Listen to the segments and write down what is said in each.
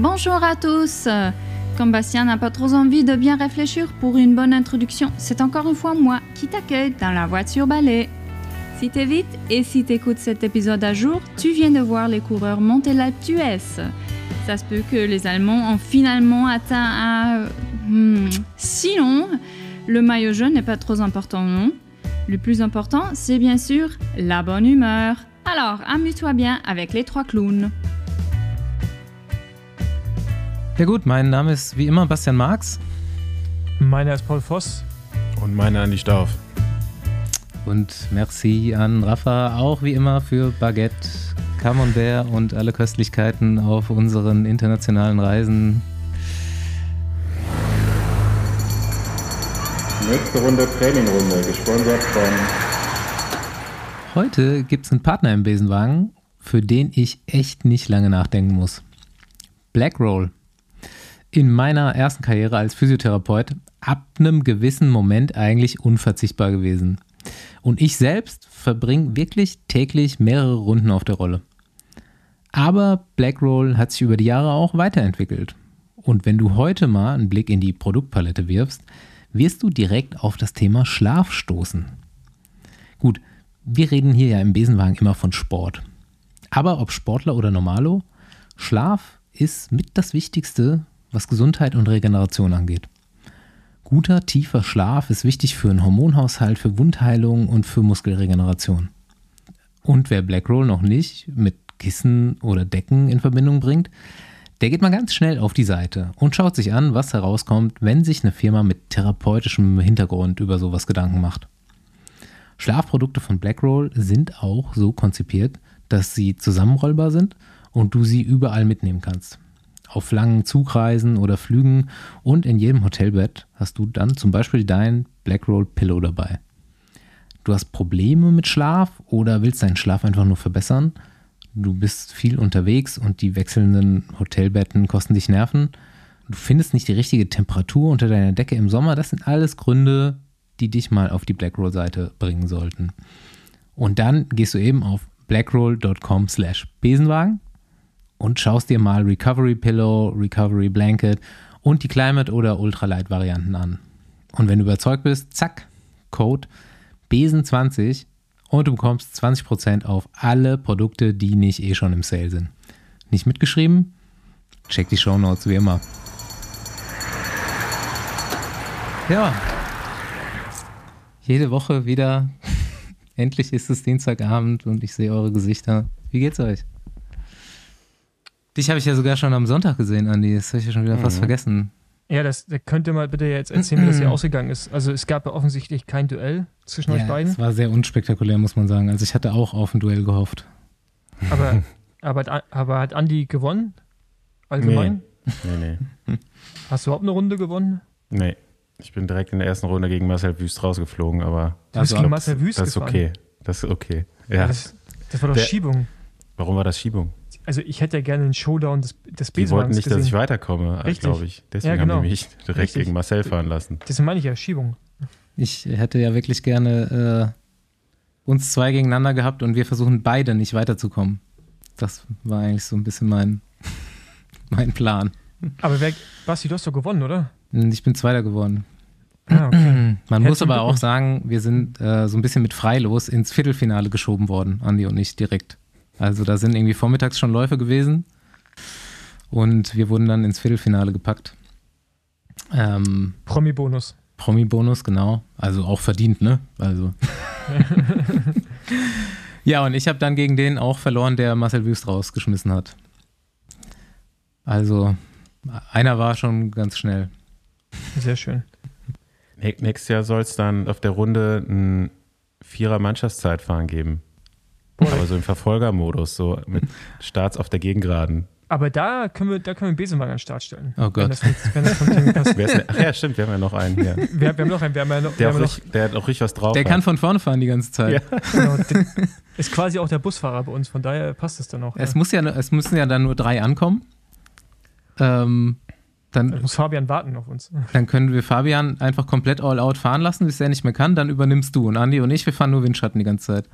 bonjour à tous. Comme Bastien n'a pas trop envie de bien réfléchir pour une bonne introduction, c'est encore une fois moi qui t'accueille dans la voiture balai. Si t'es vite et si t'écoutes cet épisode à jour, tu viens de voir les coureurs monter la S. Ça se peut que les Allemands ont finalement atteint un... Hmm, sinon, le maillot jaune n'est pas trop important, non Le plus important, c'est bien sûr la bonne humeur. Alors, amuse-toi bien avec les trois clowns. Ja gut, mein Name ist wie immer Bastian Marx. Meiner ist Paul Voss. Und meiner Andi Stauf. Und merci an Rafa auch wie immer für Baguette, Camembert und alle Köstlichkeiten auf unseren internationalen Reisen. Nächste Runde Trainingrunde, gesponsert von. Heute gibt es einen Partner im Besenwagen, für den ich echt nicht lange nachdenken muss. Blackroll in meiner ersten Karriere als Physiotherapeut ab einem gewissen Moment eigentlich unverzichtbar gewesen. Und ich selbst verbringe wirklich täglich mehrere Runden auf der Rolle. Aber Blackroll hat sich über die Jahre auch weiterentwickelt. Und wenn du heute mal einen Blick in die Produktpalette wirfst, wirst du direkt auf das Thema Schlaf stoßen. Gut, wir reden hier ja im Besenwagen immer von Sport. Aber ob Sportler oder Normalo, Schlaf ist mit das Wichtigste, was Gesundheit und Regeneration angeht. Guter, tiefer Schlaf ist wichtig für einen Hormonhaushalt, für Wundheilung und für Muskelregeneration. Und wer Blackroll noch nicht mit Kissen oder Decken in Verbindung bringt, der geht mal ganz schnell auf die Seite und schaut sich an, was herauskommt, wenn sich eine Firma mit therapeutischem Hintergrund über sowas Gedanken macht. Schlafprodukte von Blackroll sind auch so konzipiert, dass sie zusammenrollbar sind und du sie überall mitnehmen kannst auf langen Zugreisen oder Flügen und in jedem Hotelbett hast du dann zum Beispiel dein Blackroll Pillow dabei. Du hast Probleme mit Schlaf oder willst deinen Schlaf einfach nur verbessern. Du bist viel unterwegs und die wechselnden Hotelbetten kosten dich Nerven. Du findest nicht die richtige Temperatur unter deiner Decke im Sommer. Das sind alles Gründe, die dich mal auf die Blackroll-Seite bringen sollten. Und dann gehst du eben auf blackroll.com slash Besenwagen und schaust dir mal Recovery Pillow, Recovery Blanket und die Climate oder Ultralight Varianten an. Und wenn du überzeugt bist, zack, Code Besen20 und du bekommst 20% auf alle Produkte, die nicht eh schon im Sale sind. Nicht mitgeschrieben? Check die Show Notes wie immer. Ja. Jede Woche wieder. Endlich ist es Dienstagabend und ich sehe eure Gesichter. Wie geht's euch? Dich habe ich ja sogar schon am Sonntag gesehen, Andi. Das habe ich ja schon wieder mhm. fast vergessen. Ja, das, das könnt ihr mal bitte jetzt erzählen, wie das hier ausgegangen ist. Also es gab ja offensichtlich kein Duell zwischen ja, euch beiden. Es war sehr unspektakulär, muss man sagen. Also ich hatte auch auf ein Duell gehofft. Aber, aber, aber hat Andi gewonnen? Allgemein? Nee. nee, nee. Hast du überhaupt eine Runde gewonnen? Nee. Ich bin direkt in der ersten Runde gegen Marcel Wüst rausgeflogen, aber. Du bist gegen Marcel Wüst Das ist gefahren. okay. Das ist okay. Ja. Das, das war doch der, Schiebung. Warum war das Schiebung? Also ich hätte ja gerne einen Showdown des, des Die wollten nicht, gesehen. dass ich weiterkomme, glaube ich. Deswegen ja, genau. haben die mich direkt Richtig. gegen Marcel fahren lassen. Deswegen meine ich ja, Schiebung. Ich hätte ja wirklich gerne äh, uns zwei gegeneinander gehabt und wir versuchen beide nicht weiterzukommen. Das war eigentlich so ein bisschen mein, mein Plan. Aber wer, Basti, du hast doch gewonnen, oder? Ich bin Zweiter geworden. Ah, okay. Man muss aber auch sagen, wir sind äh, so ein bisschen mit Freilos ins Viertelfinale geschoben worden, Andi und ich direkt. Also da sind irgendwie vormittags schon Läufe gewesen und wir wurden dann ins Viertelfinale gepackt. Ähm, Promi-Bonus. Promi-Bonus, genau. Also auch verdient, ne? Also. ja, und ich habe dann gegen den auch verloren, der Marcel Wüst rausgeschmissen hat. Also einer war schon ganz schnell. Sehr schön. Nächstes Jahr soll es dann auf der Runde ein Vierer-Mannschaftszeitfahren geben. Aber so im Verfolgermodus, so mit Starts auf der Gegengraden. Aber da können wir, da können wir einen Besenwagen an den Start stellen. Oh Gott. Wenn das, wenn das von Timmy passt. Ach ja, stimmt, wir haben ja noch einen hier. Wir, wir haben noch einen, wir haben ja noch, der, auch richtig, der hat auch richtig was drauf. Der hat. kann von vorne fahren die ganze Zeit. Ja. Genau, ist quasi auch der Busfahrer bei uns, von daher passt es dann auch. Es, ja. Muss ja, es müssen ja dann nur drei ankommen. Ähm, dann, dann muss Fabian warten auf uns. Dann können wir Fabian einfach komplett all out fahren lassen, bis er nicht mehr kann. Dann übernimmst du. Und Andi und ich, wir fahren nur Windschatten die ganze Zeit.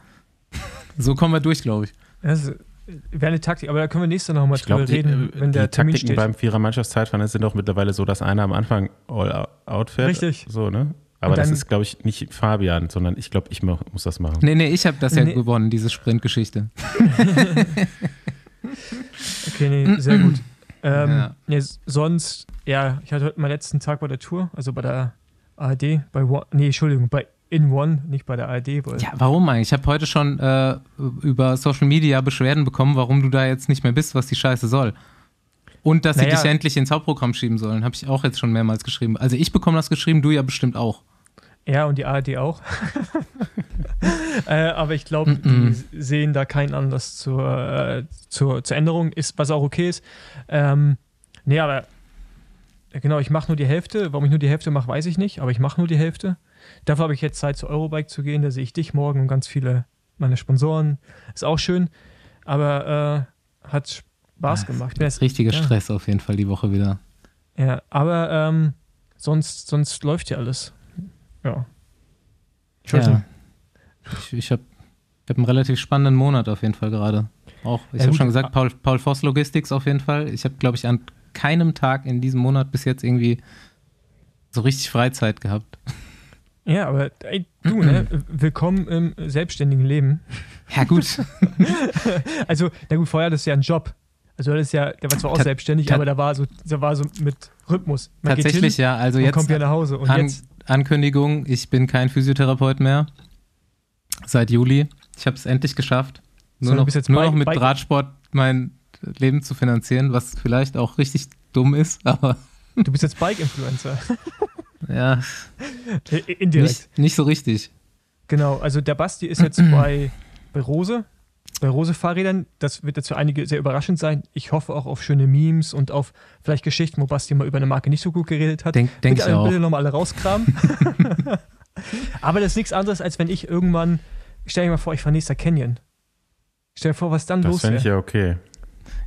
So kommen wir durch, glaube ich. Das, wäre eine Taktik, aber da können wir nächstes Mal nochmal Ich drüber die, reden, äh, wenn der die Termin Taktiken steht. beim Vierer-Mannschaftszeitfahren sind doch mittlerweile so, dass einer am Anfang all out fährt. Richtig. So, ne? Aber Und das dann- ist, glaube ich, nicht Fabian, sondern ich glaube, ich muss das machen. Nee, nee, ich habe das ja Nee. gewonnen, diese Sprintgeschichte. Okay, nee, sehr gut. Ähm, Ja. nee, sonst, ja, ich hatte heute meinen letzten Tag bei der Tour, also bei der ARD, bei nee, Entschuldigung, bei In One, nicht bei der ARD. Weil, Ja, warum eigentlich? Ich habe heute schon äh, über Social Media Beschwerden bekommen, warum du da jetzt nicht mehr bist, was die Scheiße soll. Und dass sie Naja. dich endlich ins Hauptprogramm schieben sollen, habe ich auch jetzt schon mehrmals geschrieben. Also ich bekomme das geschrieben, du ja bestimmt auch. Ja, und die ARD auch. äh, aber ich glaube, Mm-mm. die sehen da keinen Anlass zur, äh, zur, zur Änderung, ist, was auch okay ist. Ähm, nee, aber genau, ich mache nur die Hälfte. Warum ich nur die Hälfte mache, weiß ich nicht, aber ich mache nur die Hälfte. Dafür habe ich jetzt Zeit, zu Eurobike zu gehen. Da sehe ich dich morgen und ganz viele meine Sponsoren. Ist auch schön, aber äh, hat Spaß gemacht. Ich bin jetzt, Richtiger ja. Stress auf jeden Fall die Woche wieder. ja, aber ähm, sonst, sonst läuft ja alles. Ja. Ja. Ich, ich habe ich hab einen relativ spannenden Monat auf jeden Fall gerade. Auch, ich Ja, habe schon gesagt, Paul, Paul Voss Logistics auf jeden Fall. Ich habe, glaube ich, an keinem Tag in diesem Monat bis jetzt irgendwie so richtig Freizeit gehabt. Ja, aber ey, du, ne? Willkommen im selbstständigen Leben. Ja, gut. Also, na gut, vorher hattest du ja einen Job. Also das ist ja, der war zwar auch Ta- selbstständig, aber der war so, der war so mit Rhythmus. Man Tatsächlich, hin ja. Also jetzt kommt wieder nach Hause. Und An jetzt, Ankündigung, ich bin kein Physiotherapeut mehr. Seit Juli. Ich habe es endlich geschafft. So, Nur, du noch, nur noch mit Radsport mein Leben zu finanzieren, was vielleicht auch richtig dumm ist, aber du bist jetzt Bike-Influencer. ja, Indirekt. nicht, nicht so richtig. Genau, also der Basti ist jetzt bei, bei Rose. Bei Rose Fahrrädern, das wird jetzt für einige sehr überraschend sein. Ich hoffe auch auf schöne Memes und auf vielleicht Geschichten, wo Basti mal über eine Marke nicht so gut geredet hat. Denk, denk bitte, ich auch. bitte nochmal alle rauskramen. Aber das ist nichts anderes, als wenn ich irgendwann, stell dir mal vor, ich fahre nächster Canyon. Stell dir vor, was dann Das los fände wäre. ich ja okay.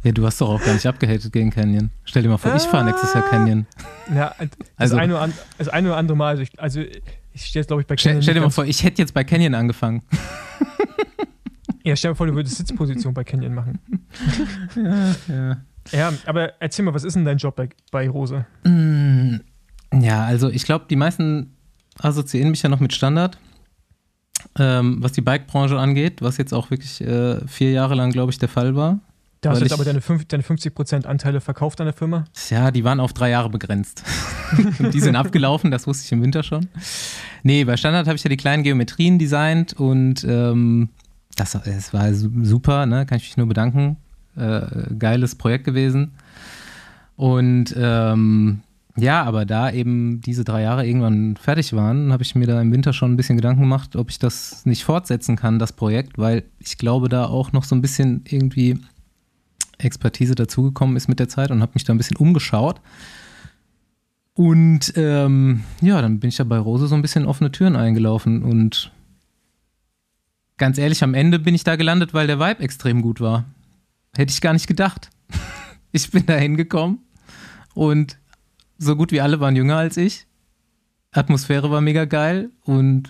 Ja, du hast doch auch gar nicht abgehatet gegen Canyon. Stell dir mal vor, ich fahre nächstes Jahr Canyon. Ja, das, Also- eine oder an, das eine oder andere Mal. Also ich, also ich stehe jetzt, glaube ich, bei Stell, Canyon. stell dir nicht mal vor, ich hätte jetzt bei Canyon angefangen. Ja, stell dir mal vor, du würdest Sitzposition bei Canyon machen. Ja, ja. Ja, aber erzähl mal, was ist denn dein Job bei, bei Rose? Mm, Ja, also ich glaube, die meisten assoziieren mich ja noch mit Standard, ähm, was die Bike-Branche angeht, was jetzt auch wirklich äh, vier Jahre lang, glaube ich, der Fall war. Da hast du jetzt aber deine, fünf- deine 50% Anteile verkauft an der Firma. Ja, die waren auf drei Jahre begrenzt. und die sind abgelaufen, das wusste ich im Winter schon. Nee, bei Standard habe ich ja die kleinen Geometrien designt und ähm, das, es war su- super, ne? kann ich mich nur bedanken. Äh, geiles Projekt gewesen. Und ähm, ja, aber da eben diese drei Jahre irgendwann fertig waren, habe ich mir da im Winter schon ein bisschen Gedanken gemacht, ob ich das nicht fortsetzen kann, das Projekt, weil ich glaube, da auch noch so ein bisschen irgendwie Expertise dazugekommen ist mit der Zeit und habe mich da ein bisschen umgeschaut. Und ähm, ja, dann bin ich ja bei Rose so ein bisschen offene Türen eingelaufen und ganz ehrlich, am Ende bin ich da gelandet, weil der Vibe extrem gut war. Hätte ich gar nicht gedacht. Ich bin da hingekommen und so gut wie alle waren jünger als ich. Atmosphäre war mega geil und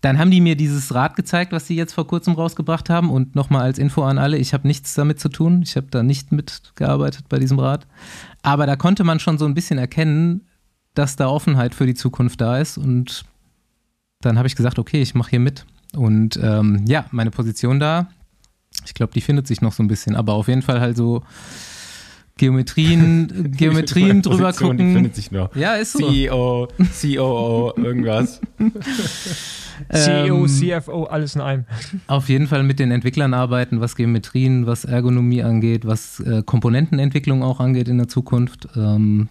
dann haben die mir dieses Rad gezeigt, was sie jetzt vor kurzem rausgebracht haben. Und nochmal als Info an alle, ich habe nichts damit zu tun. Ich habe da nicht mitgearbeitet bei diesem Rad. Aber da konnte man schon so ein bisschen erkennen, dass da Offenheit für die Zukunft da ist. Und dann habe ich gesagt, okay, ich mache hier mit. Und ähm, ja, meine Position da, ich glaube, die findet sich noch so ein bisschen. Aber auf jeden Fall halt so Geometrien, Geometrien drüber Position, Die gucken. findet sich noch. Ja, ist so. CEO, COO, irgendwas. CEO, Ähm, CFO, alles in einem. Auf jeden Fall mit den Entwicklern arbeiten, was Geometrien, was Ergonomie angeht, was äh, Komponentenentwicklung auch angeht in der Zukunft. Ähm,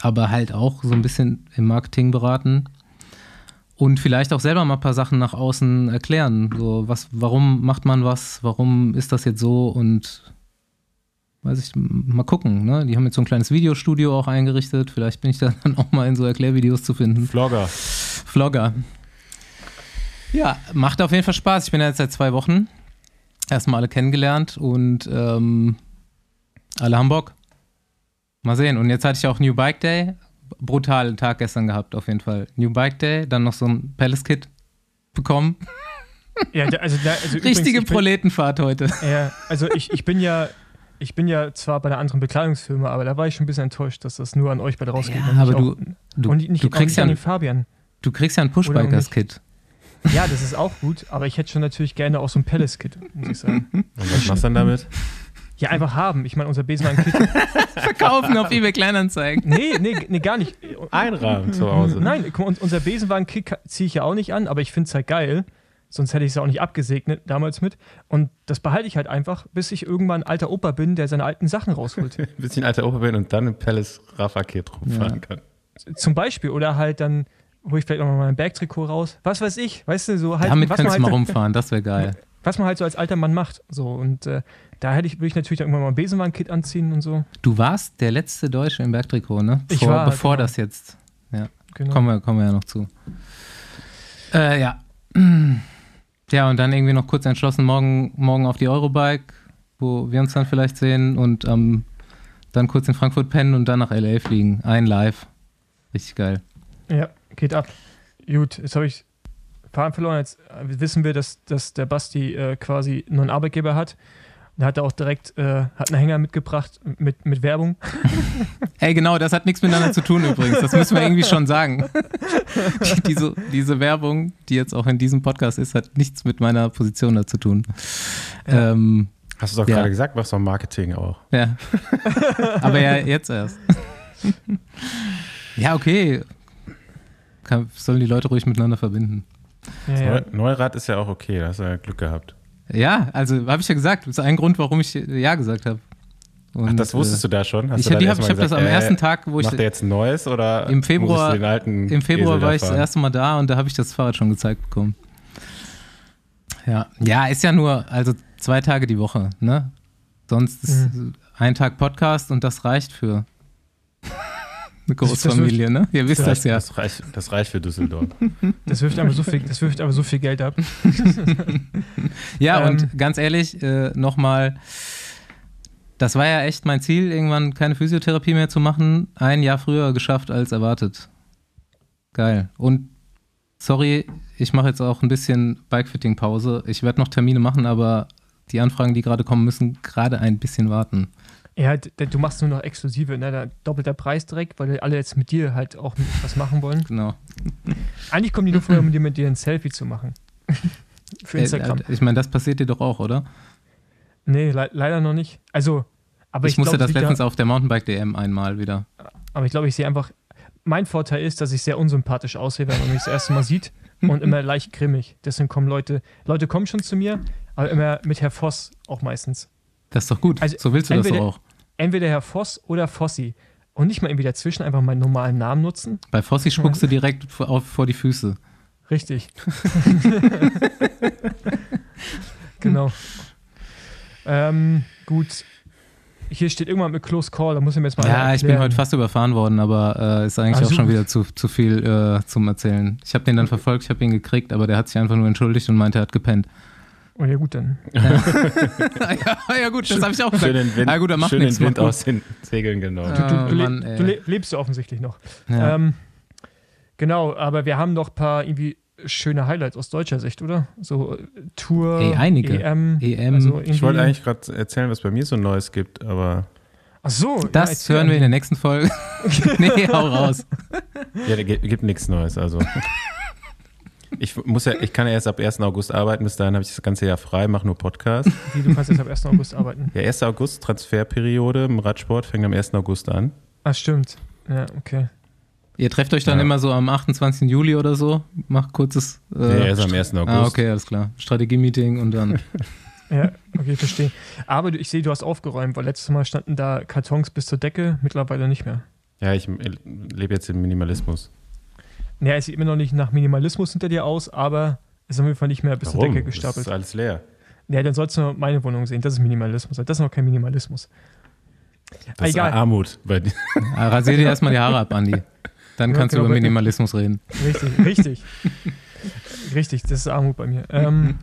aber halt auch so ein bisschen im Marketing beraten. Und vielleicht auch selber mal ein paar Sachen nach außen erklären. So, was, warum macht man was? Warum ist das jetzt so? Und weiß ich, mal gucken. Ne? Die haben jetzt so ein kleines Videostudio auch eingerichtet. Vielleicht bin ich da dann auch mal in so Erklärvideos zu finden. Vlogger. Vlogger. Ja, macht auf jeden Fall Spaß. Ich bin ja jetzt seit zwei Wochen erstmal alle kennengelernt und ähm, alle haben Bock. Mal sehen. Und jetzt hatte ich auch New Bike Day. Brutalen Tag gestern gehabt, auf jeden Fall. New Bike Day, dann noch so ein Palace Kit bekommen. Ja, also, also übrigens, Richtige Proletenfahrt heute. Ja, also ich, ich bin ja, ich bin ja zwar bei einer anderen Bekleidungsfirma, aber da war ich schon ein bisschen enttäuscht, dass das nur an euch beide rausgeht. Ja, aber du- auch, Du, und nicht, du, kriegst nicht ja an ein, den Fabian. du kriegst ja ein Pushbikers-Kit. Ja, das ist auch gut, aber ich hätte schon natürlich gerne auch so ein Palace-Kit, muss ich sagen. Und was machst du dann damit? Ja, einfach haben. Ich meine, unser Besenwagen-Kit. Verkaufen auf eBay Kleinanzeigen. Nee, nee, nee, gar nicht. Einrahmen zu Hause. Nein, guck mal, und unser Besenwagen-Kit ziehe ich ja auch nicht an, aber ich finde es halt geil. Sonst hätte ich es auch nicht abgesegnet damals mit. Und das behalte ich halt einfach, bis ich irgendwann ein alter Opa bin, der seine alten Sachen rausholt. Ein bisschen alter Opa bin und dann im Palace Rafa-Kit rumfahren Ja. kann. Zum Beispiel. Oder halt dann hole ich vielleicht nochmal mein Bergtrikot raus. Was weiß ich. Weißt du, so halt. Damit was könntest du mal halt, rumfahren, das wäre geil. Was man halt so als alter Mann macht. So. Und äh, da hätte ich, würde ich natürlich dann irgendwann mal ein Besenwagen-Kit anziehen und so. Du warst der letzte Deutsche im Bergtrikot, ne? Ich Vor, war, bevor genau. das jetzt. Ja, Genau. kommen wir, kommen wir ja noch zu. Äh, ja. Ja, und dann irgendwie noch kurz entschlossen, morgen, morgen auf die Eurobike, wo wir uns dann vielleicht sehen und ähm, dann kurz in Frankfurt pennen und dann nach LA fliegen. Ein Live. Richtig geil. Ja, geht ab. Gut, jetzt habe ich Faden verloren. Jetzt äh, wissen wir, dass, dass der Basti äh, quasi nur einen Arbeitgeber hat. Da hat er auch direkt äh, hat einen Hänger mitgebracht mit, mit Werbung. Ey, genau, das hat nichts miteinander zu tun übrigens. Das müssen wir irgendwie schon sagen. Die- diese, diese Werbung, die jetzt auch in diesem Podcast ist, hat nichts mit meiner Position da zu tun. Ja. Ähm, Hast du doch Ja. gerade gesagt, machst doch Marketing auch. Ja. Aber ja, jetzt erst. ja, okay. Kann, sollen die Leute ruhig miteinander verbinden. Ja, Neu, ja. Neurad ist ja auch okay, da hast du ja Glück gehabt. Ja, also habe ich ja gesagt. Das ist ein Grund, warum ich Ja gesagt habe. Ach, das wusstest du da schon? Hast Ich, die hab, ich habe das am äh, ersten Tag, wo ich Macht er jetzt ein neues oder Im Februar- den alten Im Februar war ich das erste Mal da und da habe ich das Fahrrad schon gezeigt bekommen. Ja, ja, ist ja nur, also zwei Tage die Woche, ne? Sonst ist ein Tag Podcast und das reicht für eine das Großfamilie, ne? Ihr wisst das ja. Das reicht, das reicht für Düsseldorf. Das wirft aber so viel, das wirft aber so viel Geld ab. Ja, Ähm. und ganz ehrlich, äh, nochmal, das war ja echt mein Ziel, irgendwann keine Physiotherapie mehr zu machen. Ein Jahr früher geschafft als erwartet. Geil. Und sorry, ich mache jetzt auch ein bisschen Bikefitting-Pause. Ich werde noch Termine machen, aber die Anfragen, die gerade kommen, müssen gerade ein bisschen warten. Ja, du machst nur noch exklusive, ne? Da doppelter Preis direkt, weil alle jetzt mit dir halt auch was machen wollen. Genau. Eigentlich kommen die nur vorher, um dir mit dir ein Selfie zu machen. Für Instagram. Äh, ich meine, das passiert dir doch auch, oder? Nee, le leider noch nicht. Also, aber ich, ich, musste glaub, das letztens da- auf der Mountainbike-DM einmal wieder. Aber ich glaube, ich sehe einfach. Mein Vorteil ist, dass ich sehr unsympathisch aussehe, wenn man mich das erste Mal sieht und immer leicht grimmig. Deswegen kommen Leute. Leute kommen schon zu mir, aber immer mit Herr Voss auch meistens. Das ist doch gut. Also, so willst du das doch auch. Entweder Herr Voss oder Fossi. Und nicht mal irgendwie dazwischen einfach meinen normalen Namen nutzen. Bei Fossi spuckst du direkt vor, auf, vor die Füße. Richtig. genau. Ähm, gut. Hier steht irgendwann mit Close Call, da muss ich mir jetzt mal Ja, ich bin heute fast überfahren worden, aber äh, ist eigentlich Ah, auch schon wieder zu, zu viel äh, zum Erzählen. Ich habe den dann verfolgt, ich habe ihn gekriegt, aber der hat sich einfach nur entschuldigt und meinte, er hat gepennt. Oh ja, gut dann. ja, ja, gut, das habe ich auch gesagt. Schön den Wind, Ah, gut, dann macht schön nichts, den Wind gut. aus den Segeln genommen. Du, du, Oh, du, le- Mann, du le lebst ja offensichtlich noch. Ja. Ähm, genau, aber wir haben noch ein paar irgendwie schöne Highlights aus deutscher Sicht, oder? So äh, Tour, Ey, einige. EM. EM. Also Ich wollte eigentlich gerade erzählen, was bei mir so Neues gibt, aber Ach so. ja, das erzähl. hören wir in der nächsten Folge. nee, hau raus. ja, da gibt, gibt nichts Neues. Also ich muss ja, ich kann ja erst ab 1. August arbeiten, bis dahin habe ich das ganze Jahr frei, mache nur Podcast. Wie, du kannst jetzt ab 1. August arbeiten. Ja, 1. August, Transferperiode im Radsport fängt am 1. August an. Ah, stimmt. Ja, okay. Ihr trefft euch dann Ja. immer so am 28. Juli oder so, macht kurzes. Äh, Nee, erst am 1. August. Ah, okay, alles klar. Strategie-Meeting und dann. Ja, okay, verstehe. Aber ich sehe, du hast aufgeräumt, weil letztes Mal standen da Kartons bis zur Decke, mittlerweile nicht mehr. Ja, ich lebe jetzt im Minimalismus. Naja, es sieht immer noch nicht nach Minimalismus hinter dir aus, aber es ist auf jeden Fall nicht mehr bis zur? Decke Das gestapelt. ist alles leer. Ja, dann sollst du meine Wohnung sehen. Das ist Minimalismus. Das ist noch kein Minimalismus. Das Egal. ist Armut. Bei dir. Ah, Rasier dir erstmal die Haare ab, Andi. Dann Ja, kannst genau, du über Minimalismus reden. Richtig, richtig. richtig, das ist Armut bei mir. Ähm,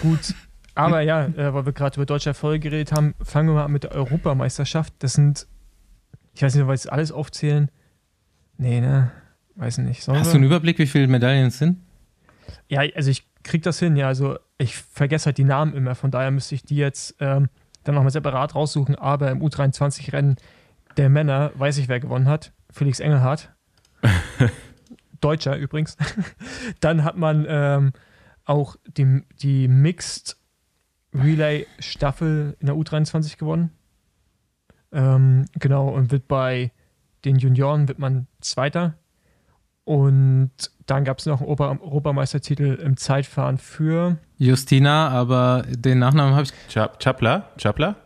gut. Aber ja, äh, weil wir gerade über deutsche Erfolge geredet haben, fangen wir mal an mit der Europameisterschaft. Das sind, ich weiß nicht, ob wir jetzt alles aufzählen. Nee, ne? Weiß nicht. Hast du wir? einen Überblick, wie viele Medaillen es sind? Ja, also ich kriege das hin. Ja, also ich vergesse halt die Namen immer, von daher müsste ich die jetzt ähm, dann nochmal separat raussuchen. Aber im U23-Rennen der Männer weiß ich, wer gewonnen hat. Felix Engelhardt. Deutscher übrigens. dann hat man ähm, auch die, die Mixed Relay Staffel in der U23 gewonnen. Ähm, genau, und wird bei den Junioren wird man Zweiter. Und dann gab es noch einen Ober Europameistertitel im Zeitfahren für Justina, aber den Nachnamen habe ich. Chap Chapler? Chapler?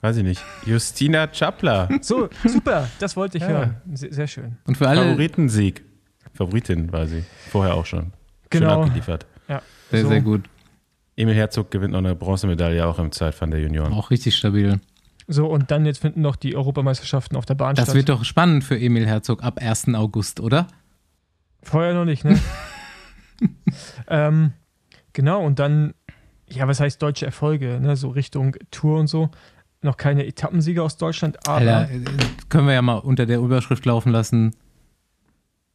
Weiß ich nicht. Justina Chapler. So, super, das wollte ich Ja. hören. Sehr, sehr schön. Und für alle. Favoritensieg. Favoritin war sie. Vorher auch schon. Schön Genau. abgeliefert. Ja, Sehr, so. sehr gut. Emil Herzog gewinnt noch eine Bronzemedaille auch im Zeitfahren der Junioren. Auch richtig stabil. So, und dann jetzt finden noch die Europameisterschaften auf der Bahn Das statt. wird doch spannend für Emil Herzog ab 1. August, oder? Vorher noch nicht, ne? ähm, genau, und dann, ja, was heißt deutsche Erfolge, ne? So Richtung Tour und so. Noch keine Etappensieger aus Deutschland, aber Alter, äh, können wir ja mal unter der Überschrift laufen lassen.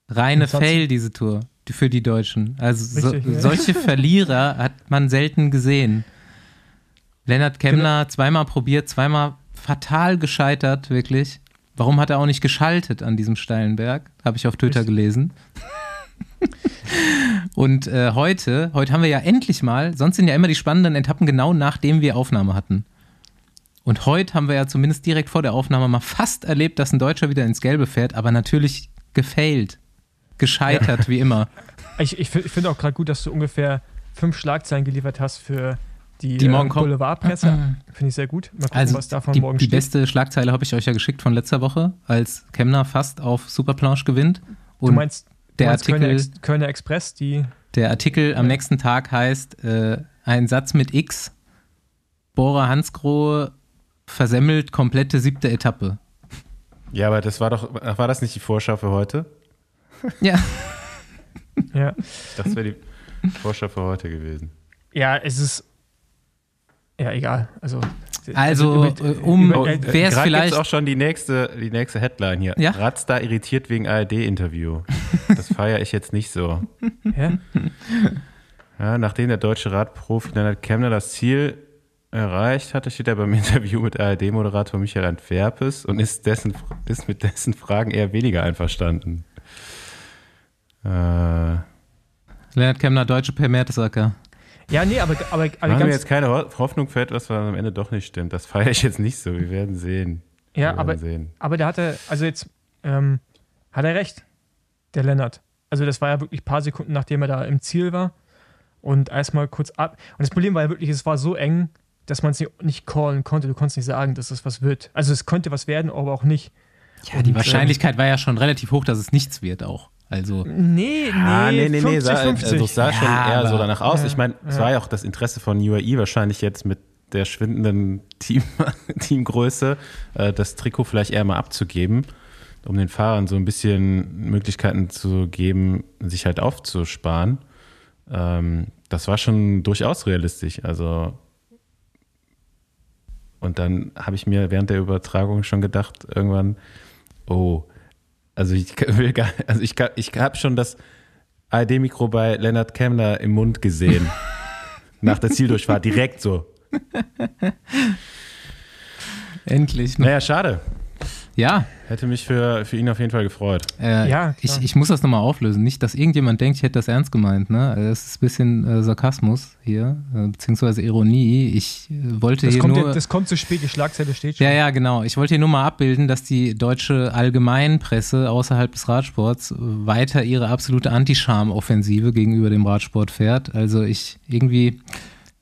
Reine 20. Fail, diese Tour. Für die Deutschen. Also so, Richtig, ja. solche Verlierer hat man selten gesehen. Lennart Kemner zweimal probiert, zweimal fatal gescheitert, wirklich. Warum hat er auch nicht geschaltet an diesem steilen Berg? Habe ich auf Twitter Richtig. gelesen. Und äh, heute, heute haben wir ja endlich mal, sonst sind ja immer die spannenden Etappen genau nachdem wir Aufnahme hatten. Und heute haben wir ja zumindest direkt vor der Aufnahme mal fast erlebt, dass ein Deutscher wieder ins Gelbe fährt, aber natürlich gefailt. Gescheitert, wie immer. ich, ich finde auch gerade gut, dass du ungefähr fünf Schlagzeilen geliefert hast für die, Die morgen äh. Boulevardpresse. Finde ich sehr gut. Mal gucken, Also was davon die, morgen die steht. beste Schlagzeile habe ich euch ja geschickt von letzter Woche, als Kemner fast auf Superplanche gewinnt. du Und meinst, du der meinst Kölner, Artikel- Ex Kölner Express, die der Artikel am Ja. nächsten Tag heißt äh, ein Satz mit X. Bora Hansgrohe versemmelt komplette siebte Etappe. Ja, aber das war doch, war das nicht die Vorschau für heute? Ja. ja, Das wäre die Vorschau für heute gewesen. ja, es ist ja egal. Also, Also, über- äh, um- über- Oh, äh, wer es vielleicht- gibt's auch schon die nächste, die nächste Headline hier. Ja? Ratzda irritiert wegen ARD-Interview. Das feiere ich jetzt nicht so. ja? Ja, nachdem der deutsche Radprofi Lennart Kemner das Ziel erreicht hatte, steht er beim Interview mit ARD-Moderator Michael Antwerpes und ist, dessen, ist mit dessen Fragen eher weniger einverstanden. Äh, Lennart Kemner, Deutsche Per Mertesacker. Ja, nee, aber, aber, aber machen wir ganz, jetzt keine Ho- Hoffnung für etwas, was am Ende doch nicht stimmt. Das feiere ich jetzt nicht so. Wir werden sehen. Wir ja, werden aber, sehen. aber der hatte, also jetzt ähm, hat er recht, der Lennart. Also das war ja wirklich ein paar Sekunden, nachdem er da im Ziel war und erstmal kurz ab. Und das Problem war ja wirklich, es war so eng, dass man es nicht, callen konnte. Du konntest nicht sagen, dass es was wird. Also es konnte was werden, aber auch nicht. Ja, die Und, Wahrscheinlichkeit war ja schon relativ hoch, dass es nichts wird auch. Also, Nee, nee, Ah, nee, nee, nee. 50, Sah, 50. also es sah schon Ja, eher so aber- danach aus. Ja, ich meine, es ja. war ja auch das Interesse von UAE wahrscheinlich jetzt mit der schwindenden Team, Teamgröße, äh, das Trikot vielleicht eher mal abzugeben, um den Fahrern so ein bisschen Möglichkeiten zu geben, sich halt aufzusparen. Ähm, das war schon durchaus realistisch. Also und dann habe ich mir während der Übertragung schon gedacht, irgendwann, oh, also ich will gar, also ich, ich habe schon das ARD-Mikro bei Lennart Kemmler im Mund gesehen. nach der Zieldurchfahrt, direkt so. endlich. Ne? Naja, schade. Ja, Hätte mich für, für ihn auf jeden Fall gefreut. äh, Ja, ich, ich muss das nochmal auflösen. Nicht, dass irgendjemand denkt, ich hätte das ernst gemeint. Ne? Das ist ein bisschen äh, Sarkasmus hier, äh, beziehungsweise Ironie. Ich äh, wollte Das hier kommt, nur. ja- das kommt zu spät, die Schlagzeile steht schon. Ja, ja, genau. Ich wollte hier nur mal abbilden, dass die deutsche Allgemeinpresse außerhalb des Radsports weiter ihre absolute Anti-Scham-Offensive gegenüber dem Radsport fährt. Also ich irgendwie,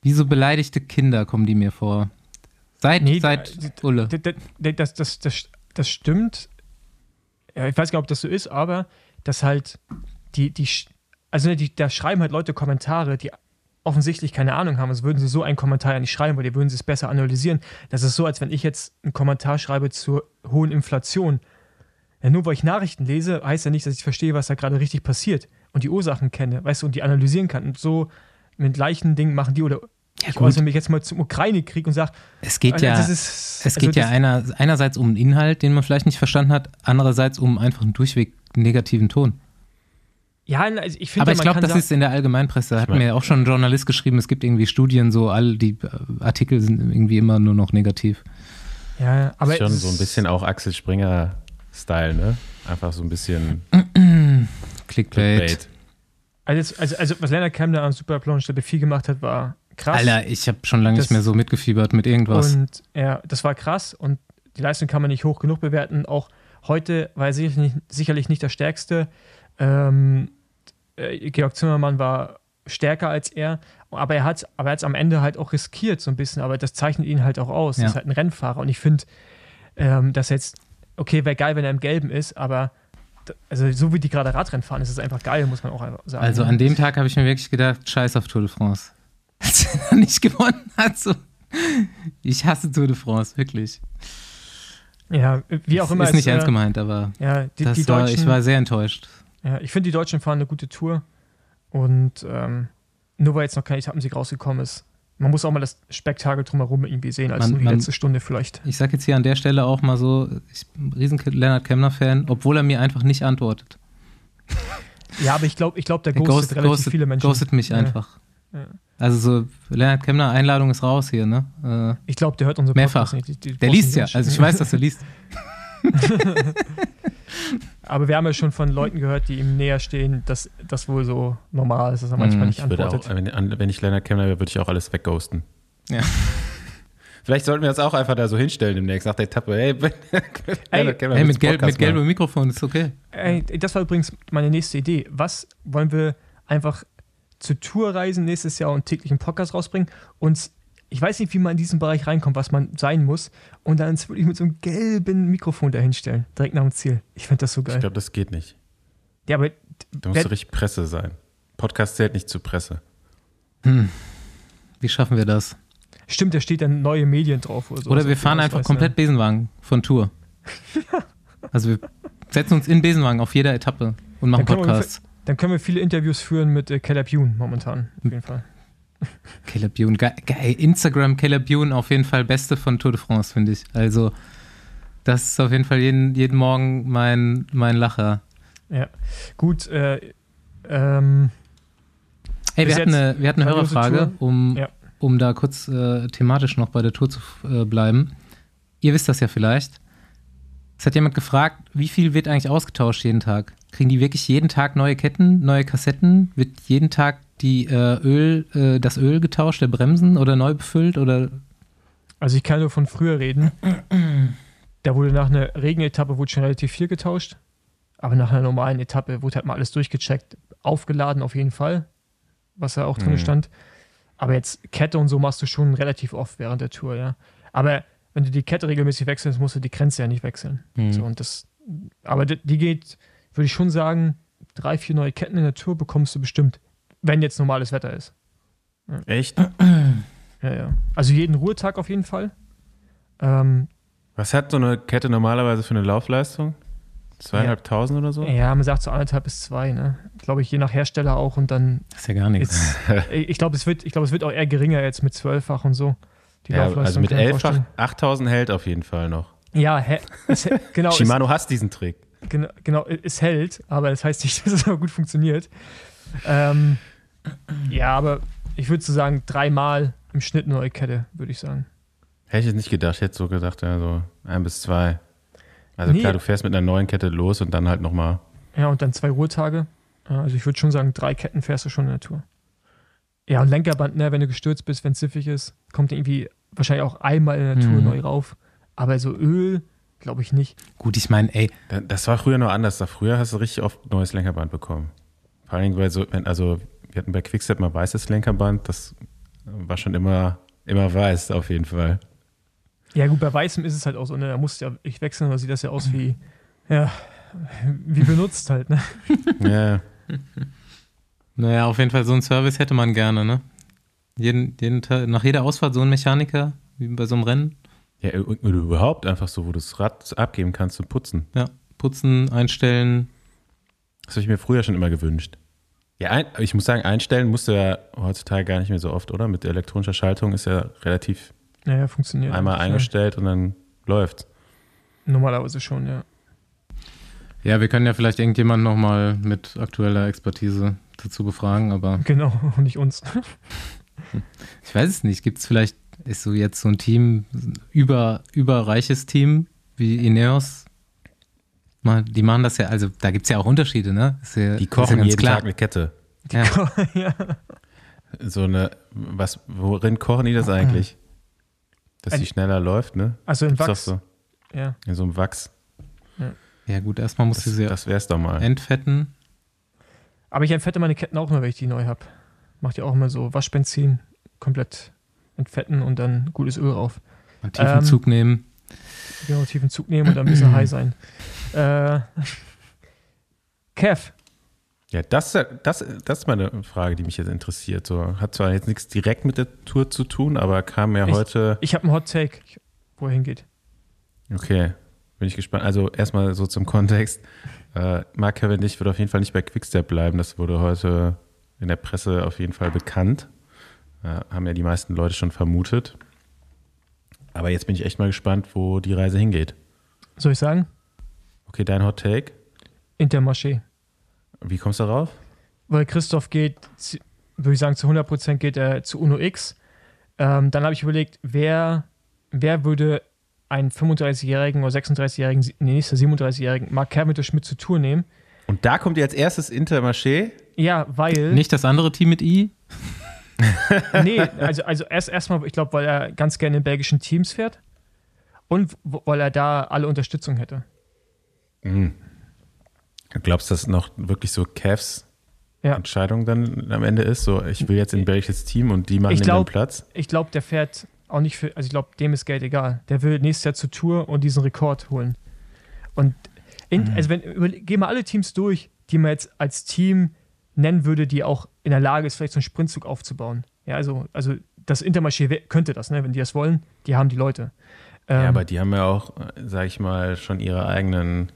wie so beleidigte Kinder kommen die mir vor. Seit, Nee, seit Ulle. Das, das, das, das stimmt. Ja, ich weiß gar nicht, ob das so ist, aber dass halt die, die, also ne, die, da schreiben halt Leute Kommentare, die offensichtlich keine Ahnung haben, sonst würden sie so einen Kommentar ja nicht schreiben, weil die würden sie es besser analysieren. Das ist so, als wenn ich jetzt einen Kommentar schreibe zur hohen Inflation. Ja, nur weil ich Nachrichten lese, heißt ja nicht, dass ich verstehe, was da gerade richtig passiert und die Ursachen kenne, weißt du, und die analysieren kann. Und so mit gleichen Dingen machen die oder Ja, ich gut. äußere mich jetzt mal zum Ukraine-Krieg und sage, Es geht ja, ist, es also geht ja das- einer, einerseits um den Inhalt, den man vielleicht nicht verstanden hat, andererseits um einfach einen durchweg negativen Ton. Ja, also ich finde, Aber ja, ich glaube, das sagen- ist in der Allgemeinpresse. Hat mein- mir auch schon ein Journalist geschrieben, es gibt irgendwie Studien, so all die äh, Artikel sind irgendwie immer nur noch negativ. ja, ja, aber ist schon so ein bisschen auch Axel Springer-Style, ne? Einfach so ein bisschen Clickbait. Clickbait. Also, also, also was Leonard Kemner am Super Plunge Stelle 4 gemacht hat, war krass. Alter, ich habe schon lange Das- nicht mehr so mitgefiebert mit irgendwas. Und ja, das war krass und die Leistung kann man nicht hoch genug bewerten. Auch heute war er sicherlich nicht, sicherlich nicht der Stärkste. Ähm, äh, Georg Zimmermann war stärker als er, aber er hat er hat's am Ende halt auch riskiert so ein bisschen, aber das zeichnet ihn halt auch aus. Ja. Das ist halt ein Rennfahrer und ich finde, ähm, dass jetzt, okay, wäre geil, wenn er im Gelben ist, aber also so wie die gerade Radrennen fahren, ist es einfach geil, muss man auch sagen. Also an dem Tag habe ich mir wirklich gedacht, scheiß auf Tour de France. Als er nicht gewonnen hat, so. Ich hasse Tour de France, wirklich. ja, wie auch immer. Ist es, nicht äh, ernst gemeint, aber Ja, die, das die war, Deutschen, ich war sehr enttäuscht. Ja, ich finde, die Deutschen fahren eine gute Tour. Und ähm, nur weil jetzt noch kein Etappensieg rausgekommen ist, man muss auch mal das Spektakel drumherum irgendwie sehen, als Man- nur die man- letzte Stunde vielleicht. Ich sage jetzt hier an der Stelle auch mal so, ich bin ein riesen Leonard Kemner-Fan, obwohl er mir einfach nicht antwortet. Ja, aber ich glaube, ich glaub, der Der ghostet ghostet, relativ ghostet, viele Menschen. ghostet mich Ja. einfach. Ja. Also so, Leonard Kemner, Einladung ist raus hier, ne? Ich glaube, der hört unsere Mehrfach. Nicht. Die, die Äh, der liest du ja, also ich weiß, dass er liest. Aber wir haben ja schon von Leuten gehört, die ihm näher stehen, dass das wohl so normal ist, dass er manchmal Mhm. nicht Ich würde auch, antwortet. wenn, an- wenn ich Leonard Kemner wäre, würde ich auch alles wegghosten. Ja. Vielleicht sollten wir das auch einfach da so hinstellen demnächst nach der Etappe. Hey, Hey, willst mit, gelb, mit gelbem? Mikrofon ist okay. Ey, das war übrigens meine nächste Idee. Was wollen wir einfach zur Tour reisen nächstes Jahr und täglich einen Podcast rausbringen? Und ich weiß nicht, wie man in diesen Bereich reinkommt, was man sein muss. Und dann uns wirklich mit so einem gelben Mikrofon dahinstellen, direkt nach dem Ziel. Ich finde das so Ich geil. glaube, das geht nicht. Ja, aber Da musst du richtig Presse sein. Podcast zählt nicht zur Presse. Wie schaffen wir das? stimmt, da steht dann neue Medien drauf oder so. Oder wir fahren einfach komplett Besenwagen von Tour. Also wir setzen uns in Besenwagen auf jeder Etappe und machen Podcasts. Dann können wir viele Interviews führen mit äh, Caleb Youn momentan, auf jeden Fall. Caleb Bune, geil, geil. Instagram Caleb Bune auf jeden Fall beste von Tour de France, finde ich. Also das ist auf jeden Fall jeden, jeden Morgen mein, mein Lacher. Ja, gut. Äh, ähm, Hey, Bis wir hatten, eine, wir hatten eine Hörerfrage, um, Ja. um da kurz äh, thematisch noch bei der Tour zu äh, bleiben. Ihr wisst das ja vielleicht. Es hat jemand gefragt, wie viel wird eigentlich ausgetauscht jeden Tag? Kriegen die wirklich jeden Tag neue Ketten, neue Kassetten? Wird jeden Tag die äh, Öl, äh, das Öl getauscht, der Bremsen oder neu befüllt? Oder also ich kann nur von früher reden. Da wurde nach einer Regenetappe wurde schon relativ viel getauscht. Aber nach einer normalen Etappe wurde halt mal alles durchgecheckt. Aufgeladen auf jeden Fall, was da auch drin Mhm. stand. Aber jetzt Kette und so machst du schon relativ oft während der Tour, ja. Aber wenn du die Kette regelmäßig wechselst, musst du die Grenze ja nicht wechseln. Hm. So, und das, aber die, die geht, würde ich schon sagen, drei, vier neue Ketten in der Tour bekommst du bestimmt, wenn jetzt normales Wetter ist. Echt? Ja, ja. Also jeden Ruhetag auf jeden Fall. Ähm, Was hat so eine Kette normalerweise für eine Laufleistung? Zweieinhalbtausend oder so? ja, man sagt so anderthalb bis zwei, ne? Glaube ich, je nach Hersteller auch und dann das ist ja gar nichts. ich glaube, es wird, ich glaube, es wird auch eher geringer jetzt mit zwölffach und so. Die Ja, also mit kann ich mir elffach. 8000 hält auf jeden Fall noch. Ja, hä, es, genau, Shimano hasst diesen Trick. Genau, genau, es hält, aber das heißt nicht, dass es auch gut funktioniert. Ähm, ja, aber ich würde so sagen, dreimal im Schnitt neue Kette, würde ich sagen. Hätte ich jetzt nicht gedacht. Ich hätte so gedacht, so ein bis zwei. Also Nee. klar, du fährst mit einer neuen Kette los und dann halt nochmal. Ja, und dann zwei Ruhetage. Also ich würde schon sagen, drei Ketten fährst du schon in der Tour. Ja, und Lenkerband, ne, wenn du gestürzt bist, wenn es siffig ist, kommt irgendwie wahrscheinlich auch einmal in der Tour Mhm. neu rauf. Aber so Öl, glaube ich nicht. Gut, ich meine, ey, Das war früher noch anders. Da früher hast du richtig oft neues Lenkerband bekommen. Vor allen Dingen, weil so, wenn, also wir hatten bei Quickstep mal weißes Lenkerband, das war schon immer, immer weiß, auf jeden Fall. Ja, gut, bei Weißem ist es halt auch so, ne, da musst du ja ich wechseln, da sieht das ja aus wie, ja, wie benutzt halt, ne? Ja, naja, auf jeden Fall so einen Service hätte man gerne, ne? Jeden, jeden Tag, nach jeder Ausfahrt so ein Mechaniker, wie bei so einem Rennen. Ja oder überhaupt einfach so, wo du das Rad abgeben kannst zum Putzen. Ja, putzen, einstellen. Das habe ich mir früher schon immer gewünscht. Ja, ein, ich muss sagen, einstellen musst du ja heutzutage gar nicht mehr so oft, oder? Mit elektronischer Schaltung ist ja relativ Naja, funktioniert. einmal eingestellt und dann läuft's. Ja. Normalerweise schon, ja. Ja, wir können ja vielleicht irgendjemanden nochmal mit aktueller Expertise dazu befragen, aber Genau, und nicht uns. ich weiß es nicht. Gibt es vielleicht, ist so jetzt so ein Team, über, überreiches Team wie Ineos? Mal, Die machen das ja, also da gibt es ja auch Unterschiede, ne? Ist ja, Die ist ja kochen ganz jeden klar. Tag eine Kette. Ja. ja. So eine, was, worin kochen die das eigentlich? Dass die schneller läuft, ne? Also in Wachs. so. Ja. In so einem Wachs. ja, gut, erstmal musst du Das, sie das wär's doch mal. entfetten. Aber ich entfette meine Ketten auch immer, wenn ich die neu habe. Macht ja auch immer so Waschbenzin komplett entfetten und dann gutes Öl rauf. Einen tiefen Ähm, Zug nehmen. Genau, tiefen Zug nehmen und dann ein bisschen high sein. Äh, Kev, Ja, das, das, das ist mal eine Frage, die mich jetzt interessiert. So, hat zwar jetzt nichts direkt mit der Tour zu tun, aber kam ja Ich- heute. ich habe einen Hot Take, wo er hingeht. Okay, bin ich gespannt. Also erstmal so zum Kontext. Äh, Mark Cavendish wird auf jeden Fall nicht bei Quickstep bleiben. Das wurde heute in der Presse auf jeden Fall bekannt. Äh, haben ja die meisten Leute schon vermutet. Aber jetzt bin ich echt mal gespannt, wo die Reise hingeht. Soll ich sagen? Okay, dein Hot Take. Intermarché. Wie kommst du darauf? Weil Christoph geht, würde ich sagen, zu 100% geht er zu Uno X. Ähm, dann habe ich überlegt, wer, wer würde einen 35-jährigen oder 36-jährigen, nee, nächster 37-jährigen Mark Cavendish mit zur Tour nehmen? Und da kommt jetzt erstes Intermarché. Ja, weil. Nicht das andere Team mit I? Nee, also, also erst erstmal, ich glaube, weil er ganz gerne in belgischen Teams fährt und weil er da alle Unterstützung hätte. Mhm. Du glaubst, dass noch wirklich so Cavs Ja. Entscheidung dann am Ende ist? So, ich will jetzt in belgisches Team und die machen Ich den glaub- Platz. Ich glaube, der fährt auch nicht für, also ich glaube, dem ist Geld egal. Der will nächstes Jahr zur Tour und diesen Rekord holen. Und in, also wenn, gehen wir alle Teams durch, die man jetzt als Team nennen würde, die auch in der Lage ist, vielleicht so einen Sprintzug aufzubauen. Ja, also, also das Intermarché könnte das, ne? wenn die das wollen, die haben die Leute. Ähm, Ja, aber die haben ja auch, sag ich mal, schon ihre eigenen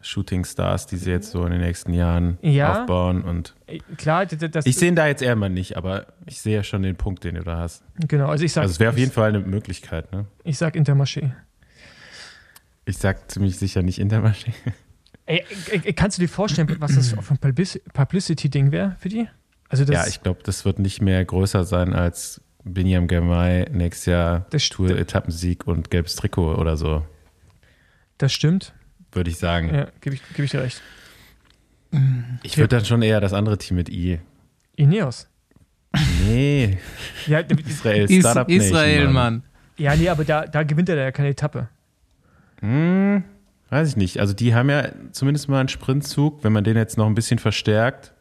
Shooting Stars, die sie jetzt so in den nächsten Jahren Ja. aufbauen. Und äh, klar, ich sehe ihn da jetzt eher mal nicht, aber ich sehe ja schon den Punkt, den du da hast. genau, also ich sag, Also es wäre auf jeden Fall eine Möglichkeit, ne? ich sag Intermarché. Ich sag ziemlich sicher nicht Intermarché. Ey, ey, ey, kannst du dir vorstellen, was das für ein Publici- Publicity-Ding wäre für die? Also das, Ja, ich glaube, das wird nicht mehr größer sein als Binyam Girmay nächstes Jahr Das Tour-Etappensieg und gelbes Trikot oder so, das stimmt. würde ich sagen. Ja, gebe ich, geb ich dir recht. Ich würde dann schon eher das andere Team mit I. Ineos. Nee, Ja, Israel Is Startup Israel, Nation, Mann. ja, nee, aber da, da gewinnt er ja keine Etappe. Hm, weiß ich nicht. Also die haben ja zumindest mal einen Sprintzug, wenn man den jetzt noch ein bisschen verstärkt.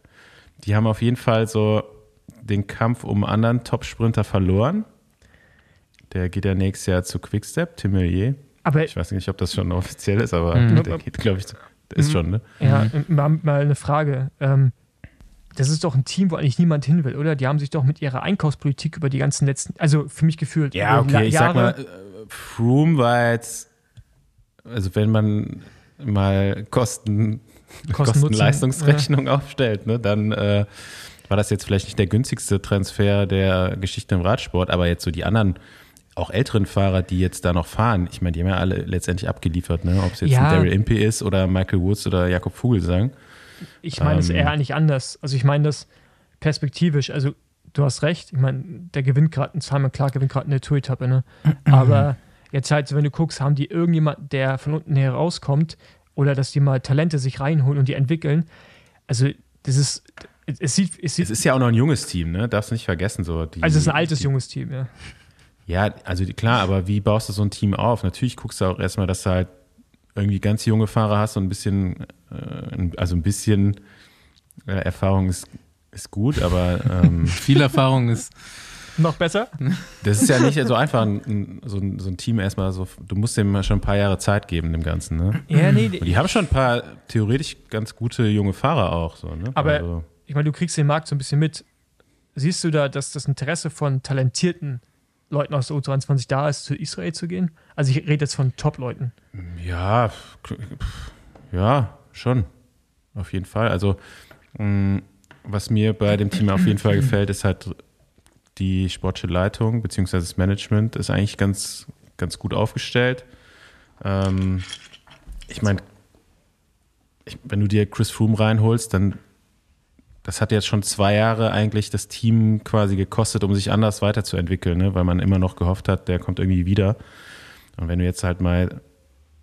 Die haben auf jeden Fall so den Kampf um einen anderen Top-Sprinter verloren. Der geht ja nächstes Jahr zu Quickstep, Tim Millier. Aber Ich weiß nicht, ob das schon offiziell ist, aber Mhm. der geht, glaube ich, ist Mhm. schon, ne? ja, mal, mal eine Frage. Ähm, das ist doch ein Team, wo eigentlich niemand hin will, oder? Die haben sich doch mit ihrer Einkaufspolitik über die ganzen letzten, also für mich gefühlt, Ja, okay, ich sag Jahre- mal, Froome war jetzt, also wenn man mal Kosten, Kosten-Leistungsrechnung aufstellt, ne, dann äh, war das jetzt vielleicht nicht der günstigste Transfer der Geschichte im Radsport, aber jetzt so die anderen, auch älteren Fahrer, die jetzt da noch fahren, ich meine, die haben ja alle letztendlich abgeliefert, ne? ob es jetzt Ja. ein Daryl Impey ist oder Michael Woods oder Jakob Vogelsang. Ich meine es Ähm, eher eigentlich anders. Also ich meine das perspektivisch. Also du hast recht. Ich meine, der gewinnt gerade, Simon Clark gewinnt gerade eine Tour-Etappe, ne? Aber jetzt halt, so, wenn du guckst, haben die irgendjemand, der von unten herauskommt oder dass die mal Talente sich reinholen und die entwickeln. Also das ist, es sieht, es sieht Es ist ja auch noch ein junges Team, ne? Darfst nicht vergessen. So, die, also es ist ein altes, die, junges Team, ja. Ja, also klar, aber wie baust du so ein Team auf? Natürlich guckst du auch erstmal, dass du halt irgendwie ganz junge Fahrer hast und ein bisschen, äh, also ein bisschen äh, Erfahrung ist, ist gut, aber ähm, Viel Erfahrung ist. Noch besser? das ist ja nicht so einfach, ein, so, ein, so ein Team erstmal so, du musst dem schon ein paar Jahre Zeit geben, dem Ganzen, ne? Ja, nee. Und die haben schon ein paar theoretisch ganz gute junge Fahrer auch, so, ne? Aber- also, ich meine, du kriegst den Markt so ein bisschen mit. Siehst du da, dass das Interesse von talentierten Leuten aus der U23 da ist, zu Israel zu gehen? Also ich rede jetzt von Top-Leuten. Ja, ja, schon. Auf jeden Fall. Also, mh, was mir bei dem Team auf jeden Fall gefällt, ist halt die sportliche Leitung beziehungsweise das Management ist eigentlich ganz, ganz gut aufgestellt. Ähm, ich meine, wenn du dir Chris Froome reinholst, dann das hat jetzt schon zwei Jahre eigentlich das Team quasi gekostet, um sich anders weiterzuentwickeln, ne? weil man immer noch gehofft hat, der kommt irgendwie wieder. Und wenn du jetzt halt mal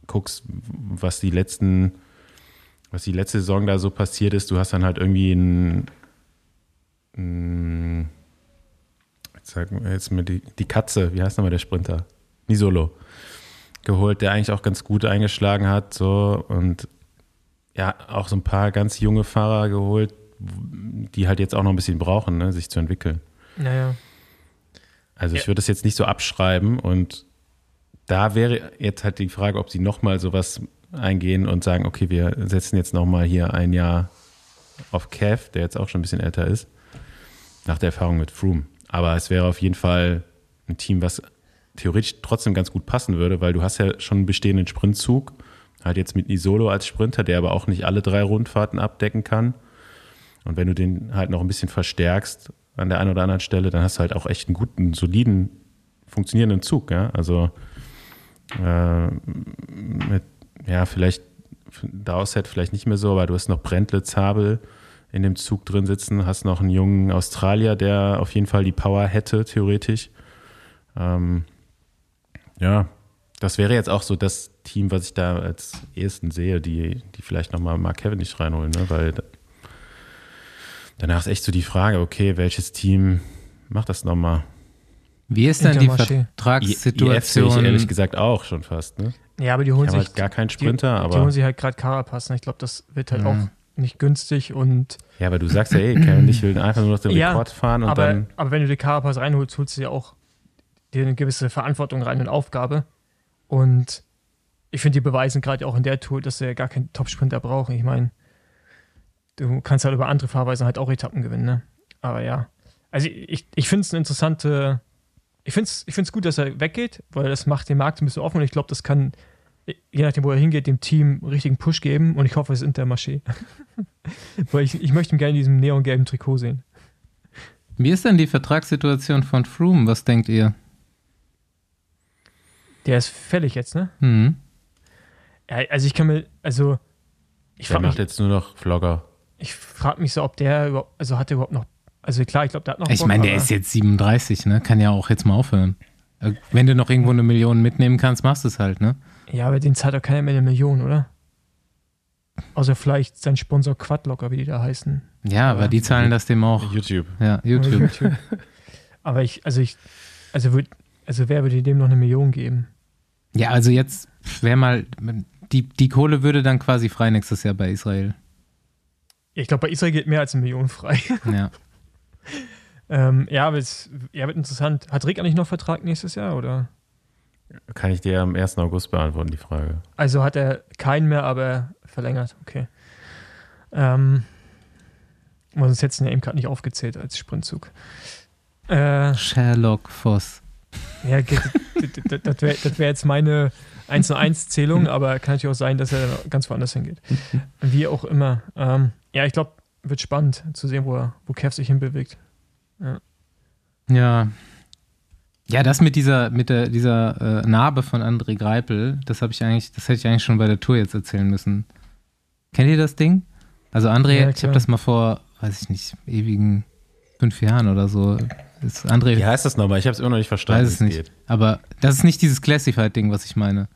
guckst, was die letzten, was die letzte Saison da so passiert ist, du hast dann halt irgendwie ein, ein jetzt, jetzt mir die, die Katze, wie heißt nochmal der Sprinter? Nisolo geholt, der eigentlich auch ganz gut eingeschlagen hat, so und ja, auch so ein paar ganz junge Fahrer geholt, die halt jetzt auch noch ein bisschen brauchen, ne, sich zu entwickeln. Naja. Also ich würde das jetzt nicht so abschreiben und da wäre jetzt halt die Frage, ob sie nochmal sowas eingehen und sagen, okay, wir setzen jetzt nochmal hier ein Jahr auf Kev, der jetzt auch schon ein bisschen älter ist, nach der Erfahrung mit Froome. Aber es wäre auf jeden Fall ein Team, was theoretisch trotzdem ganz gut passen würde, weil du hast ja schon einen bestehenden Sprintzug, halt jetzt mit Isolo als Sprinter, der aber auch nicht alle drei Rundfahrten abdecken kann. Und wenn du den halt noch ein bisschen verstärkst an der einen oder anderen Stelle, dann hast du halt auch echt einen guten, soliden, funktionierenden Zug. Ja? Also äh, mit, ja, vielleicht Dowset vielleicht nicht mehr so, aber du hast noch Brentle, Zabel in dem Zug drin sitzen, hast noch einen jungen Australier, der auf jeden Fall die Power hätte, theoretisch. Ähm, ja, das wäre jetzt auch so das Team, was ich da als ehesten sehe, die, die vielleicht nochmal Mark Cavendish reinholen, ne? weil danach ist echt so die Frage, okay, welches Team macht das nochmal? Wie ist denn die. Vertragssituation? IF sehe ich ehrlich gesagt auch schon fast. Ne? Ja, aber die holen Ich habe sich halt gar keinen Sprinter, die, aber. Die holen sich halt gerade Carapaz. ne? Ich glaube, das wird halt Mhm. auch nicht günstig und ja, aber du sagst ja eh, Kevin, ich will einfach nur noch den Ja, Rekord fahren und aber, dann. aber wenn du die Carapaz reinholst, holst du ja auch dir eine gewisse Verantwortung rein und Aufgabe. Und ich finde, die beweisen gerade auch in der Tour, dass sie ja gar keinen Top-Sprinter brauchen. Ich meine, du kannst halt über andere Fahrweisen halt auch Etappen gewinnen, ne? Aber ja. Also ich, ich finde es eine interessante. Ich finde es ich find's gut, dass er weggeht, weil das macht den Markt ein bisschen offen und ich glaube, das kann, je nachdem, wo er hingeht, dem Team einen richtigen Push geben und ich hoffe, es ist Intermarché. weil ich, ich möchte ihn gerne in diesem neongelben Trikot sehen. Wie ist denn die Vertragssituation von Froome? Was denkt ihr? Der ist fällig jetzt, ne? Hm. Ja, also ich kann mir, also ich Der frage macht mich, jetzt nur noch Vlogger. ich frag mich so, ob der überhaupt, also hat der überhaupt noch, also klar, ich glaube, der hat noch Ich meine, der ist jetzt 37, ne? Kann ja auch jetzt mal aufhören. Äh, Wenn du noch irgendwo eine Million mitnehmen kannst, machst du es halt, ne? Ja, aber den zahlt doch keiner mehr eine Million, oder? Außer vielleicht sein Sponsor Quadlocker, wie die da heißen. Ja, aber die zahlen das dem auch. YouTube. Ja, YouTube. aber ich, also ich, also würd, also wer würde dem noch eine Million geben? Ja, also jetzt wäre mal, die, die Kohle würde dann quasi frei nächstes Jahr bei Israel. Ich glaube, bei Israel geht mehr als eine Million frei. Ja. ähm, ja, aber es ja, wird interessant. Hat Rick eigentlich noch Vertrag nächstes Jahr, oder? Kann ich dir am 1. August beantworten, die Frage. Also hat er keinen mehr, aber verlängert, okay. Ähm, hättest du ihn ja eben gerade nicht aufgezählt als Sprintzug. Äh, Sherlock Voss. ja, das wäre wär jetzt meine 1 zu 1 Zählung, aber kann natürlich auch sein, dass er ganz woanders hingeht. Wie auch immer. Ähm, ja, ich glaube, wird spannend zu sehen, wo, er, wo Kev sich hinbewegt. Ja. Ja, das mit dieser, mit der, dieser äh, Narbe von André Greipel, das habe ich eigentlich, das hätte ich eigentlich schon bei der Tour jetzt erzählen müssen. Kennt ihr das Ding? Also André, Ja, ich habe das mal vor, weiß ich nicht, ewigen fünf Jahren oder so. Ist André, Wie heißt das nochmal? Ich habe es immer noch nicht verstanden, weiß es nicht. Aber das ist nicht dieses Classified-Ding, was ich meine.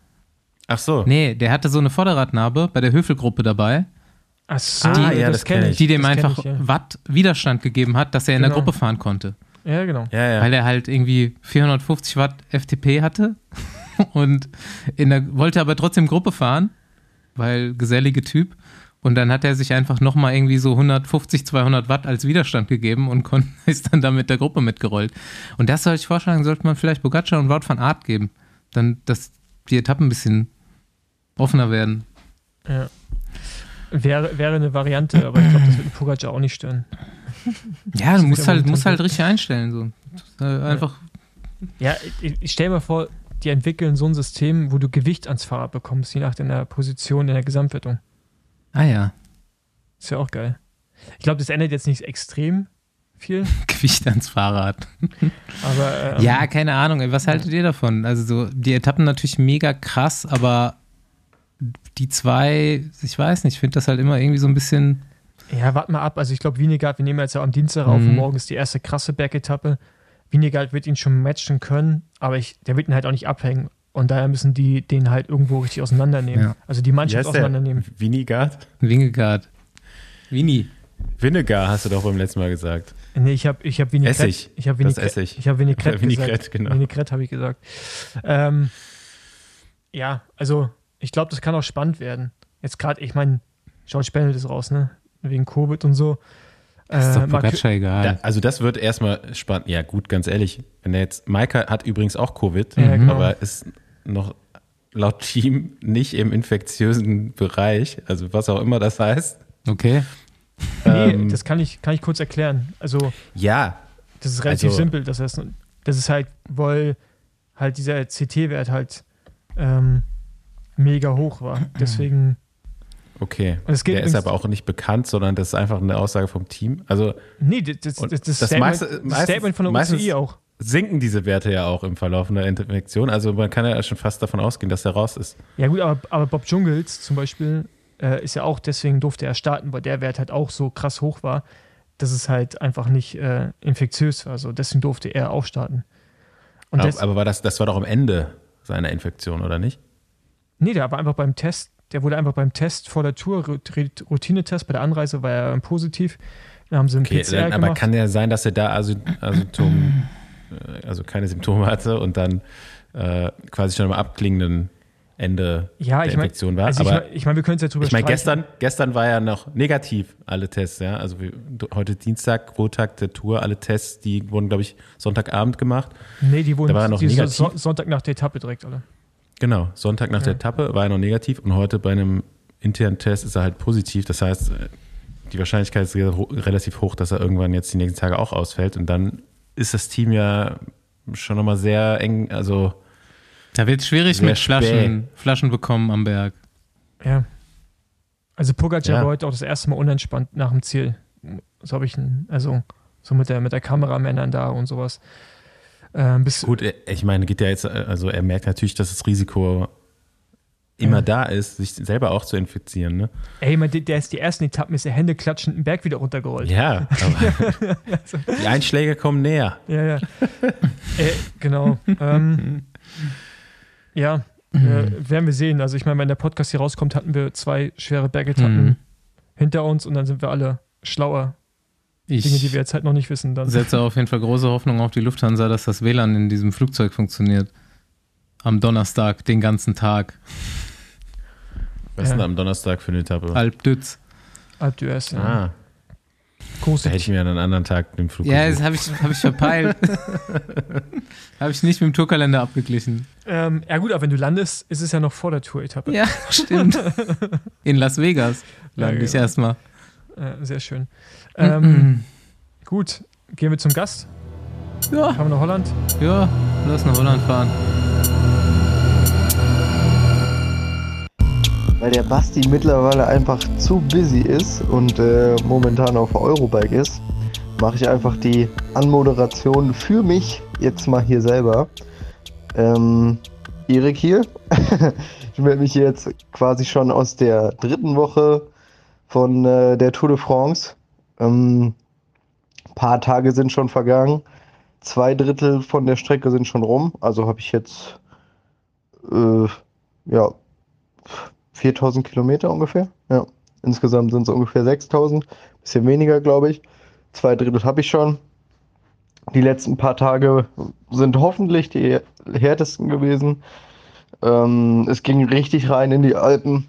Ach so. Nee, der hatte so eine Vorderradnarbe bei der Höfelgruppe dabei, Ach so, Ah, ja, das kenn ich. die dem Das einfach ich, ja. Watt Widerstand gegeben hat, dass er in der Genau. Gruppe fahren konnte. Ja, genau. Ja, ja. weil er halt irgendwie 450 Watt FTP hatte und in der, wollte aber trotzdem Gruppe fahren, weil gesellige Typ. Und dann hat er sich einfach nochmal irgendwie so 150, 200 Watt als Widerstand gegeben und kon- ist dann da mit der Gruppe mitgerollt. Und das soll ich vorschlagen, sollte man vielleicht Bogaccia und Wout van Art geben. Dann, dass die Etappen ein bisschen offener werden. Ja. Wäre, wäre eine Variante, aber ich glaube, das wird Pogacar auch nicht stören. Ja, du musst ja halt, musst halt richtig einstellen. So. Äh, einfach, Ja, ich, stell mir vor, die entwickeln so ein System, wo du Gewicht ans Fahrrad bekommst, je nach deiner Position in der Gesamtwertung. ah ja, Ist ja auch geil. Ich glaube, das ändert jetzt nicht extrem viel, Gewicht ans Fahrrad. aber ähm, Ja, keine Ahnung. ey, Was haltet ihr davon? Also so die Etappen natürlich mega krass, aber die zwei, ich weiß nicht, ich finde das halt immer irgendwie so ein bisschen. Ja, warte mal ab. Also ich glaube, Wienegard, wir nehmen jetzt ja am Dienstag auf Mhm. und morgen ist die erste krasse Bergetappe. Wienegard wird ihn schon matchen können, aber ich, der wird ihn halt auch nicht abhängen. Und daher müssen die den halt irgendwo richtig auseinandernehmen. Ja. Also die Mannschaft auseinandernehmen. Vinigard? Wingegaard. Vini. Vinegar hast du doch beim letzten Mal gesagt. Nee, ich habe ich hab Vinaigrette. Essig. Ich habe Das Vinaigrette, Essig. ich hab Vinaigrette Vinaigrette, gesagt. genau. Vinaigrette habe ich gesagt. Ähm, ja, also ich glaube, das kann auch spannend werden. Jetzt gerade, ich meine, George Bennett ist raus, ne? Wegen Covid und so. Das ist Äh, doch Pogacar egal. Da, also das wird erstmal spannend. Ja gut, ganz ehrlich, wenn er jetzt, Maika hat übrigens auch Covid, Ja, genau. aber ist noch laut Team nicht im infektiösen Bereich, also was auch immer das heißt. Okay. nee, Ähm, das kann ich, kann ich kurz erklären. Also, Ja, das ist relativ Also- simpel. Das heißt, das ist halt, weil halt dieser CT-Wert halt ähm, mega hoch war. Deswegen, okay. Und es geht Der ist aber auch nicht bekannt, sondern das ist einfach eine Aussage vom Team. Also nee, das, das, das, das, Statement, meiste- meistens- Statement von der UCI auch. sinken diese Werte ja auch im Verlauf einer Infektion. Also man kann ja schon fast davon ausgehen, dass er raus ist. Ja gut, aber, aber Bob Jungels zum Beispiel äh, ist ja auch, deswegen durfte er starten, weil der Wert halt auch so krass hoch war, dass es halt einfach nicht äh, infektiös war. Also deswegen durfte er auch starten. Aber, aber war das, das war doch am Ende seiner Infektion, oder nicht? nee, der war einfach beim Test, der wurde einfach beim Test vor der Tour, Routinetest bei der Anreise, war er positiv. Dann haben sie einen Okay, PCR dann, aber gemacht. kann ja sein, dass er da also, Asymptom, äh, also keine Symptome hatte und dann äh, quasi schon am abklingenden Ende ja, der ich meine, Infektion war. also ich aber mein, ich mein, wir können es ja drüber ich meine, gestern, gestern war ja noch negativ alle Tests, ja. Also wir, heute Dienstag, Quotag der Tour, alle Tests, die wurden, glaube ich, Sonntagabend gemacht. Nee, die wurden Da war noch negativ. so, Sonntag nach der Etappe direkt, alle. Genau, Sonntag nach der Ja. Etappe war er noch negativ und heute bei einem internen Test ist er halt positiv. Das heißt, äh, die Wahrscheinlichkeit ist re- relativ hoch, dass er irgendwann jetzt die nächsten Tage auch ausfällt. Und dann ist das Team ja schon nochmal sehr eng, also Da wird es schwierig mit Flaschen, Flaschen bekommen am Berg. Ja. Also Pogacar Ja. war heute auch das erste Mal unentspannt nach dem Ziel. So habe ich ihn, also so mit der, mit der Kameramännern da und sowas. Ähm, bis, gut, ich meine, geht ja jetzt, äh, also er merkt natürlich, dass das Risiko immer Ja. da ist, sich selber auch zu infizieren, ne? ey, man, der, der ist die ersten Etappen, ist der Hände klatschend den Berg wieder runtergerollt. Ja, aber die Einschläge kommen näher. Ja, ja. äh, genau. Ähm, ja, äh, werden wir sehen. Also ich meine, wenn der Podcast hier rauskommt, hatten wir zwei schwere Bergetappen Mhm. hinter uns und dann sind wir alle schlauer. Dinge, die Ich wir jetzt halt noch nicht wissen. Dann. setze auf jeden Fall große Hoffnung auf die Lufthansa, dass das WLAN in diesem Flugzeug funktioniert. Am Donnerstag, den ganzen Tag. Was ist Ja. denn am Donnerstag für eine Etappe? Alp Dütz. Alp d'Huez, ja. Ah, Große da hätte ich mir an einen anderen Tag den Flug Ja, das habe ich, hab ich verpeilt. habe ich nicht mit dem Tourkalender abgeglichen. Ähm, ja gut, aber wenn du landest, ist es ja noch vor der Tour-Etappe. Ja, stimmt. In Las Vegas lande Ja, ich genau. erstmal. Äh, sehr schön. Ähm, gut, gehen wir zum Gast. Ja, Fahren wir nach Holland. ja, lass nach Holland fahren. weil der Basti mittlerweile einfach zu busy ist und äh, momentan auf Eurobike ist, mache ich einfach die Anmoderation für mich jetzt mal hier selber. Ähm, Erik hier. ich melde mich jetzt quasi schon aus der dritten Woche von äh, der Tour de France. Ähm, paar Tage sind schon vergangen. Zwei Drittel von der Strecke sind schon rum. Also habe ich jetzt äh, ja 4000 Kilometer ungefähr. Ja. Insgesamt sind es ungefähr 6000. Bisschen weniger, glaube ich. Zwei Drittel habe ich schon. Die letzten paar Tage sind hoffentlich die härtesten gewesen. Ähm, es ging richtig rein in die Alpen.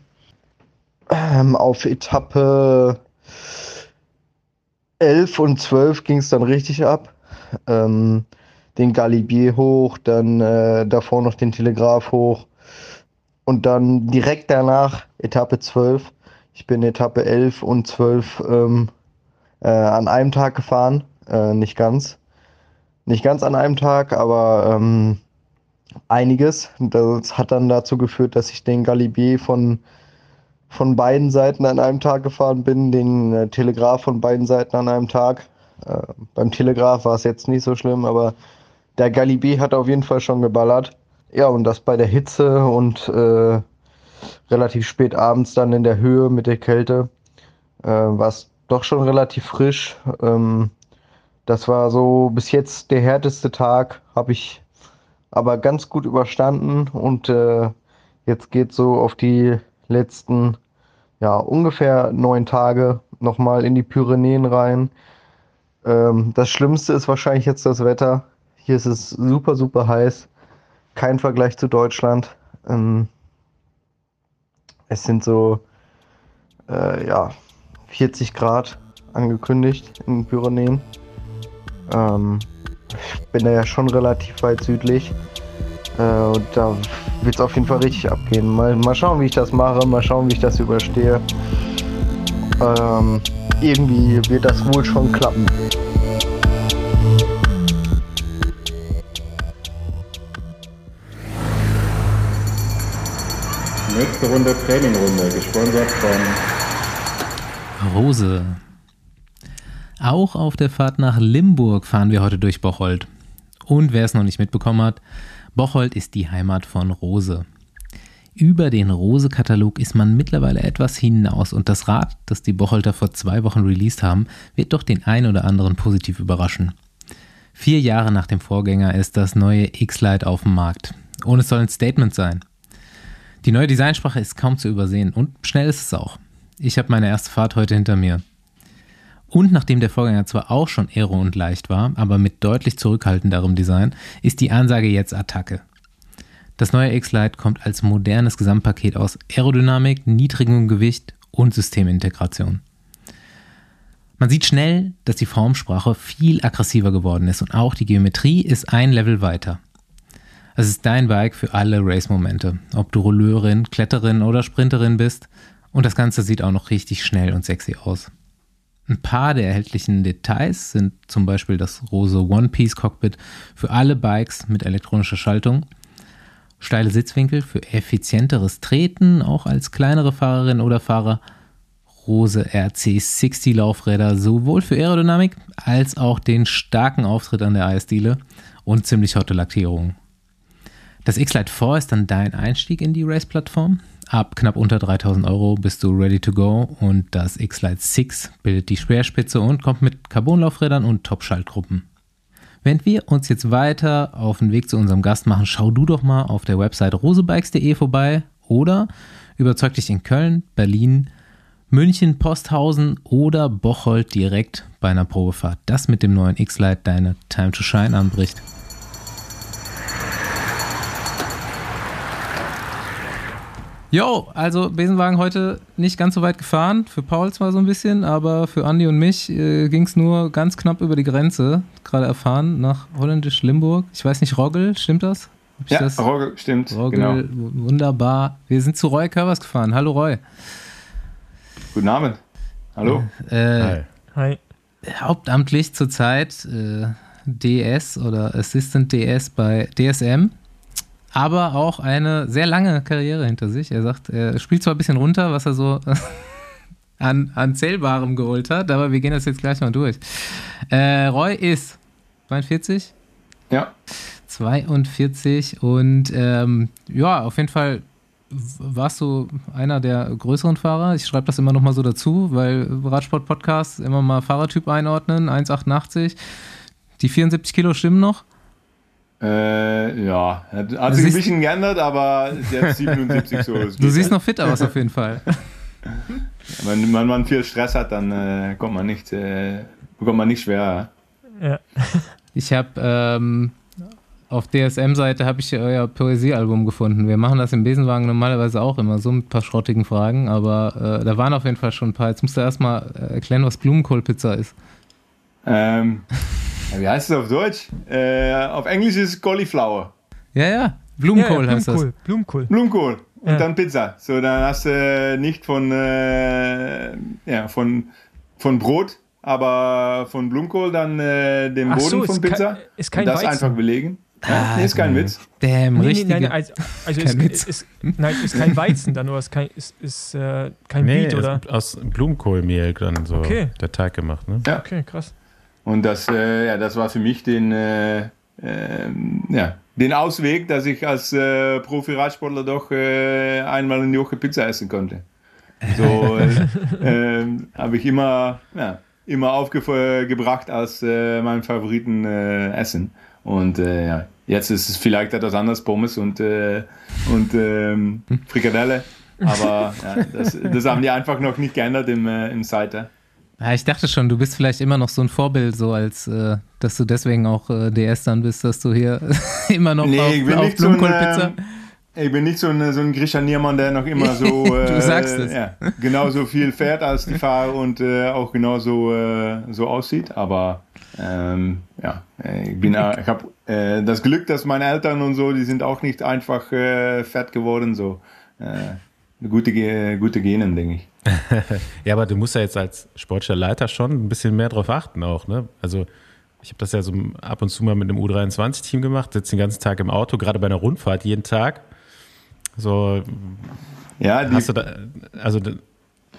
Ähm, auf Etappe 11 und 12 ging es dann richtig ab. Ähm, den Galibier hoch, dann äh, davor noch den Telegraph hoch. Und dann direkt danach Etappe 12. Ich bin Etappe 11 und 12 ähm, äh, an einem Tag gefahren. Äh, nicht ganz. Nicht ganz an einem Tag, aber ähm, einiges. Das hat dann dazu geführt, dass ich den Galibier von, von beiden Seiten an einem Tag gefahren bin, den äh, Telegraph von beiden Seiten an einem Tag. Äh, beim Telegraph war es jetzt nicht so schlimm, aber der Galibier hat auf jeden Fall schon geballert. Ja, und das bei der Hitze und äh, relativ spät abends dann in der Höhe mit der Kälte äh, war es doch schon relativ frisch. Ähm, das war so bis jetzt der härteste Tag, habe ich aber ganz gut überstanden und äh, jetzt geht so auf die letzten ja ungefähr neun Tage nochmal in die Pyrenäen rein. Ähm, das Schlimmste ist wahrscheinlich jetzt das Wetter. Hier ist es super, super heiß. Kein Vergleich zu Deutschland. Ähm, es sind so äh, ja, 40 Grad angekündigt in den Pyrenäen. Ähm, ich bin da ja schon relativ weit südlich. Äh, und da wird es auf jeden Fall richtig abgehen. Mal, mal schauen, wie ich das mache, mal schauen, wie ich das überstehe. Ähm, irgendwie wird das wohl schon klappen. Nächste Runde Trainingrunde, gesponsert von Rose. Auch auf der Fahrt nach Limburg fahren wir heute durch Bocholt. Und wer es noch nicht mitbekommen hat, Bocholt ist die Heimat von Rose. Über den Rose-Katalog ist man mittlerweile etwas hinaus und das Rad, das die Bocholter vor zwei Wochen released haben, wird doch den einen oder anderen positiv überraschen. Vier Jahre nach dem Vorgänger ist das neue X-Lite auf dem Markt. Und es soll ein Statement sein. Die neue Designsprache ist kaum zu übersehen und schnell ist es auch. Ich habe meine erste Fahrt heute hinter mir. Und nachdem der Vorgänger zwar auch schon aero und leicht war, aber mit deutlich zurückhaltenderem Design, ist die Ansage jetzt Attacke. Das neue X-Lite kommt als modernes Gesamtpaket aus Aerodynamik, niedrigem Gewicht und Systemintegration. Man sieht schnell, dass die Formsprache viel aggressiver geworden ist und auch die Geometrie ist ein Level weiter. Es ist dein Bike für alle Race-Momente, ob du Rolleurin, Kletterin oder Sprinterin bist und das Ganze sieht auch noch richtig schnell und sexy aus. Ein paar der erhältlichen Details sind zum Beispiel das rose One-Piece-Cockpit für alle Bikes mit elektronischer Schaltung, steile Sitzwinkel für effizienteres Treten, auch als kleinere Fahrerin oder Fahrer, rose RC60 Laufräder sowohl für Aerodynamik als auch den starken Auftritt an der Eisdiele und ziemlich hotte Lackierungen. Das X-Lite 4 ist dann dein Einstieg in die Race-Plattform. Ab knapp unter 3000 Euro bist du ready to go und das X-Lite 6 bildet die Speerspitze und kommt mit Carbonlaufrädern und Top-Schaltgruppen. Während wir uns jetzt weiter auf den Weg zu unserem Gast machen, schau du doch mal auf der Website rosebikes.de vorbei oder überzeug dich in Köln, Berlin, München, Posthausen oder Bocholt direkt bei einer Probefahrt, das mit dem neuen X-Lite deine Time to Shine anbricht. Jo, also Besenwagen heute nicht ganz so weit gefahren. Für Paul zwar so ein bisschen, aber für Andi und mich äh, ging es nur ganz knapp über die Grenze, gerade erfahren, nach holländisch Limburg. Ich weiß nicht, Roggel, stimmt das? Hab ich Ja, das? Roggel, stimmt. Roggel, Genau. wunderbar. Wir sind zu Roy Curvers gefahren. Hallo Roy. Guten Abend. Hallo. Äh, Hi. Hi. hauptamtlich zurzeit äh, DS oder Assistant DS bei DSM, aber auch eine sehr lange Karriere hinter sich. Er sagt, er spielt zwar ein bisschen runter, was er so an, an Zählbarem geholt hat, aber wir gehen das jetzt gleich mal durch. Äh, Roy ist 42, Ja. 42 und ähm, ja, auf jeden Fall warst du einer der größeren Fahrer. Ich schreibe das immer noch mal so dazu, weil Radsport-Podcasts immer mal Fahrertyp einordnen, 1,88. Die 74 Kilo stimmen noch. Äh, ja. Hat, hat sich ein bisschen geändert, aber jetzt 77 so. es Du siehst halt. noch fit aus auf jeden Fall. Wenn man, man viel Stress hat, dann äh, kommt man nicht, äh, bekommt man nicht schwer. Ja. Ich habe ähm, auf DSM-Seite habe ich euer Poesiealbum gefunden. Wir machen das im Besenwagen normalerweise auch immer so mit ein paar schrottigen Fragen, aber äh, da waren auf jeden Fall schon ein paar. Jetzt musst du erstmal äh, erklären, was Blumenkohlpizza ist. Ähm, ja, wie heißt es auf Deutsch? Äh, auf Englisch ist es Cauliflower. Ja, ja, Blumenkohl ja, ja, heißt das. Blumenkohl. Blumenkohl. Und Ja. dann Pizza. So, dann hast du äh, nicht von, äh, ja, von, von Brot, aber von Blumenkohl dann äh, den Ach Boden so, von ist Pizza. kein- ist kein und das Weizen. einfach belegen. Ah, nee, ist kein. Witz. Damn, Nee, nee, richtige. nein, also, also Kein ist, Witz. ist, nein, ist kein Weizen dann, oder ist kein, ist, ist, äh, kein Nee, Beet, oder? ist aus Blumenkohlmehl dann so Okay. der Teig gemacht, ne? Ja. Okay, krass. Und das, äh, ja, das war für mich den, äh, ähm, ja, den Ausweg, dass ich als äh, Profi-Radsportler doch äh, einmal in die Woche Pizza essen konnte. So äh, ähm, habe ich immer, ja, immer aufgebracht als äh, mein Favoriten äh, Essen. Und äh, ja, jetzt ist es vielleicht etwas anderes, Pommes und, äh, und ähm, Frikadelle. Aber ja, das, das haben die einfach noch nicht geändert im, äh, im Seite. Ja, ich dachte schon, du bist vielleicht immer noch so ein Vorbild, so als, äh, dass du deswegen auch äh, DS dann bist, dass du hier immer noch Nee, auf, ich bin auf nicht so ein, Blumenkohlpizza. ich bin nicht so ein, so ein Grisha Niermann, der noch immer so Du sagst es. Ja, genauso viel fährt als die Fahrer und äh, auch genauso äh, so aussieht. Aber ähm, ja, äh, ich bin, äh, ich habe äh, das Glück, dass meine Eltern und so, die sind auch nicht einfach äh, fett geworden. So äh, gute, gute Genen, denke ich. Ja, aber du musst ja jetzt als sportlicher Leiter schon ein bisschen mehr drauf achten auch, ne? Also ich habe das ja so ab und zu mal mit einem U23-Team gemacht, sitze den ganzen Tag im Auto, gerade bei einer Rundfahrt jeden Tag. So, Ja, die, hast du da, also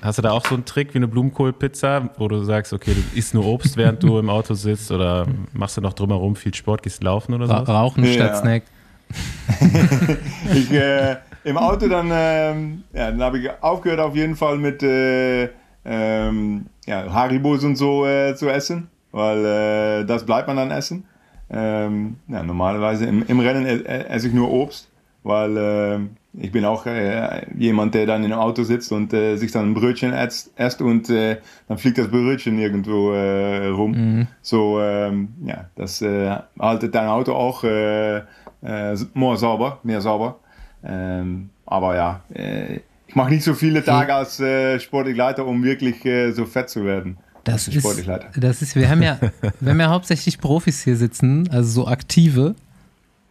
hast du da auch so einen Trick wie eine Blumenkohlpizza, wo du sagst, okay, du isst nur Obst, während du im Auto sitzt oder machst du noch drumherum viel Sport, gehst laufen oder so? Rauchen Ja. statt Snack. ich, äh, Im Auto dann, ähm, ja, dann habe ich aufgehört auf jeden Fall mit äh, ähm, ja, Haribos und so äh, zu essen, weil äh, das bleibt man dann essen. Ähm, ja, normalerweise im, im Rennen esse ich nur Obst, weil äh, ich bin auch äh, jemand, der dann im Auto sitzt und äh, sich dann ein Brötchen esst, und äh, dann fliegt das Brötchen irgendwo äh, rum. So, ähm, ja, das äh, haltet dein Auto auch äh, äh, mehr sauber, mehr sauber. Ähm, aber ja, äh, ich mache nicht so viele Tage als äh, Sportleiter, um wirklich äh, so fett zu werden. Das ist, Sportleiter. das ist, wir haben ja, wir haben ja hauptsächlich Profis hier sitzen, also so aktive.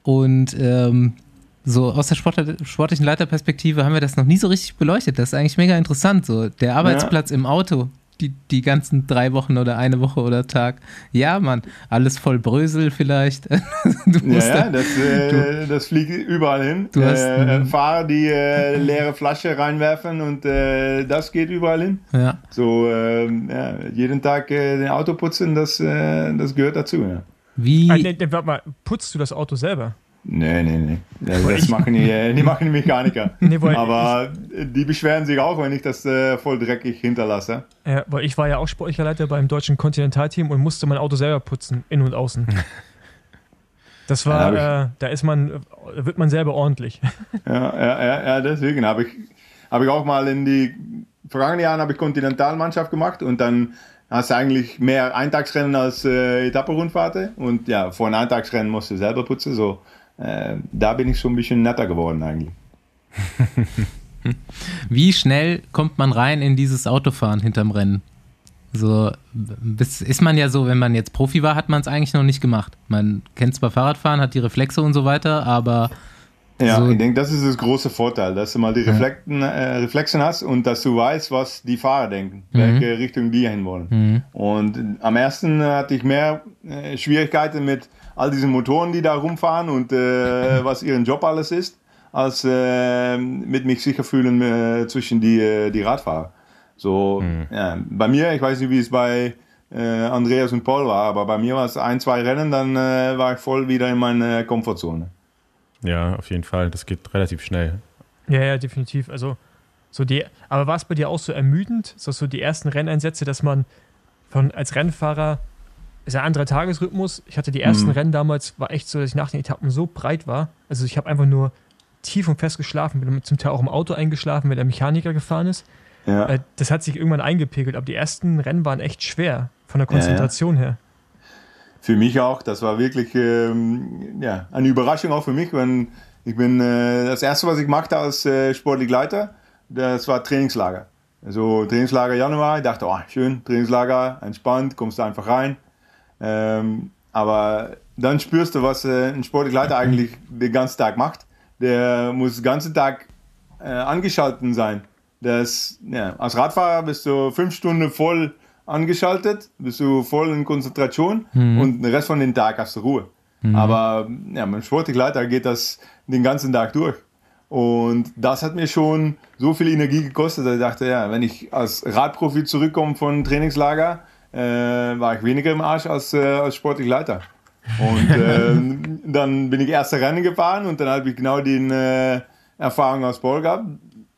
Und ähm, so aus der Sportler, sportlichen Leiterperspektive haben wir das noch nie so richtig beleuchtet. Das ist eigentlich mega interessant. So der Arbeitsplatz im Auto, die, die ganzen drei Wochen oder eine Woche oder Tag. Ja, Mann, alles voll Brösel vielleicht. du Ja, musst ja da, das, äh, das fliegt überall hin. Du hast- äh, mhm. Fahrer, die äh, leere Flasche reinwerfen und äh, das geht überall hin. ja. So ähm, ja, jeden Tag äh, den Auto putzen, das, äh, das gehört dazu. Ja. Wie, Ah, nee, warte mal, putzt du das Auto selber? Nee, nee, nee. Das, das machen die, äh, die machen die Mechaniker. Nee, Aber die beschweren sich auch, wenn ich das äh, voll dreckig hinterlasse. Ja, weil ich war ja auch sportlicher Leiter beim deutschen Kontinentalteam und musste mein Auto selber putzen, in und außen. Das war, Ja, äh, da ist man, wird man selber ordentlich. Ja, ja, ja, ja deswegen habe ich, hab ich auch mal in die vergangenen Jahren habe ich Kontinentalmannschaft gemacht und dann hast du eigentlich mehr Eintagsrennen als äh, Etappenrundfahrten und ja, vor einem Eintagsrennen musst du selber putzen, so äh, da bin ich schon ein bisschen netter geworden eigentlich. wie schnell kommt man rein in dieses Autofahren hinterm Rennen? So, bis, ist man ja so, wenn man jetzt Profi war, hat man es eigentlich noch nicht gemacht. Man kennt zwar Fahrradfahren, hat die Reflexe und so weiter, aber Ja, So- ich denke, das ist das große Vorteil, dass du mal die Reflekten, äh, Reflexen hast und dass du weißt, was die Fahrer denken, welche Richtung die hin wollen. Und am ersten hatte ich mehr äh, Schwierigkeiten mit all diesen Motoren, die da rumfahren und äh, was ihren Job alles ist, als äh, mit mich sicher fühlen äh, zwischen die, äh, die Radfahrer. So, ja, bei mir, ich weiß nicht, wie es bei äh, Andreas und Paul war, aber bei mir war es ein, zwei Rennen, dann äh, war ich voll wieder in meiner Komfortzone. Ja, auf jeden Fall. Das geht relativ schnell. Ja, ja, definitiv. Also, so die, aber war es bei dir auch so ermüdend, so, so die ersten Renneinsätze, dass man von, als Rennfahrer, ist ja ein anderer Tagesrhythmus. Ich hatte die ersten Mhm. Rennen damals, war echt so, dass ich nach den Etappen so breit war. Also, ich habe einfach nur tief und fest geschlafen, bin zum Teil auch im Auto eingeschlafen, wenn der Mechaniker gefahren ist. Ja. Äh, Das hat sich irgendwann eingepegelt, aber die ersten Rennen waren echt schwer von der Konzentration her. Für mich auch. Das war wirklich ähm, ja, eine Überraschung auch für mich. Wenn ich bin äh, das erste, was ich machte als äh, sportlich Leiter, das war Trainingslager. Also Trainingslager Januar. Ich dachte, oh, schön, Trainingslager, entspannt, kommst du einfach rein. Ähm, aber dann spürst du, was äh, ein sportlich Leiter eigentlich den ganzen Tag macht. Der muss den ganzen Tag äh, angeschaltet sein. Das, ja, als Radfahrer bist du fünf Stunden voll angeschaltet, bist du voll in Konzentration und den Rest von den Tag hast du Ruhe. Aber ja, beim Sportleiter geht das den ganzen Tag durch. Und das hat mir schon so viel Energie gekostet, dass ich dachte, ja, wenn ich als Radprofi zurückkomme von Trainingslager, äh, war ich weniger im Arsch als, äh, als Sportleiter. Und ähm, dann bin ich erste Rennen gefahren und dann habe ich genau die äh, Erfahrung als Sport gehabt.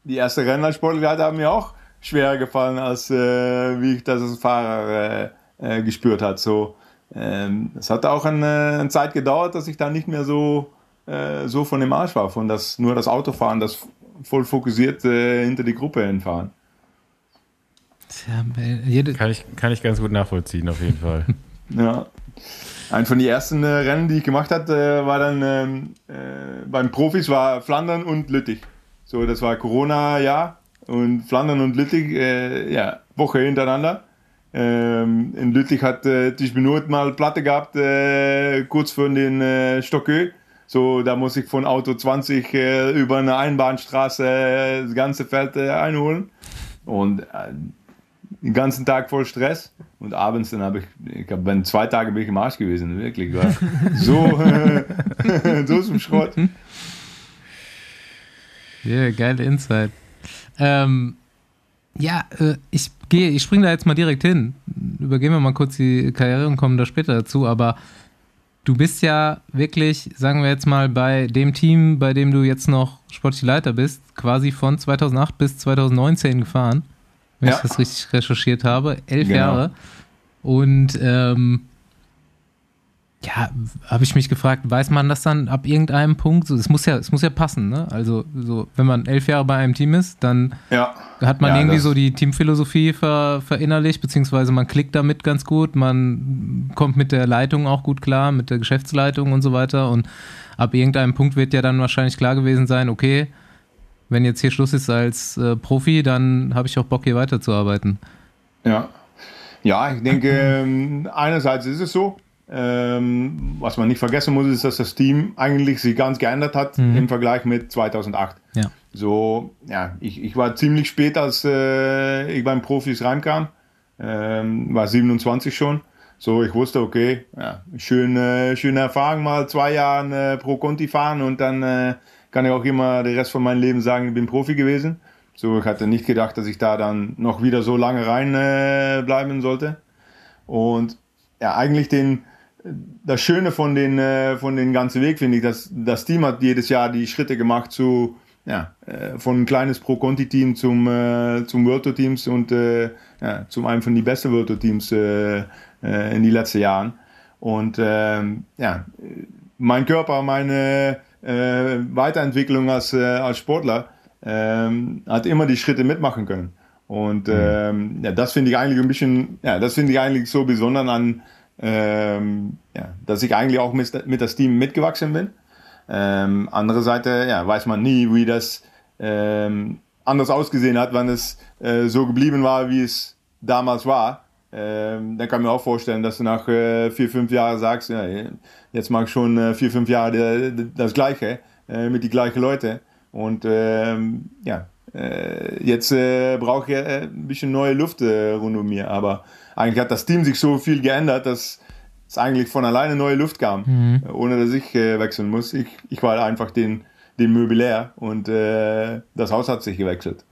Die erste Rennen als Sportleiter haben mir auch schwerer gefallen, als äh, wie ich das als Fahrer äh, äh, gespürt hat. So, ähm, es hat auch eine, eine, Zeit gedauert, dass ich da nicht mehr so, äh, so von dem Arsch war, von das, nur das Autofahren, das voll fokussiert äh, hinter die Gruppe hinfahren. Tja, kann, ich, kann ich ganz gut nachvollziehen, auf jeden Fall. ja. Ein von den ersten äh, Rennen, die ich gemacht hatte, war dann ähm, äh, beim Profis war Flandern und Lüttich. So, das war Corona-Jahr und Flandern und Lüttich, äh, ja, Woche hintereinander. Ähm, in Lüttich hat äh, Tisch Minuten mal Platte gehabt, äh, kurz vor den äh, Stockö. So, da muss ich von Auto 20 äh, über eine Einbahnstraße äh, das ganze Feld äh, einholen. Und den ganzen Tag voll Stress. Und abends dann habe ich, ich hab, bin zwei Tage bin ich im Arsch gewesen, wirklich. So, so zum Schrott. Ja, yeah, geile Insight. Ähm, ja, äh, ich gehe, ich springe da jetzt mal direkt hin. Übergehen wir mal kurz die Karriere und kommen da später dazu. Aber du bist ja wirklich, sagen wir jetzt mal, bei dem Team, bei dem du jetzt noch sportlicher Leiter bist, quasi von 2008 bis 2019 gefahren wenn ja. ich das richtig recherchiert habe. Elf genau. Jahre. Und ähm, ja, habe ich mich gefragt, weiß man das dann ab irgendeinem Punkt? So, es muss ja, es muss ja passen, ne? Also so, wenn man elf Jahre bei einem Team ist, dann ja. hat man ja, irgendwie so die Teamphilosophie ver, verinnerlicht, beziehungsweise man klickt damit ganz gut, man kommt mit der Leitung auch gut klar, mit der Geschäftsleitung und so weiter. Und ab irgendeinem Punkt wird ja dann wahrscheinlich klar gewesen sein, okay, wenn jetzt hier Schluss ist als äh, Profi, dann habe ich auch Bock, hier weiterzuarbeiten. Ja. Ja, ich denke, ähm, einerseits ist es so. Ähm, was man nicht vergessen muss, ist, dass das Team eigentlich sich ganz geändert hat mhm. im Vergleich mit 2008. Ja. So, ja, ich, ich war ziemlich spät, als äh, ich beim Profis reinkam. Ähm, war 27 schon. So, ich wusste, okay, ja, schöne, schöne Erfahrung, mal zwei Jahre äh, pro Conti fahren und dann äh, kann ich auch immer den Rest von meinem Leben sagen, ich bin Profi gewesen. So, ich hatte nicht gedacht, dass ich da dann noch wieder so lange reinbleiben äh, sollte. Und ja, eigentlich den, das Schöne von den, äh, von den ganzen Weg finde ich, dass das Team hat jedes Jahr die Schritte gemacht zu, ja, äh, von ein kleines Pro-Conti-Team zum, äh, zum World Tour Teams und äh, ja, zum einem von den besten World Tour Teams äh, äh, in den letzten Jahren. Und ähm, ja, mein Körper, meine äh, Weiterentwicklung als, äh, als Sportler, ähm, hat immer die Schritte mitmachen können. Und mhm. ähm, ja, das finde ich eigentlich ein bisschen, ja, das finde ich eigentlich so besonders an, ähm, ja, dass ich eigentlich auch mit, mit das Team mitgewachsen bin. Ähm, andere Seite, ja, weiß man nie, wie das ähm, anders ausgesehen hat, wenn es äh, so geblieben war, wie es damals war. Ähm, dann kann ich mir auch vorstellen, dass du nach äh, vier, fünf Jahren sagst, ja, jetzt mache ich schon äh, vier, fünf Jahre das Gleiche äh, mit die gleichen Leute. Und ähm, ja, äh, jetzt äh, brauche ich äh, ein bisschen neue Luft rund um mir. Aber eigentlich hat das Team sich so viel geändert, dass es eigentlich von alleine neue Luft kam, mhm. ohne dass ich wechseln muss. Ich, ich war einfach den, den Möbelär und das Haus hat sich gewechselt.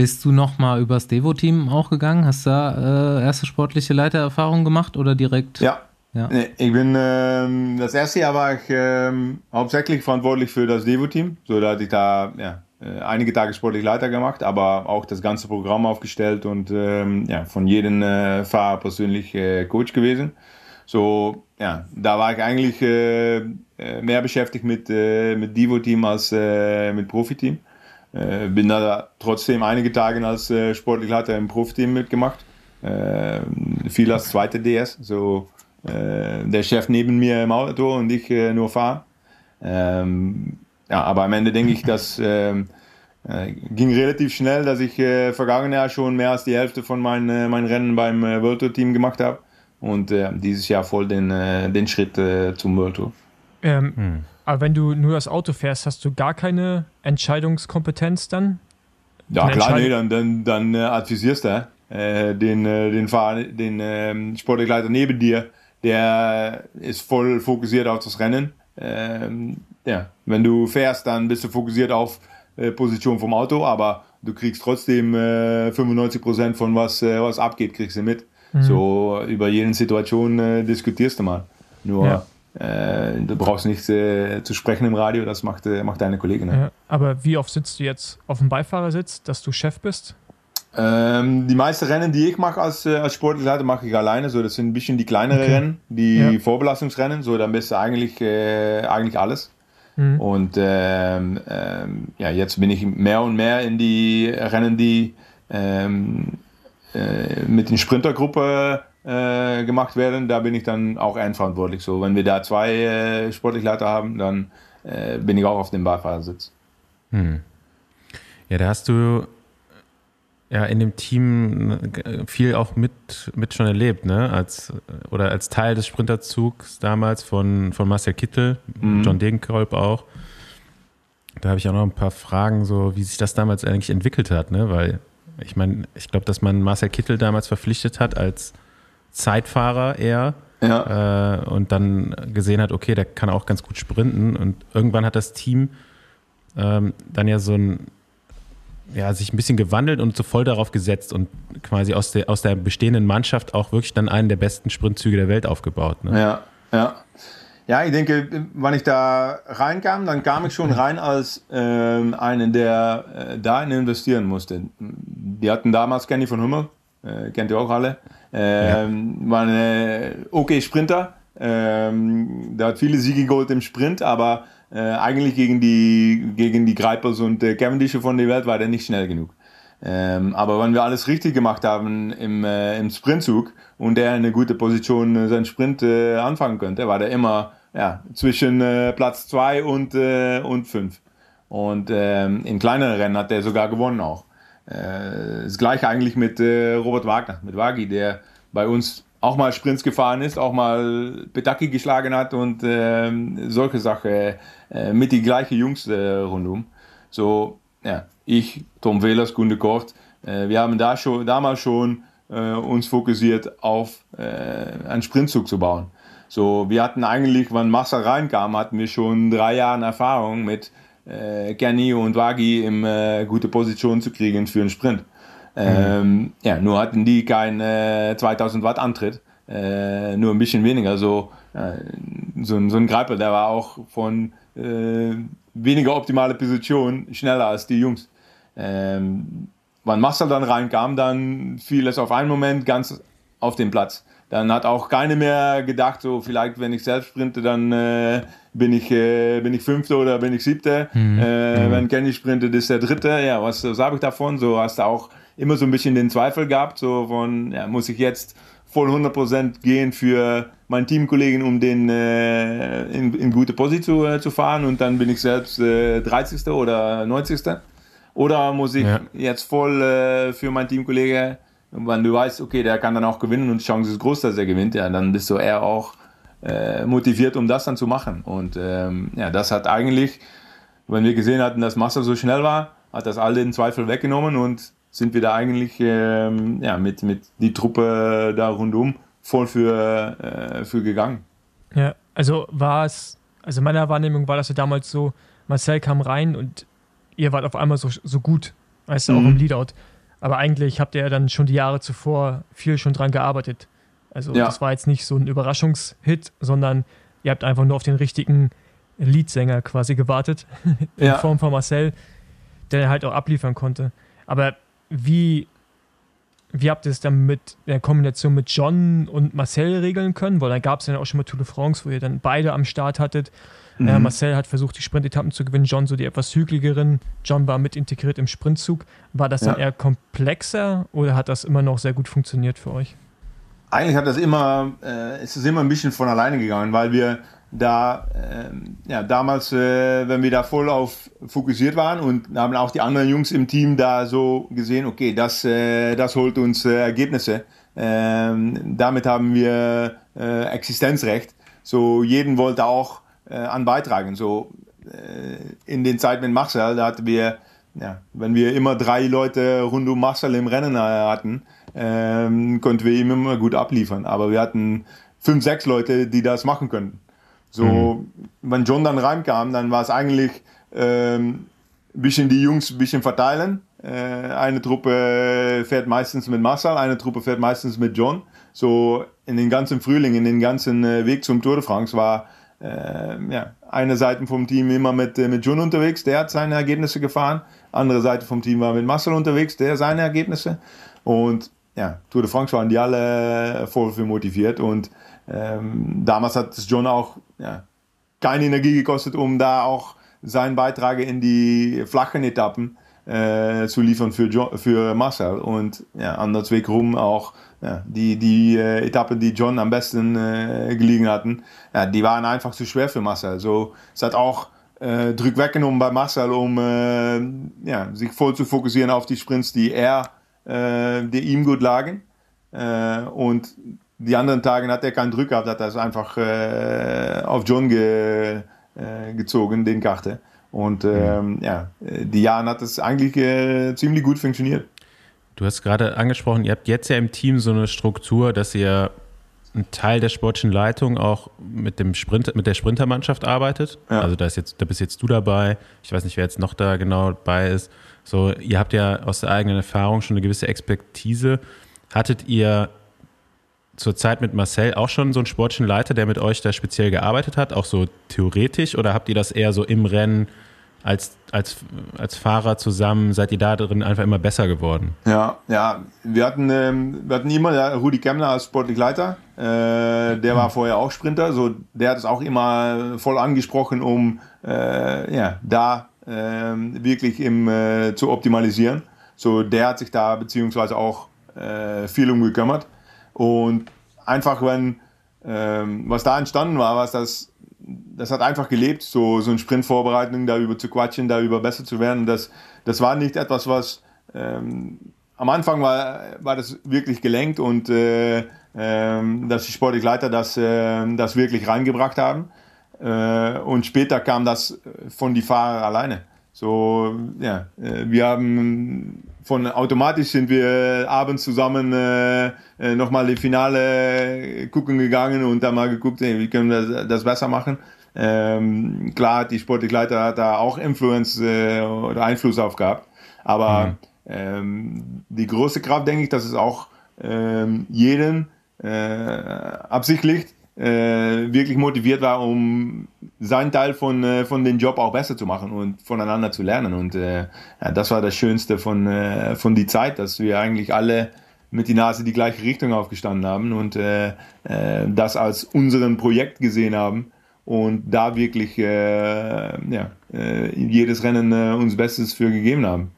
Bist du nochmal übers Devo-Team auch gegangen? Hast du da äh, erste sportliche Leitererfahrung gemacht oder direkt? Ja. ja. Ich bin, ähm, das erste Jahr war ich ähm, hauptsächlich verantwortlich für das Devo-Team. So, da hatte ich da ja, äh, einige Tage sportlich Leiter gemacht, aber auch das ganze Programm aufgestellt und ähm, ja, von jedem äh, Fahrer persönlich äh, Coach gewesen. So, ja, da war ich eigentlich äh, äh, mehr beschäftigt mit, mit Devo-Team als mit Profiteam. Äh, bin da trotzdem einige Tage als äh, Sportleiter im Profiteam mitgemacht. Äh, viel als zweite DS. So, äh, der Chef neben mir im Auto und ich äh, nur fahren. Ähm, ja, aber am Ende denke ich, dass ähm, äh, ging relativ schnell, dass ich äh, vergangene Jahr schon mehr als die Hälfte von meinen, meinen Rennen beim äh, World Tour Team gemacht habe und dieses Jahr voll den, den Schritt zum World Tour. Ähm, hm. Aber wenn du nur das Auto fährst, hast du gar keine Entscheidungskompetenz dann? Ja, klar, nee, dann, dann, dann äh, advisierst du äh, den, äh, den, Fahrer, den äh, Sportleiter neben dir, der ist voll fokussiert auf das Rennen. Ähm, ja, wenn du fährst, dann bist du fokussiert auf äh, Position vom Auto, aber du kriegst trotzdem äh, 95% von was, äh, was abgeht, kriegst du mit. Mhm. So über jede Situation äh, diskutierst du mal. Nur Ja. äh, du brauchst nicht äh, zu sprechen im Radio, das macht, äh, macht deine Kollegin. Ne? Ja. Aber wie oft sitzt du jetzt auf dem Beifahrersitz, dass du Chef bist? Ähm, die meisten Rennen, die ich mache als, als Sportleiter, mache ich alleine. So, das sind ein bisschen die kleineren Okay. Rennen, die Ja. Vorbelastungsrennen. So, dann bist du eigentlich, eigentlich alles. Mhm. Und ähm, ähm, ja, jetzt bin ich mehr und mehr in die Rennen, die ähm, äh, mit den Sprintergruppe äh, gemacht werden. Da bin ich dann auch ehrenverantwortlich. So, wenn wir da zwei äh, Sportleiter haben, dann äh, bin ich auch auf dem Beifahrersitz. Hm. Ja, da hast du ja in dem Team äh, viel auch mit, mit schon erlebt, ne? Als, oder als Teil des Sprinterzugs damals von, von Marcel Kittel, Mhm. John Degenkolb auch. Da habe ich auch noch ein paar Fragen, so wie sich das damals eigentlich entwickelt hat, ne? Weil ich meine, ich glaube, dass man Marcel Kittel damals verpflichtet hat als Zeitfahrer eher Ja, äh, und dann gesehen hat, okay, der kann auch ganz gut sprinten. Und irgendwann hat das Team ähm, dann ja so ein, ja, sich ein bisschen gewandelt und so voll darauf gesetzt und quasi aus der, aus der bestehenden Mannschaft auch wirklich dann einen der besten Sprintzüge der Welt aufgebaut. Ne? Ja, ja. Ja, ich denke, wenn ich da reinkam, dann kam ich schon rein als ähm, einen, der äh, da investieren musste. Die hatten damals Kenny von Hummel, äh, kennt ihr auch alle, ähm, war ein äh, okay Sprinter. Ähm, der hat viele Siege geholt im Sprint, aber äh, eigentlich gegen die, gegen die Greipels und äh, Cavendische von der Welt war der nicht schnell genug. Ähm, aber wenn wir alles richtig gemacht haben im, äh, im Sprintzug und in eine gute Position äh, seinen Sprint äh, anfangen könnte, war der immer ja, zwischen äh, Platz 2 und, äh, und 5. Und ähm, in kleineren Rennen hat er sogar gewonnen auch. Äh, das gleiche eigentlich mit äh, Robert Wagner, mit Wagi, der bei uns auch mal Sprints gefahren ist, auch mal Petaki geschlagen hat und ähm, solche Sachen äh, mit die gleichen Jungs äh, rundum. So, ja, ich, Tom Wehlers, Kunde Kort, äh, wir haben da schon, damals schon äh, uns fokussiert auf äh, einen Sprintzug zu bauen. So, wir hatten eigentlich, wenn Massa reinkam, hatten wir schon drei Jahre Erfahrung mit äh, Kenny und Wagi in äh, gute Position zu kriegen für einen Sprint. Ähm, ja, nur hatten die kein äh, 2000 Watt Antritt, äh, nur ein bisschen weniger. So, äh, so, ein- so ein Greipel, der war auch von äh, weniger optimale Position schneller als die Jungs. Ähm, wenn Marcel dann reinkam, dann fiel es auf einen Moment ganz auf den Platz. Dann hat auch keine mehr gedacht, so vielleicht, wenn ich selbst sprinte, dann äh, bin ich äh, bin ich Fünfte oder bin ich Siebte. Äh, Wenn Kenny sprintet, ist der Dritte. Ja, was, was habe ich davon? So hast du auch immer so ein bisschen den Zweifel gehabt, so von, ja, muss ich jetzt voll 100% gehen für meinen Teamkollegen, um den äh, in, in gute Position äh, zu fahren und dann bin ich selbst äh, 30. oder 90. Oder muss ich Ja. jetzt voll äh, für meinen Teamkollege, wenn du weißt, okay, der kann dann auch gewinnen und die Chance ist groß, dass er gewinnt, ja, dann bist du eher auch äh, motiviert, um das dann zu machen. Und ähm, ja, das hat eigentlich, wenn wir gesehen hatten, dass Massa so schnell war, hat das all den Zweifel weggenommen und sind wir da eigentlich ähm, ja, mit, mit die Truppe da rundum voll für, äh, für gegangen. Ja, also war es, also meiner Wahrnehmung war das ja damals so, Marcel kam rein und ihr wart auf einmal so, so gut, weißt du, auch Mhm. im Leadout. Aber eigentlich habt ihr ja dann schon die Jahre zuvor viel schon dran gearbeitet. Also Ja. das war jetzt nicht so ein Überraschungshit, sondern ihr habt einfach nur auf den richtigen Leadsänger quasi gewartet, in Ja. Form von Marcel, der halt auch abliefern konnte. Aber wie, wie habt ihr es dann mit der Kombination mit John und Marcel regeln können? Weil dann gab es ja auch schon mal Tour de France, wo ihr dann beide am Start hattet. Äh, Mhm. Marcel hat versucht, die Sprintetappen zu gewinnen, John so die etwas hügeligeren. John war mit integriert im Sprintzug. War das dann Ja. eher komplexer oder hat das immer noch sehr gut funktioniert für euch? Eigentlich hat das immer, äh, ist es immer ein bisschen von alleine gegangen, weil wir da, ähm, ja, damals, äh, wenn wir da voll auf fokussiert waren und haben auch die anderen Jungs im Team da so gesehen, okay, das, äh, das holt uns äh, Ergebnisse. Ähm, damit haben wir äh, Existenzrecht. So, jeden wollte auch äh, an beitragen. So, äh, in den Zeiten mit Marcel, da hatten wir, ja, wenn wir immer drei Leute rund um Marcel im Rennen äh, hatten, ähm, konnten wir ihm immer gut abliefern. Aber wir hatten fünf, sechs Leute, die das machen könnten. So, wenn John dann reinkam, dann war es eigentlich ähm, bisschen die Jungs ein bisschen verteilen. Äh, eine Truppe fährt meistens mit Marcel, eine Truppe fährt meistens mit John. so in den ganzen Frühling, in den ganzen äh, Weg zum Tour de France war äh, ja, eine Seite vom Team immer mit, äh, mit John unterwegs, der hat seine Ergebnisse gefahren. Andere Seite vom Team war mit Marcel unterwegs, der seine Ergebnisse. Und ja, Tour de France waren die alle voll für motiviert. Und ähm, damals hat es John auch ja, keine Energie gekostet, um da auch seinen Beitrag in die flachen Etappen äh, zu liefern für, John, für Marcel. Und ja, andersweg rum auch ja, die, die äh, Etappen, die John am besten äh, gelegen hatten, ja, die waren einfach zu schwer für Marcel. So, es hat auch äh, Druck weggenommen bei Marcel, um äh, ja, sich voll zu fokussieren auf die Sprints, die er, äh, die ihm gut lagen. Äh, und die anderen Tage hat er keinen Druck gehabt, hat er es einfach auf John ge, gezogen, den Karte. Und ähm, ja, die Jahren hat es eigentlich ziemlich gut funktioniert. Du hast gerade angesprochen, ihr habt jetzt ja im Team so eine Struktur, dass ihr ein Teil der sportlichen Leitung auch mit dem Sprint, mit der Sprintermannschaft arbeitet. Ja. Also da ist jetzt, da bist jetzt du dabei. Ich weiß nicht, wer jetzt noch da genau dabei ist. So, ihr habt ja aus der eigenen Erfahrung schon eine gewisse Expertise. Hattet ihr zur Zeit mit Marcel auch schon so einen sportlichen Leiter, der mit euch da speziell gearbeitet hat, auch so theoretisch, oder habt ihr das eher so im Rennen als, als, als Fahrer zusammen, seid ihr da drin einfach immer besser geworden? Ja, ja, wir hatten, ähm, wir hatten immer ja, Rudi Kemmler als sportlich Leiter, äh, der war vorher auch Sprinter, so der hat es auch immer voll angesprochen, um äh, ja, da äh, wirklich im, äh, zu optimalisieren. So der hat sich da beziehungsweise auch äh, viel um gekümmert. Und einfach, wenn ähm, was da entstanden war, was das, das hat einfach gelebt, so, so eine Sprintvorbereitung, darüber zu quatschen, darüber besser zu werden. Das, das war nicht etwas, was ähm, am Anfang war, war das wirklich gelenkt und äh, äh, dass die Sportleiter das, äh, das wirklich reingebracht haben. Äh, und später kam das von die Fahrer alleine. So, ja, äh, wir haben von automatisch sind wir abends zusammen äh, äh nochmal die Finale gucken gegangen und dann mal geguckt, ey, wie können wir das besser machen. Ähm, klar, die Sportleiter hat da auch Influence äh, oder Einfluss auf gehabt, aber mhm. ähm, die große Kraft, denke ich, dass es auch ähm, jeden äh, absichtlich äh, wirklich motiviert war, um seinen Teil von, äh, von dem Job auch besser zu machen und voneinander zu lernen. Und äh, ja, das war das Schönste von, äh, von die Zeit, dass wir eigentlich alle mit die Nase die gleiche Richtung aufgestanden haben und äh, äh, das als unseren Projekt gesehen haben und da wirklich äh, ja, äh, jedes Rennen äh, uns Bestes für gegeben haben.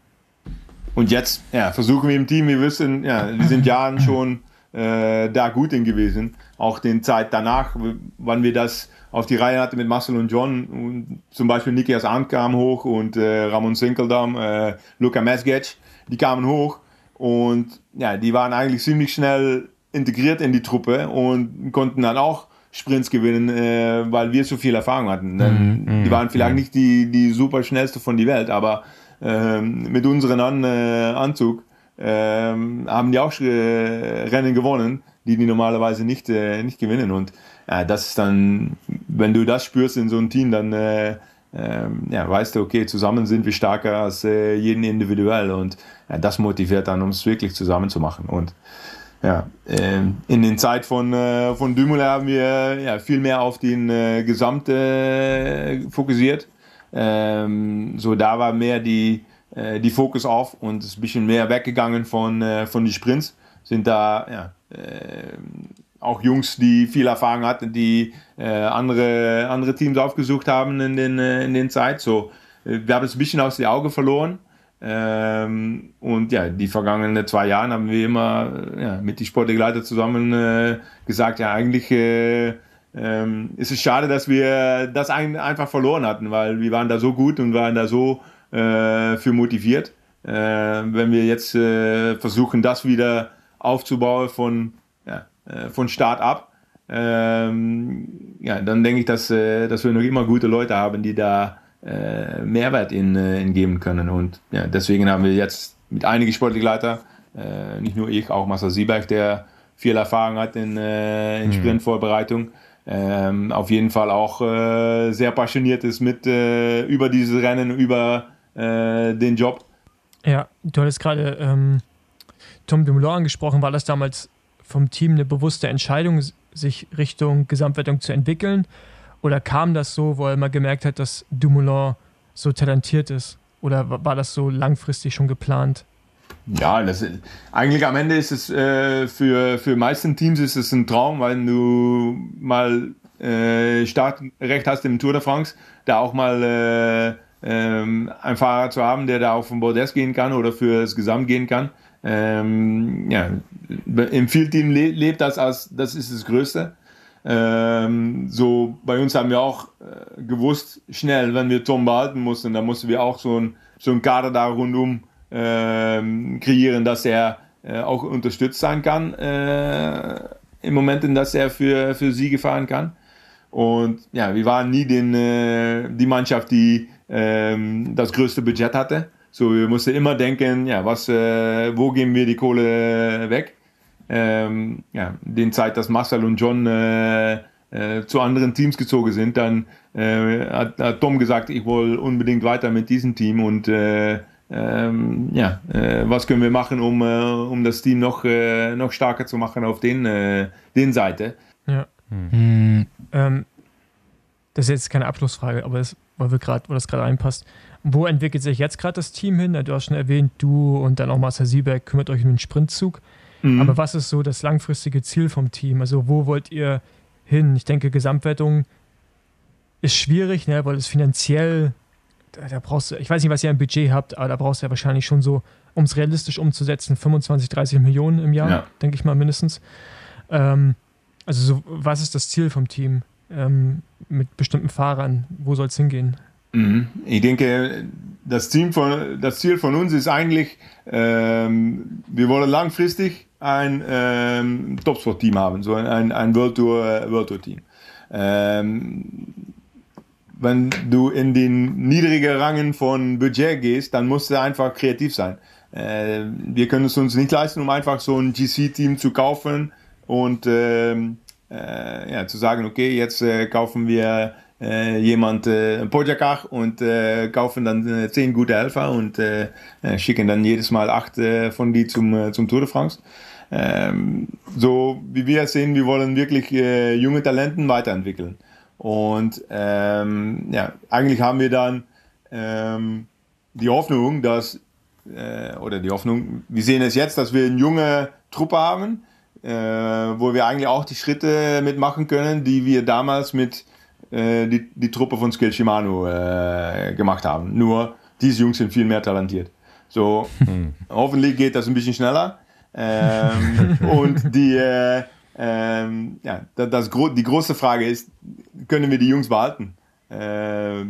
Und jetzt ja, versuchen wir im Team, wir wissen, ja, wir sind Jahren schon äh, da gut in gewesen. Auch den Zeit danach, wann wir das auf die Reihe hatten mit Marcel und John, und zum Beispiel Nikias Arndt kam hoch und äh, Ramon Sinkeldam, äh, Luca Mesgetsch, die kamen hoch und ja, die waren eigentlich ziemlich schnell integriert in die Truppe und konnten dann auch Sprints gewinnen, äh, weil wir so viel Erfahrung hatten. Denn mm, mm, die waren vielleicht mm. nicht die, die super schnellste von der Welt, aber ähm, mit unserem An äh, Anzug ähm, haben die auch äh, Rennen gewonnen, die die normalerweise nicht, äh, nicht gewinnen. Und äh, das ist dann, wenn du das spürst in so einem Team, dann äh, ähm, ja, weißt du, okay, zusammen sind wir stärker als äh, jeden individuell. Und das motiviert dann, um es wirklich zusammen zu machen. Und ja, ähm, in den Zeit von, äh, von Dumoulin haben wir ja, viel mehr auf den äh, Gesamte fokussiert. Ähm, so da war mehr die, äh, die Fokus auf und ist ein bisschen mehr weggegangen von, äh, von den Sprints. Sind da ja, äh, auch Jungs, die viel Erfahrung hatten, die äh, andere, andere Teams aufgesucht haben in den, äh, in den Zeit. So, äh, wir haben es ein bisschen aus den Augen verloren. Ähm, und ja, die vergangenen zwei Jahre haben wir immer ja, mit den Sportleiter zusammen äh, gesagt, ja, eigentlich äh, ähm, ist es schade, dass wir das ein, einfach verloren hatten, weil wir waren da so gut und waren da so äh, für motiviert. Wenn wir jetzt versuchen, das wieder aufzubauen von, ja, äh, von Start ab, ähm, ja, dann denke ich, dass, äh, dass wir noch immer gute Leute haben, die da äh, Mehrwert in, in geben können. Und ja, deswegen haben wir jetzt mit einigen Sportleiter, nicht nur ich, auch Marcel Sieberg, der viel Erfahrung hat in, in mhm. Sprintvorbereitung, ähm, auf jeden Fall auch äh, sehr passioniert ist mit äh, über dieses Rennen, über äh, den Job. Ja, du hattest gerade ähm, Tom Dumoulin angesprochen. War das damals vom Team eine bewusste Entscheidung, sich Richtung Gesamtwertung zu entwickeln? Oder kam das so, weil man gemerkt hat, dass Dumoulin so talentiert ist? Oder war das so langfristig schon geplant? Ja, das, eigentlich am Ende ist es äh, für, für meisten Teams ist es ein Traum, weil du mal äh, Startrecht hast im Tour de France, da auch mal äh, ähm, einen Fahrer zu haben, der da auf den Bordes gehen kann oder für das Gesamt gehen kann. Ähm, ja, im Field-Team le lebt das als, das ist das Größte. Ähm, so bei uns haben wir auch äh, gewusst, schnell, wenn wir Tom behalten mussten, dann mussten wir auch so ein, so ein Kader da rundum ähm, kreieren, dass er äh, auch unterstützt sein kann äh, im Moment, in das er für, für Siege fahren kann. Und ja, wir waren nie den, äh, die Mannschaft, die ähm, das größte Budget hatte. So, wir mussten immer denken, ja, was, äh, wo geben wir die Kohle weg? Ähm, ja, den Zeit, dass Marcel und John äh, äh, zu anderen Teams gezogen sind, dann äh, hat, hat, Tom gesagt, ich will unbedingt weiter mit diesem Team und äh, ähm, ja, äh, was können wir machen, um, äh, um das Team noch, noch starker zu machen auf den, den Seite. Ja. Hm. Ähm, das ist jetzt keine Abschlussfrage, aber das, weil, wir grad, weil das gerade reinpasst. Wo entwickelt sich jetzt gerade das Team hin? Du hast schon erwähnt, du und dann auch Marcel Sieberg kümmert euch um den Sprintzug. Mhm. Aber was ist so das langfristige Ziel vom Team? Also wo wollt ihr hin? Ich denke, Gesamtwertung ist schwierig, ne, weil es finanziell, da, da, brauchst du, ich weiß nicht, was ihr ein Budget habt, aber da brauchst du ja wahrscheinlich schon so, um es realistisch umzusetzen, 25, 30 Millionen im Jahr, ja. denke ich mal mindestens. Ähm, also so, was ist das Ziel vom Team ähm, mit bestimmten Fahrern? Wo soll es hingehen? Mhm. Ich denke, das, Team von, das Ziel von uns ist eigentlich, ähm, wir wollen langfristig ein ähm, Topsport-Team haben, so ein, ein World Tour, World Tour Team. Ähm, wenn du in den niedrigen Rangen von Budget gehst, dann musst du einfach kreativ sein. Äh, wir können es uns nicht leisten, um einfach so ein GC-Team zu kaufen und ähm, äh, ja, zu sagen, okay, jetzt äh, kaufen wir äh, jemand äh, Pojakach und äh, kaufen dann äh, zehn gute Helfer und äh, äh, schicken dann jedes Mal acht von die zum, zum Tour de France. Ähm, so wie wir sehen, wir wollen wirklich junge Talenten weiterentwickeln. Und ähm, ja, eigentlich haben wir dann ähm, die Hoffnung, dass, oder die Hoffnung, wir sehen es jetzt, dass wir eine junge Truppe haben, wo wir eigentlich auch die Schritte mitmachen können, die wir damals mit äh, die, die Truppe von Skill Shimano äh, gemacht haben. Nur diese Jungs sind viel mehr talentiert. So, hm. hoffentlich geht das ein bisschen schneller. Ähm, und die, äh, ähm, ja, das, das, die große Frage ist, können wir die Jungs behalten, äh,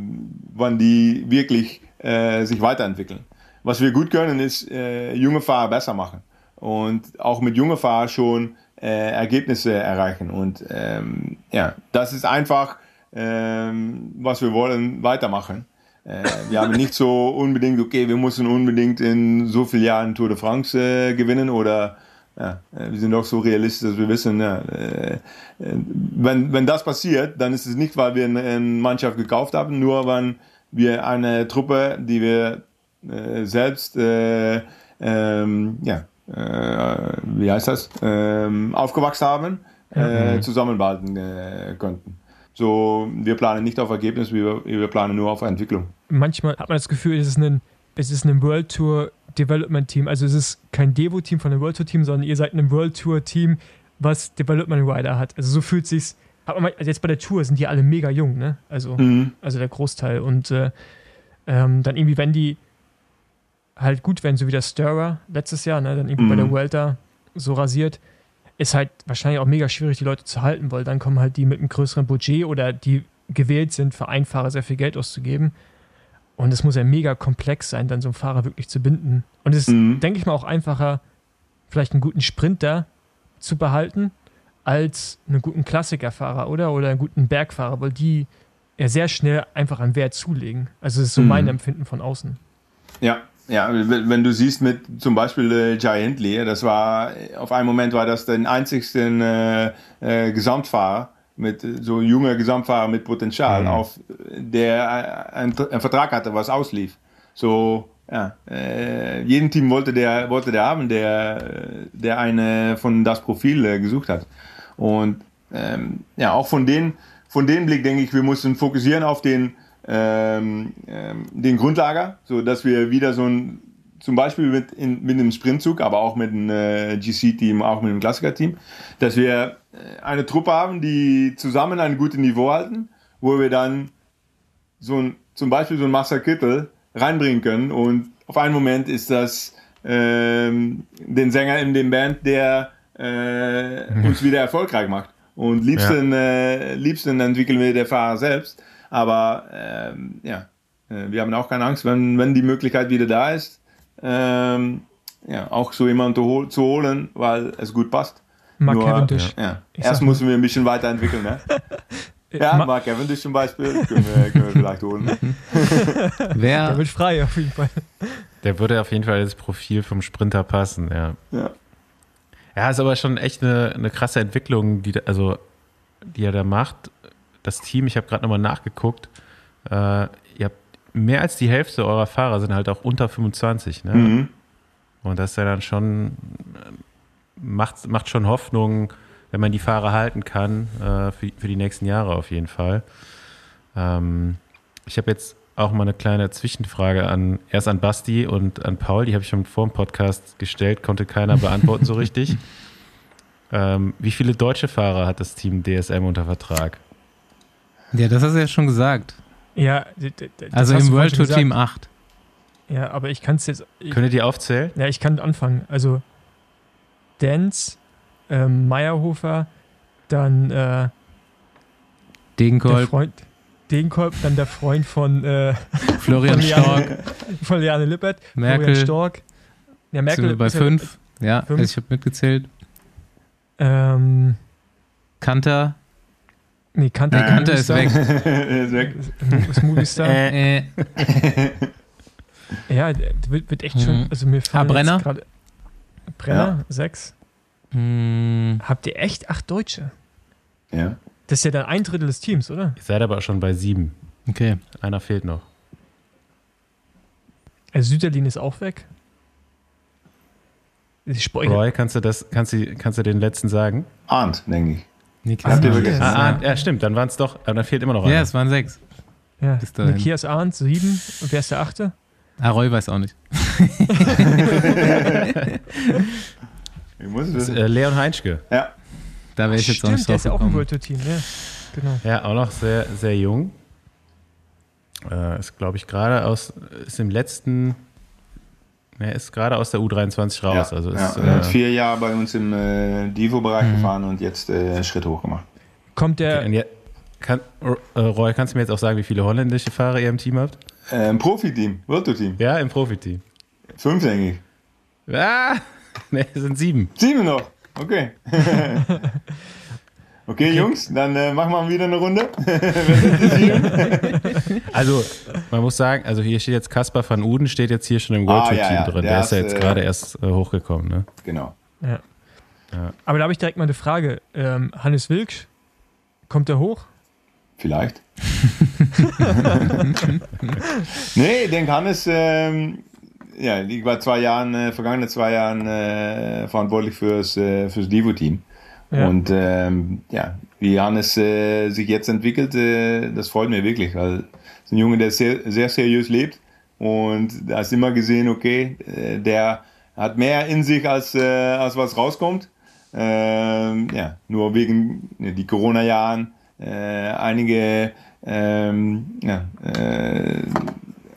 wann die wirklich äh, sich weiterentwickeln. Was wir gut können, ist äh, junge Fahrer besser machen und auch mit jungen Fahrern schon äh, Ergebnisse erreichen. Und ähm, ja, das ist einfach ähm, was wir wollen, weitermachen. Äh, wir haben nicht so unbedingt, okay, wir müssen unbedingt in so vielen Jahren Tour de France äh, gewinnen oder ja, äh, wir sind doch so realistisch, dass wir wissen, ja, wenn, wenn das passiert, dann ist es nicht, weil wir eine, Mannschaft gekauft haben, nur wenn wir eine Truppe, die wir selbst äh, ähm, ja, äh, wie heißt das, ähm, aufgewachsen haben, äh, mhm. zusammenhalten äh, könnten. So, wir planen nicht auf Ergebnis, wir, wir planen nur auf Entwicklung. Manchmal hat man das Gefühl, es ist ein, es ist ein World Tour Development Team. Also es ist kein Devo-Team von einem World Tour Team, sondern ihr seid ein World Tour Team, was Development Rider hat. Also so fühlt sich's. Also jetzt bei der Tour sind die alle mega jung, ne? Also, mhm. also der Großteil. Und äh, ähm, dann irgendwie, wenn die halt gut werden, so wie der Stirrer letztes Jahr, ne? Dann irgendwie mhm. bei der Vuelta so rasiert, ist halt wahrscheinlich auch mega schwierig, die Leute zu halten, weil dann kommen halt die mit einem größeren Budget oder die gewählt sind, für einen Fahrer sehr viel Geld auszugeben. Und es muss ja mega komplex sein, dann so einen Fahrer wirklich zu binden. Und es ist, mhm. denke ich mal, auch einfacher, vielleicht einen guten Sprinter zu behalten, als einen guten Klassikerfahrer, oder? Oder einen guten Bergfahrer, weil die ja sehr schnell einfach an Wert zulegen. Also das ist so mhm. mein Empfinden von außen. Ja, ja, wenn du siehst mit zum Beispiel äh, Giant Lee, das war, auf einen Moment war das der einzigsten äh, äh, Gesamtfahrer, mit so junger Gesamtfahrer mit Potenzial, mhm. auf der ein, ein, Vertrag hatte, was auslief. So, ja, äh, jeden Team wollte der, wollte der haben, der, der eine von das Profil äh, gesucht hat. Und ähm, ja, auch von den, von dem Blick denke ich, wir mussten fokussieren auf den, ähm, ähm, den Grundlager, so dass wir wieder so ein, zum Beispiel mit, in, mit einem Sprintzug, aber auch mit einem äh, GC-Team, auch mit einem Klassiker-Team, dass wir äh, eine Truppe haben, die zusammen ein gutes Niveau halten, wo wir dann so ein, zum Beispiel so ein Marcel Kittel reinbringen können und auf einen Moment ist das ähm, den Sänger in dem Band, der äh, uns wieder erfolgreich macht. Und liebsten, äh, liebsten entwickeln wir der Fahrer selbst. Aber ähm, ja, äh, wir haben auch keine Angst, wenn, wenn die Möglichkeit wieder da ist, ähm, ja, auch so jemanden zu, hol zu holen, weil es gut passt. Mark Nur, Cavendish. Ja. Ich Erst müssen wir ein bisschen weiterentwickeln. Ne? Ja, Ma- Mark Cavendish zum Beispiel können wir, können wir vielleicht holen. Der Wer, wird frei auf jeden Fall. Der würde auf jeden Fall ins Profil vom Sprinter passen, ja. Ja. Ja, ist aber schon echt eine, eine krasse Entwicklung, die, also, die er da macht. Das Team, ich habe gerade nochmal nachgeguckt, äh, ihr habt mehr als die Hälfte eurer Fahrer sind halt auch unter 25. Ne? Mhm. Und das ist ja dann schon, macht, macht schon Hoffnung, wenn man die Fahrer halten kann, äh, für, für die nächsten Jahre auf jeden Fall. Ähm, ich habe jetzt auch mal eine kleine Zwischenfrage an, erst an Basti und an Paul, die habe ich schon vor dem Podcast gestellt, konnte keiner beantworten so richtig. Ähm, wie viele deutsche Fahrer hat das Team DSM unter Vertrag? Ja, das hast du ja schon gesagt. Ja, Also im World Tour Team gesagt. 8. Ja, aber ich kann es jetzt. Ich, Könnt ihr die aufzählen? ja, ich kann anfangen. Also Dance, ähm, Meyerhofer, dann äh, der Degenkolb, Freund, Degenkolb, dann der Freund von, äh, Florian von Liane- Stork, von Liane Lippert, Merkel, Florian Stork. Ja, sind Merkel wir bei 5. Ja, fünf. also ich habe mitgezählt. Ähm, Kanter, nee, Kanter, Äh, Kanter ist weg. Er ist weg. Ist Movistar. Äh, Ja, der wird, wird echt schon. Mhm. Also mir fallen Ah, Brenner? gerade- Brenner, sechs. mh, Habt ihr echt acht Deutsche? Ja. Das ist ja dann ein Drittel des Teams, oder? Ihr seid aber auch schon bei sieben. okay. Einer fehlt noch. Also Süderlin ist auch weg. Ich spreche. Roy, kannst du das, kannst du, kannst du den letzten sagen? Arndt, denke ich. Niklas. Habt ihr Ah, vergessen? Ah, ah, ja, stimmt, dann waren es doch, aber dann fehlt immer noch einer. Ja, es waren sechs. Ja. Nikias Arndt, sieben. Und wer ist der achte? Ah, Roy weiß auch nicht. Ich muss es Das äh, Leon Heinschke. Ja. Da wäre ich jetzt auch nicht Stimmt, der ist ja auch im. World Tour Team, ja. Genau. Ja, auch noch sehr, sehr jung. Äh, ist, glaube ich, gerade aus, ist im letzten, er ist gerade aus der U23 raus. ja. Also ja. ist, Er hat äh, vier Jahre bei uns im äh, Divo-Bereich Mhm. gefahren und jetzt äh, einen Schritt hoch gemacht. Kommt der. und ja, kann, äh, Roy, kannst du mir jetzt auch sagen, wie viele holländische Fahrer ihr im Team habt? Äh, ein Profiteam, World Tour Team. Ja, im Profiteam. Fünf, denke ich. Ah, ne, es sind sieben. Sieben noch. Okay. okay, Jungs, dann äh, machen wir wieder eine Runde. Also, man muss sagen, also hier steht jetzt Kaspar van Uden, steht jetzt hier schon im World Ah, Tour ja, Team ja, drin. der Der, ist ja jetzt äh, gerade erst äh, hochgekommen. Ne? genau. Ja. Ja. Aber da habe ich direkt mal eine Frage. Ähm, Hannes Wilksch, kommt der hoch? Vielleicht. nee, ich denke, Hannes, ähm, ja, ich war zwei Jahren, äh, vergangene zwei Jahren äh, verantwortlich fürs, äh, fürs Divo-Team. Ja. Und ähm, ja, wie Hannes äh, sich jetzt entwickelt, äh, das freut mich wirklich, weil es ist ein Junge, der sehr, sehr seriös lebt und da ist immer gesehen, okay, äh, der hat mehr in sich, als, äh, als was rauskommt. Ähm, ja, nur wegen äh, die Corona-Jahren, äh, einige, ähm, ja, äh,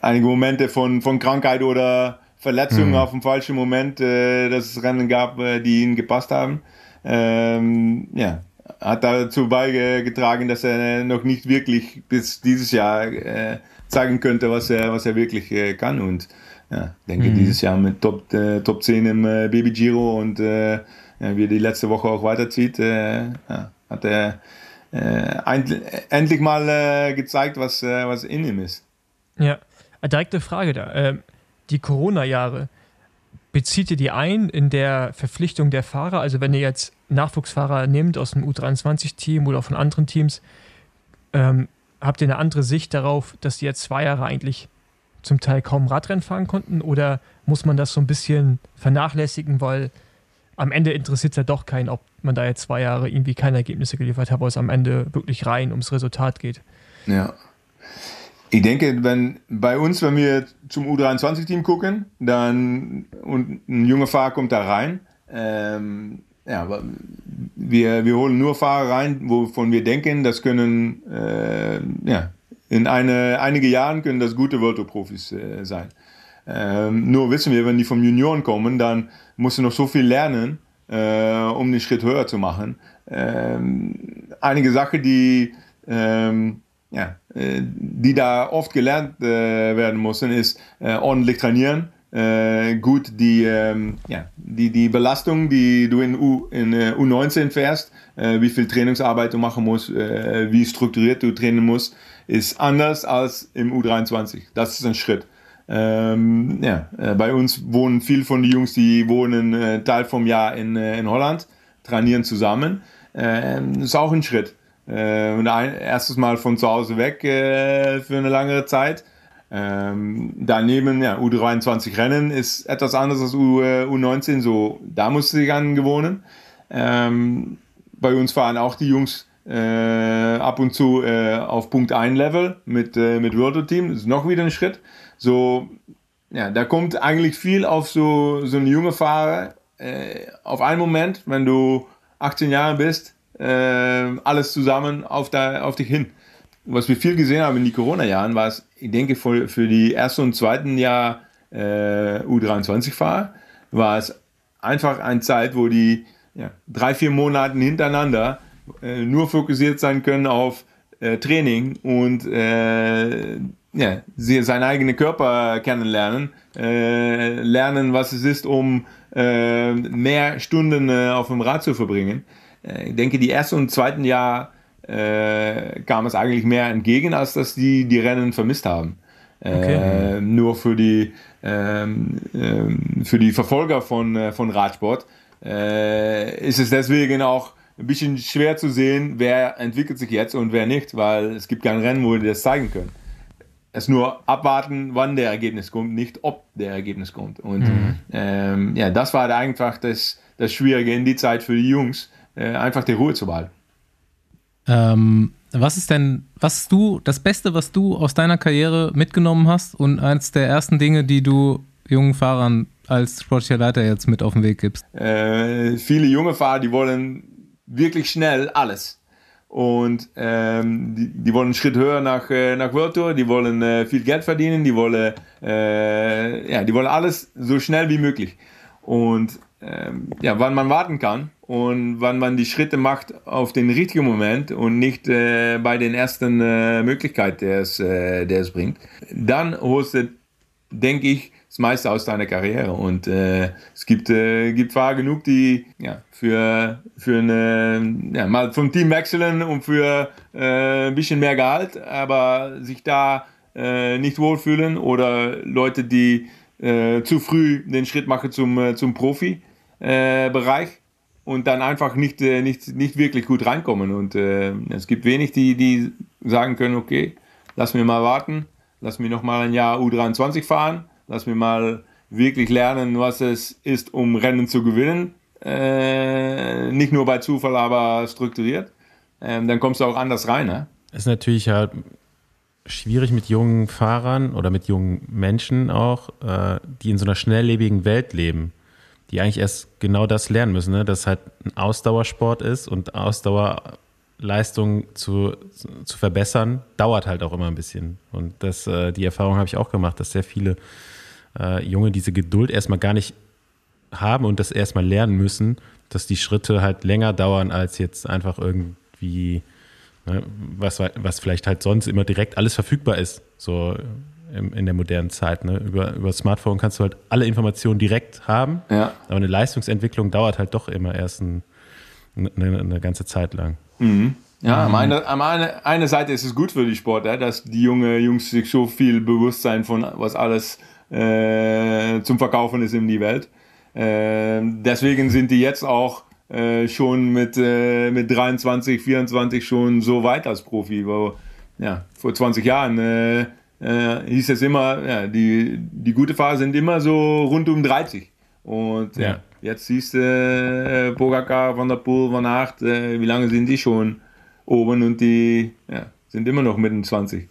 einige Momente von, von Krankheit oder Verletzungen auf dem falschen Moment, dass es Rennen gab, die ihnen gepasst haben. Ähm, ja, hat dazu beigetragen, dass er noch nicht wirklich bis dieses Jahr äh, zeigen könnte, was er, was er wirklich äh, kann. Und ja, ich denke, dieses Jahr mit Top, äh, Top 10 im äh, Baby Giro und äh, ja, wie er die letzte Woche auch weiterzieht, äh, ja, hat er äh, endlich mal äh, gezeigt, was, äh, was in ihm ist. Ja. Eine direkte Frage da. Ähm, die Corona-Jahre, bezieht ihr die ein in der Verpflichtung der Fahrer? Also wenn ihr jetzt Nachwuchsfahrer nehmt aus dem U23-Team oder von anderen Teams, ähm, habt ihr eine andere Sicht darauf, dass die jetzt zwei Jahre eigentlich zum Teil kaum Radrennen fahren konnten? Oder muss man das so ein bisschen vernachlässigen, weil am Ende interessiert es ja doch keinen, ob man da jetzt zwei Jahre irgendwie keine Ergebnisse geliefert hat, weil es am Ende wirklich rein ums Resultat geht. Ja. Ich denke, wenn bei uns, wenn wir zum U23-Team gucken, dann und ein junger Fahrer kommt da rein, ähm, ja, wir, wir holen nur Fahrer rein, wovon wir denken, das können, äh, ja, in eine, einige Jahren können das gute World Tour Profis äh, sein. Ähm, nur wissen wir, wenn die vom Junioren kommen, dann musst du noch so viel lernen, äh, um den Schritt höher zu machen. Ähm, einige Sachen, die, ähm, ja, äh, die da oft gelernt äh, werden müssen, ist äh, ordentlich trainieren. Äh, gut die, ähm, ja, die, die Belastung, die du in, U, in äh, U19 fährst, äh, wie viel Trainingsarbeit du machen musst, äh, wie strukturiert du trainieren musst, ist anders als im U23. Das ist ein Schritt. Ähm, ja, äh, bei uns wohnen viele von den Jungs, die wohnen äh, Teil vom Jahr in, in Holland, trainieren zusammen. Ähm, das ist auch ein Schritt. Und ein, erstes Mal von zu Hause weg für eine längere Zeit. Ähm, daneben, ja, U23 Rennen ist etwas anderes als U, äh, U19, so da musste ich angewöhnen. Ähm, bei uns fahren auch die Jungs äh, ab und zu äh, auf Punkt 1 Level mit, äh, mit World Team. Das ist noch wieder ein Schritt. So, ja, da kommt eigentlich viel auf so, so eine junge Fahrer äh, auf einen Moment, wenn du 18 Jahre bist, äh, alles zusammen auf, da, auf dich hin. Was wir viel gesehen haben in die Corona-Jahren, war es, ich denke, für, die ersten und zweiten Jahr äh, U23-Fahrer, war es einfach eine Zeit, wo die ja, drei, vier Monate hintereinander äh, nur fokussiert sein können auf äh, Training und äh, ja, seinen eigenen Körper kennenlernen, äh, lernen, was es ist, um äh, mehr Stunden auf dem Rad zu verbringen. Ich denke, die ersten und zweiten Jahr äh, kam es eigentlich mehr entgegen, als dass die die Rennen vermisst haben. Äh, okay. nur für die, ähm, ähm, für die Verfolger von, von Radsport ist es deswegen auch ein bisschen schwer zu sehen, wer entwickelt sich jetzt und wer nicht, weil es gibt kein Rennen, wo die das zeigen können es nur abwarten, wann der Ergebnis kommt, nicht ob der Ergebnis kommt. Und mhm. ähm, ja, das war einfach das, das Schwierige in die Zeit für die Jungs, äh, einfach die Ruhe zu behalten. Ähm, was ist denn, was du, das Beste, was du aus deiner Karriere mitgenommen hast und eines der ersten Dinge, die du jungen Fahrern als sportlicher Leiter jetzt mit auf den Weg gibst? Äh, viele junge Fahrer, die wollen wirklich schnell alles. Und ähm, die, die, wollen einen Schritt höher nach, äh, nach World Tour, die wollen äh, viel Geld verdienen, die wollen, äh, ja, die wollen alles so schnell wie möglich. Und ähm, ja, wann man warten kann und wann man die Schritte macht auf den richtigen Moment und nicht äh, bei den ersten äh, Möglichkeiten, der es, äh, der es bringt, dann holst du, denke ich, das meiste aus deiner Karriere. Und äh, es gibt, äh, gibt Fahrer genug, die ja, für, für eine, ja, mal vom Team wechseln und für äh, ein bisschen mehr Gehalt, aber sich da äh, nicht wohlfühlen oder Leute, die äh, zu früh den Schritt machen zum, äh, Profi-Bereich und dann einfach nicht, nicht, nicht wirklich gut reinkommen. Und es gibt wenig, die, die sagen können, okay, lass mir mal warten, lass mir noch mal ein Jahr U23 fahren Lass mir mal wirklich lernen, was es ist, um Rennen zu gewinnen. Äh, nicht nur bei Zufall, aber strukturiert. Ähm, dann kommst du auch anders rein. Ne? Ist natürlich halt schwierig mit jungen Fahrern oder mit jungen Menschen auch, äh, die in so einer schnelllebigen Welt leben, die eigentlich erst genau das lernen müssen, ne? dass halt ein Ausdauersport ist und Ausdauerleistung zu, zu verbessern, dauert halt auch immer ein bisschen. Und das, äh, die Erfahrung habe ich auch gemacht, dass sehr viele äh, Junge diese Geduld erstmal gar nicht haben und das erstmal lernen müssen, dass die Schritte halt länger dauern als jetzt einfach irgendwie, ne, was, was vielleicht halt sonst immer direkt alles verfügbar ist, so in, in der modernen Zeit. Ne? Über, über das Smartphone kannst du halt alle Informationen direkt haben, ja. aber eine Leistungsentwicklung dauert halt doch immer erst ein, eine, eine ganze Zeit lang. Mhm. Ja, mhm. am eine, eine, eine Seite ist es gut für die Sportler, dass die junge Jungs sich so viel Bewusstsein von was alles äh, zum Verkaufen ist in die Welt. Äh, deswegen sind die jetzt auch äh, schon mit, äh, mit 23, 24 schon so weit als Profi. Wo, ja, vor 20 Jahren äh, äh, hieß es immer, ja, die, die gute Fahrer sind immer so rund um 30. Und ja, Ja. jetzt siehst du äh, Pogacar, Van der Poel, Van Aert, äh, wie lange sind die schon oben und die ja, sind immer noch mitten 20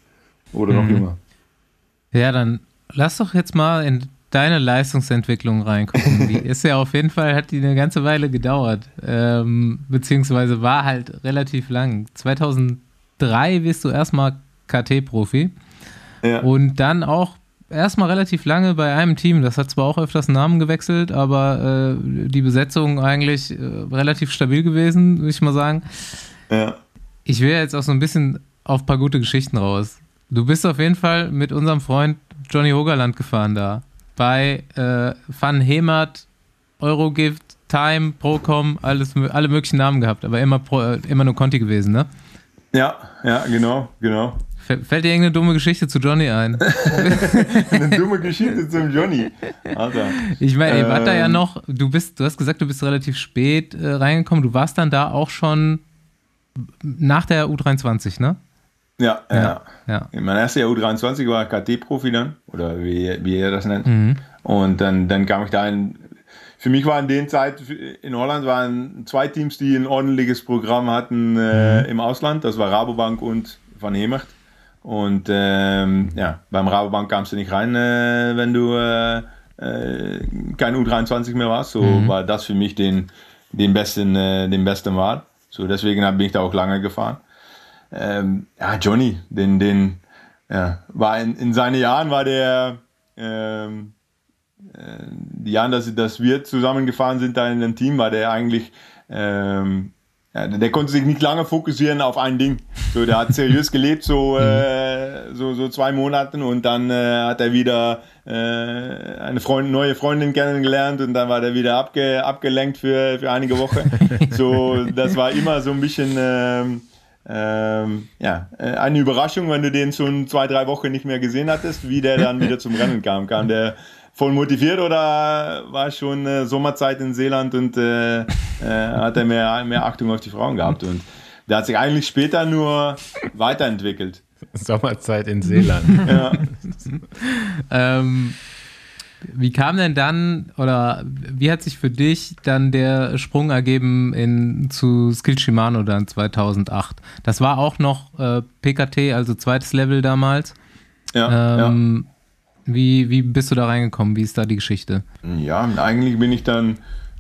oder noch jünger. Ja, dann lass doch jetzt mal in deine Leistungsentwicklung reingucken. Die ist ja auf jeden Fall, hat die eine ganze Weile gedauert. Ähm, beziehungsweise war halt relativ lang. 2003 wirst du erstmal KT-Profi Ja. und dann auch erstmal relativ lange bei einem Team. Das hat zwar auch öfters Namen gewechselt, aber äh, die Besetzung eigentlich äh, relativ stabil gewesen, würde ich mal sagen. Ja. Ich will jetzt auch so ein bisschen auf ein paar gute Geschichten raus. Du bist auf jeden Fall mit unserem Freund Johnny Hogerland gefahren da. Bei äh, Van Hemert, Eurogift, Time, Procom, alles, alle möglichen Namen gehabt, aber immer, Pro, äh, immer nur Conti gewesen, ne? ja, ja, genau, genau. Fällt dir irgendeine dumme Geschichte zu Johnny ein? Eine dumme Geschichte zum Johnny. Alter. Ich meine, ihr wart da ja Ähm. noch, du bist, du hast gesagt, du bist relativ spät äh, reingekommen, du warst dann da auch schon nach der U23, ne? Ja, ja. Ja. In meinem ersten Jahr U23 war ich KT-Profi dann, oder wie, wie ihr das nennt. Mhm. Und dann, dann kam ich da in. Für mich war in der Zeit in Holland waren zwei Teams, die ein ordentliches Programm hatten äh, im Ausland. Das war Rabobank und Van Hemert. Und ähm, ja, beim Rabobank kamst du nicht rein, äh, wenn du äh, äh, kein U23 mehr warst. So war das für mich den, den besten, äh, den besten Wahl. So deswegen bin ich da auch lange gefahren. Ähm, ja, Johnny, den, den, ja, war in, in seinen Jahren war der, ähm, äh, die Jahren, dass, dass wir zusammengefahren sind da in dem Team, war der eigentlich, ähm, ja, der, konnte sich nicht lange fokussieren auf ein Ding. So, der hat seriös gelebt, so, äh, so, so zwei Monaten und dann äh, hat er wieder äh, eine Freund, neue Freundin kennengelernt und dann war der wieder abge, abgelenkt für, für einige Wochen. so, das war immer so ein bisschen, ähm, ähm, ja, äh, eine Überraschung, wenn du den schon zwei, drei Wochen nicht mehr gesehen hattest, wie der dann wieder zum Rennen kam. Kam der voll motiviert oder war schon äh, Sommerzeit in Seeland und äh, äh, hat er mehr, mehr Achtung auf die Frauen gehabt? Und der hat sich eigentlich später nur weiterentwickelt. Sommerzeit in Seeland. Ja. Ähm, wie kam denn dann, oder wie hat sich für dich dann der Sprung ergeben in, zu Skill Shimano dann 2008? Das war auch noch äh, PKT, also zweites Level damals. Ja, Ähm, Wie, wie bist du da reingekommen? Wie ist da die Geschichte? Ja, eigentlich bin ich dann.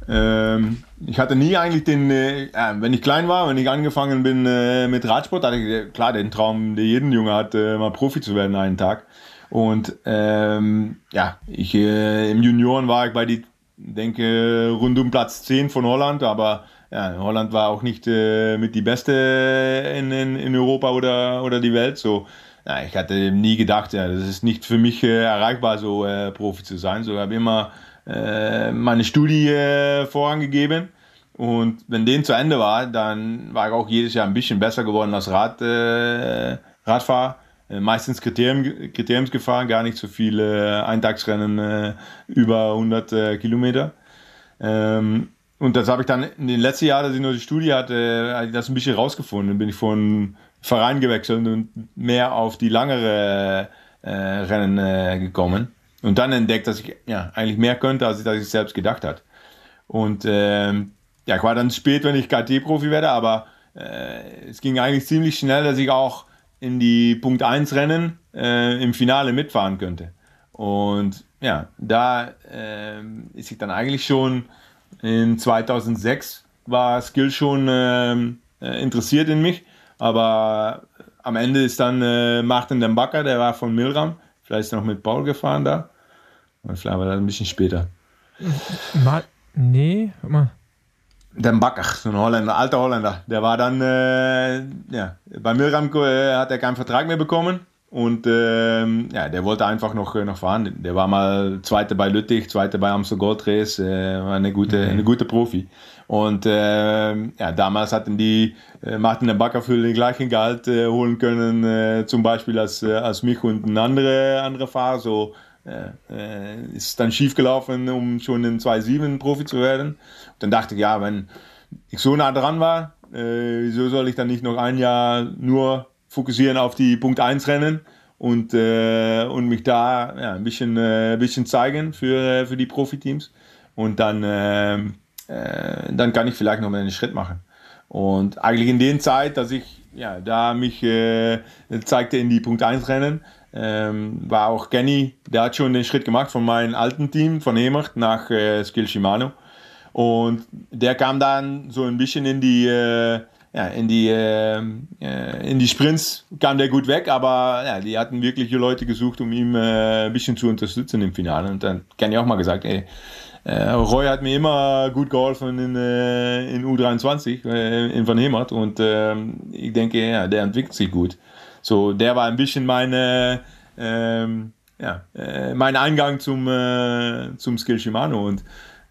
Ähm, ich hatte nie eigentlich den, äh, äh, wenn ich klein war, wenn ich angefangen bin äh, mit Radsport, hatte ich äh, klar den Traum, der jeden Junge hat, äh, mal Profi zu werden einen Tag. Und ähm, ja, ich äh, im Junioren war ich bei die, denke rund um Platz 10 von Holland, aber ja, Holland war auch nicht mit die beste in, in, in Europa oder, oder die Welt. So, ja, ich hatte nie gedacht, ja, das ist nicht für mich äh, erreichbar, so äh, Profi zu sein. So, habe immer äh, meine Studie äh, vorangegeben. Und wenn den zu Ende war, dann war ich auch jedes Jahr ein bisschen besser geworden als Rad, äh, Radfahrer. Äh, meistens Kriterium, Kriteriumsgefahren, gar nicht so viele Eintagsrennen über 100 äh, Kilometer. Ähm, und das habe ich dann in den letzten Jahren, dass ich noch die Studie hatte, das ein bisschen rausgefunden. Bin ich von Verein gewechselt und mehr auf die langere äh, Rennen äh, gekommen. Und dann entdeckt, dass ich ja, eigentlich mehr könnte, als ich, dass ich selbst gedacht hat. Und ähm, ja, ich war dann spät, wenn ich KT-Profi werde, aber äh, es ging eigentlich ziemlich schnell, dass ich auch in die Punkt 1 Rennen äh, im Finale mitfahren könnte. Und ja, da äh, ist ich dann eigentlich schon in 2006 war Skill schon ähm, äh, interessiert in mich, aber am Ende ist dann äh, Martin den Bakker, der war von Milram, vielleicht ist er noch mit Paul gefahren da, und vielleicht war das ein bisschen später. Mal, nee, warte mal. Den Bakker, so ein Holländer, alter Holländer, der war dann, äh, ja, bei Milram äh, hat er keinen Vertrag mehr bekommen und ähm, ja, der wollte einfach noch, äh, noch fahren. Der war mal Zweiter bei Lüttich, Zweiter bei Amstel Gold Race, äh, war eine gute, eine gute Profi. Und ähm, ja, damals hatten die äh, Martin den Bakker für den gleichen Gehalt äh, holen können, äh, zum Beispiel als, äh, als mich und ein andere, andere Fahrer. So äh, äh, ist dann schief gelaufen, um schon in 2.7 Profi zu werden. Dann dachte ich, ja, wenn ich so nah dran war, äh, wieso soll ich dann nicht noch ein Jahr nur fokussieren auf die Punkt 1 Rennen und, äh, und mich da ja, ein bisschen, äh, ein bisschen zeigen für, für die Profiteams. Und dann, äh, äh, dann kann ich vielleicht noch mal einen Schritt machen. Und eigentlich in der Zeit, dass ich ja, da mich äh, zeigte in die Punkt 1 Rennen, ähm, war auch Kenny, der hat schon den Schritt gemacht von meinem alten Team, von Hemert nach äh, Skill Shimano. Und der kam dann so ein bisschen in die, äh, ja, in die, äh, äh in die Sprints, kam der gut weg, aber ja, die hatten wirklich Leute gesucht, um ihn äh, ein bisschen zu unterstützen im Finale. Und dann Kenny auch mal gesagt, ey, äh, Roy hat mir immer gut geholfen in, äh, in U23, äh, in Van Hemert. Und ähm, ich denke, ja, der entwickelt sich gut. So, der war ein bisschen meine, ähm, ja, äh, mein Eingang zum, äh, zum Skill Shimano. Und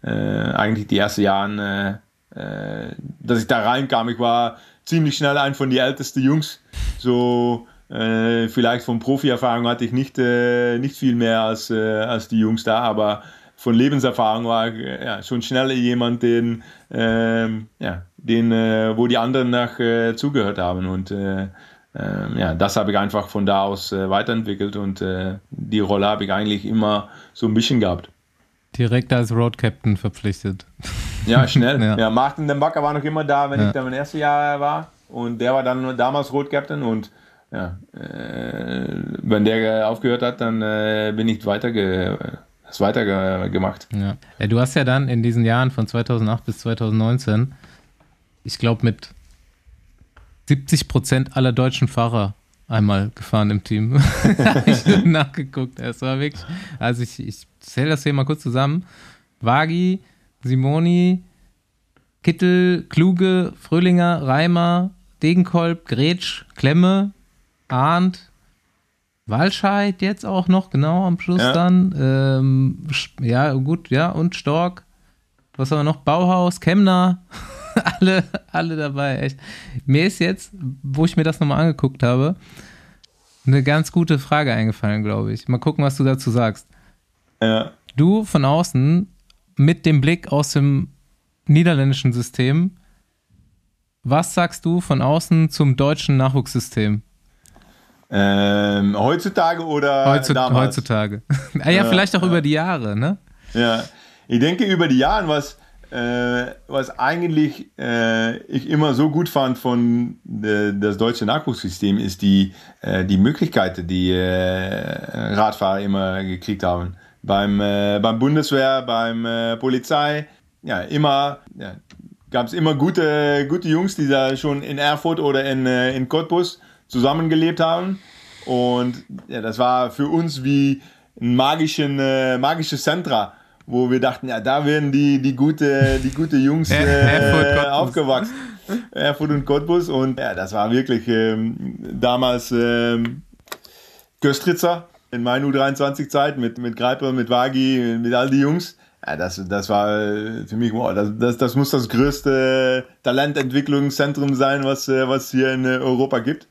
äh, eigentlich die ersten Jahre, dass ich da reinkam, ich war ziemlich schnell ein von den ältesten Jungs, so vielleicht von Profi-Erfahrung hatte ich nicht, nicht viel mehr als, als die Jungs da, aber von Lebenserfahrung war ja, schon schnell jemand, den, ähm, ja, den, äh, wo die anderen nach äh, zugehört haben. Und äh, ähm, ja, das habe ich einfach von da aus äh, weiterentwickelt und äh, die Rolle habe ich eigentlich immer so ein bisschen gehabt. Direkt als Road Captain verpflichtet. Ja, schnell. ja. ja, Martin den Backer war noch immer da, wenn ja. ich da mein erstes Jahr war. Und der war dann damals Road Captain und ja, äh, wenn der aufgehört hat, dann bin ich weiter das weitergemacht. Ja. Du hast ja dann in diesen Jahren von 2008 bis 2019, ich glaube, mit 70 Prozent aller deutschen Fahrer einmal gefahren im Team. habe ich nachgeguckt. Es war wirklich, also ich, ich zähle das hier mal kurz zusammen. Wagi, Simoni, Kittel, Kluge, Fröhlinger, Reimer, Degenkolb, Gretsch, Klemme, Arndt, Walscheid jetzt auch noch, genau am Schluss ja. dann. Ähm, ja, gut, ja, und Stork. Was haben wir noch? Bauhaus, Chemner. alle, alle dabei, echt. Mir ist jetzt, wo ich mir das nochmal angeguckt habe, eine ganz gute Frage eingefallen, glaube ich. Mal gucken, was du dazu sagst. Ja. Du von außen mit dem Blick aus dem niederländischen System, was sagst du von außen zum deutschen Nachwuchssystem? Ähm, heutzutage oder Heutzu damals? Heutzutage. ah, ja, vielleicht auch über die Jahre, ne? Ja, ich denke über die Jahre, was, äh, was eigentlich äh, ich immer so gut fand von de, das deutsche Nachwuchssystem, ist die, äh, die Möglichkeiten, die äh, Radfahrer immer gekriegt haben. Beim, äh, beim Bundeswehr, beim äh, Polizei, ja, immer, ja, gab es immer gute, gute Jungs, die da schon in Erfurt oder in, in Cottbus zusammengelebt haben. Und ja, das war für uns wie ein magischen, äh, magisches Zentra, wo wir dachten, ja, da werden die, die, gute, die gute Jungs äh, aufgewachsen. Erfurt und Cottbus. Und ja, das war wirklich ähm, damals ähm, Köstritzer in meiner U23-Zeit mit, mit Greiper, mit Wagi, mit all die Jungs. Ja, das, das war äh, für mich, wow, das, das, das muss das größte Talententwicklungszentrum sein, was, äh, was hier in äh, Europa gibt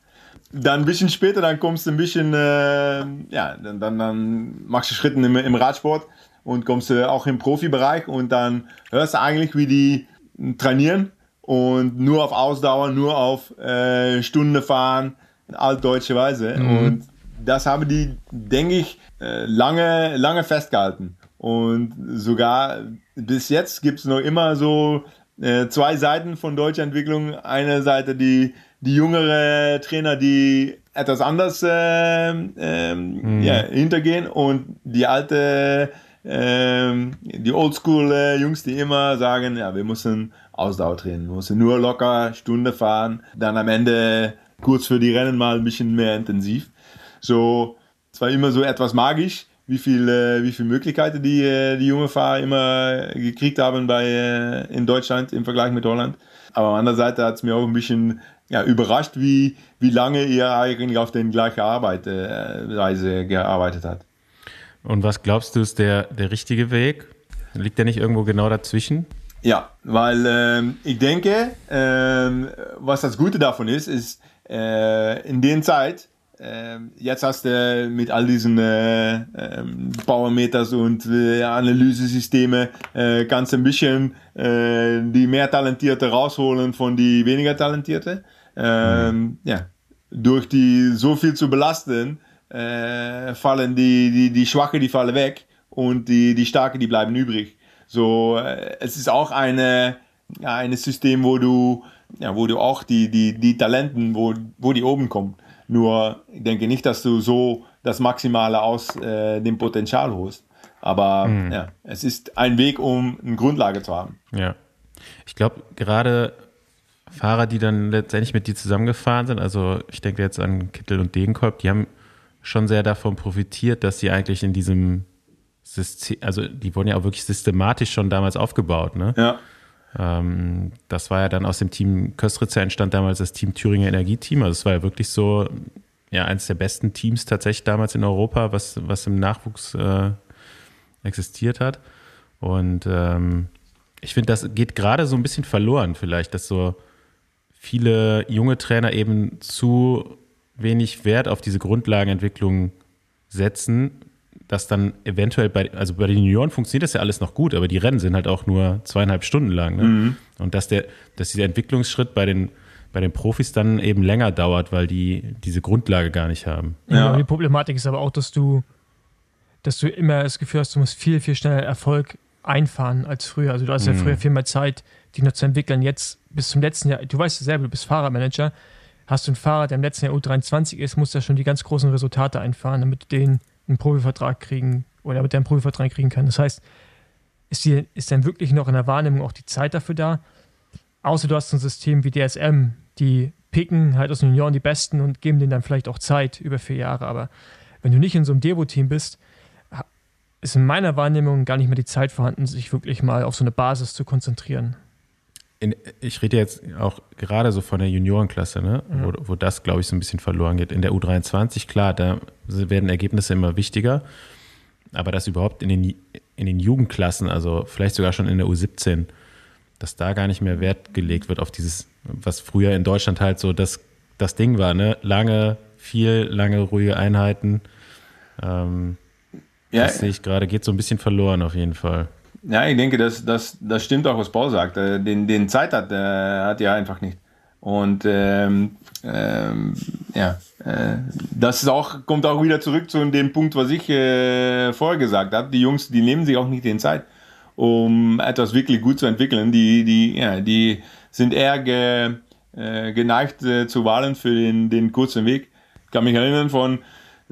dann ein bisschen später, dann kommst du ein bisschen, äh, ja, dann, dann, dann machst du Schritte im, im Radsport und kommst du auch im Profibereich und dann hörst du eigentlich, wie die trainieren und nur auf Ausdauer, nur auf äh, Stunde fahren, altdeutsche Weise. Mhm. Und das haben die, denke ich, äh, lange, lange festgehalten. Und sogar bis jetzt gibt es noch immer so äh, zwei Seiten von deutscher Entwicklung. Eine Seite, die die jüngere Trainer, die etwas anders äh, äh, mhm. ja, hintergehen und die alte, äh, die Oldschool-Jungs, die immer sagen, ja, wir müssen Ausdauer trainieren, wir müssen nur locker Stunde fahren, dann am Ende kurz für die Rennen mal ein bisschen mehr intensiv. So, es war immer so etwas magisch, wie viel, äh, wie viel Möglichkeiten die, äh, die junge Fahrer immer gekriegt haben bei, äh, in Deutschland im Vergleich mit Holland. Aber auf der anderen Seite hat es mir auch ein bisschen ja, überrascht, wie, wie lange ihr eigentlich auf den gleichen Arbeitsweise äh, gearbeitet habt. Und was glaubst du ist der, der richtige Weg? Liegt der nicht irgendwo genau dazwischen? Ja, weil ähm, ich denke, ähm, was das Gute davon ist, ist äh, in der Zeit, äh, jetzt hast du mit all diesen äh, ähm, und äh, Analysesysteme, äh, kannst ein bisschen äh, die mehr Talentierte rausholen von die weniger Talentierte. Ähm, ja, durch die so viel zu belasten, äh, fallen die, die, die Schwache, die fallen weg und die, die Starke, die bleiben übrig. So, äh, es ist auch eine, ja, ein System, wo du, ja, wo du auch die, die, die Talenten, wo, wo die oben kommen. Nur, ich denke nicht, dass du so das Maximale aus äh, dem Potenzial holst. Aber Mhm. ja, es ist ein Weg, um eine Grundlage zu haben. Ja. Ich glaube, gerade Fahrer, die dann letztendlich mit dir zusammengefahren sind, also ich denke jetzt an Kittel und Degenkolb, die haben schon sehr davon profitiert, dass sie eigentlich in diesem System, also die wurden ja auch wirklich systematisch schon damals aufgebaut, ne? Ja, Ähm, das war ja dann aus dem Team Köstritzer entstand damals das Team Thüringer Energieteam. Also es war ja wirklich so, ja, eines der besten Teams tatsächlich damals in Europa, was, was im Nachwuchs äh, existiert hat. Und ähm, ich finde, das geht gerade so ein bisschen verloren, vielleicht, dass so viele junge Trainer eben zu wenig Wert auf diese Grundlagenentwicklung setzen, dass dann eventuell bei, also bei den Junioren funktioniert das ja alles noch gut, aber die Rennen sind halt auch nur zweieinhalb Stunden lang. Ne? Und dass der, dass dieser Entwicklungsschritt bei den, bei den Profis dann eben länger dauert, weil die diese Grundlage gar nicht haben. Ja. Ja. Die Problematik ist aber auch, dass du, dass du immer das Gefühl hast, du musst viel, viel schneller Erfolg einfahren als früher. Also du hast ja Mhm. früher viel mehr Zeit, die noch zu entwickeln. Jetzt bis zum letzten Jahr, du weißt ja selber, du bist Fahrermanager, hast du einen Fahrer, der im letzten Jahr U23 ist, muss ja schon die ganz großen Resultate einfahren, damit du den einen Profivertrag kriegen oder damit der einen Profivertrag kriegen kann. Das heißt, ist, die, ist dann wirklich noch in der Wahrnehmung auch die Zeit dafür da? Außer du hast ein System wie DSM, die picken halt aus den Junioren die Besten und geben denen dann vielleicht auch Zeit über vier Jahre. Aber wenn du nicht in so einem Devo-Team bist, ist in meiner Wahrnehmung gar nicht mehr die Zeit vorhanden, sich wirklich mal auf so eine Basis zu konzentrieren. In, ich rede jetzt auch gerade so von der Juniorenklasse, ne? wo, wo das, glaube ich, so ein bisschen verloren geht. In der U23, klar, da werden Ergebnisse immer wichtiger, aber dass überhaupt in den, in den Jugendklassen, also vielleicht sogar schon in der U17, dass da gar nicht mehr Wert gelegt wird auf dieses, was früher in Deutschland halt so das, das Ding war, ne? Lange, viel, lange, ruhige Einheiten. Ähm, ja, Das sehe ich gerade, geht so ein bisschen verloren auf jeden Fall. Ja ich denke, das, das, das stimmt auch, was Paul sagt. Äh, Den, den Zeit hat, äh, hat er einfach nicht. Und ähm, ähm, ja, äh, das ist auch, kommt auch wieder zurück zu dem Punkt, was ich äh, vorher gesagt habe. Die Jungs, die nehmen sich auch nicht den Zeit, um etwas wirklich gut zu entwickeln. Die, die, ja, die sind eher ge, äh, geneigt äh, zu Wahlen für den, den kurzen Weg. Ich kann mich erinnern von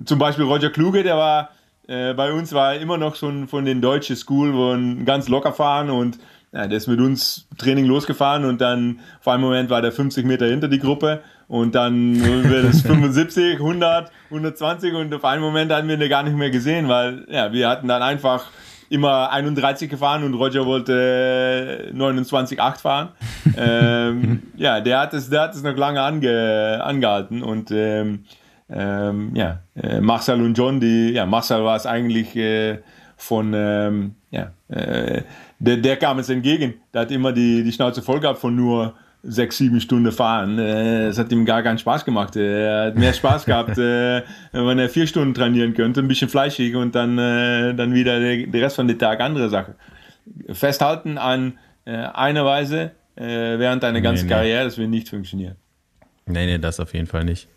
zum Beispiel Roger Kluge, der war äh, bei uns war immer noch schon von den deutschen School, wo ganz locker fahren und ja, der ist mit uns Training losgefahren und dann vor einem Moment war der 50 Meter hinter die Gruppe und dann wird es 75, 100, 120 und auf einen Moment hatten wir den gar nicht mehr gesehen, weil ja, wir hatten dann einfach immer 31 gefahren und Roger wollte 29,8 fahren. ähm, ja, der hat es, der hat es noch lange ange, angehalten und ähm, ähm, ja, äh, Marcel und John, die, ja, Marcel war es eigentlich äh, von, ähm, ja, äh, der, der kam es entgegen. Der hat immer die, die Schnauze voll gehabt von nur sechs, sieben Stunden fahren. Äh, Es hat ihm gar keinen Spaß gemacht. Er hat mehr Spaß gehabt, äh, wenn er vier Stunden trainieren könnte, ein bisschen fleischig und dann, äh, dann wieder der, der Rest von dem Tag andere Sache. Festhalten an äh, eine Weise äh, während deiner Nee, ganzen nee. Karriere, das wird nicht funktionieren. Nee, nee, das auf jeden Fall nicht.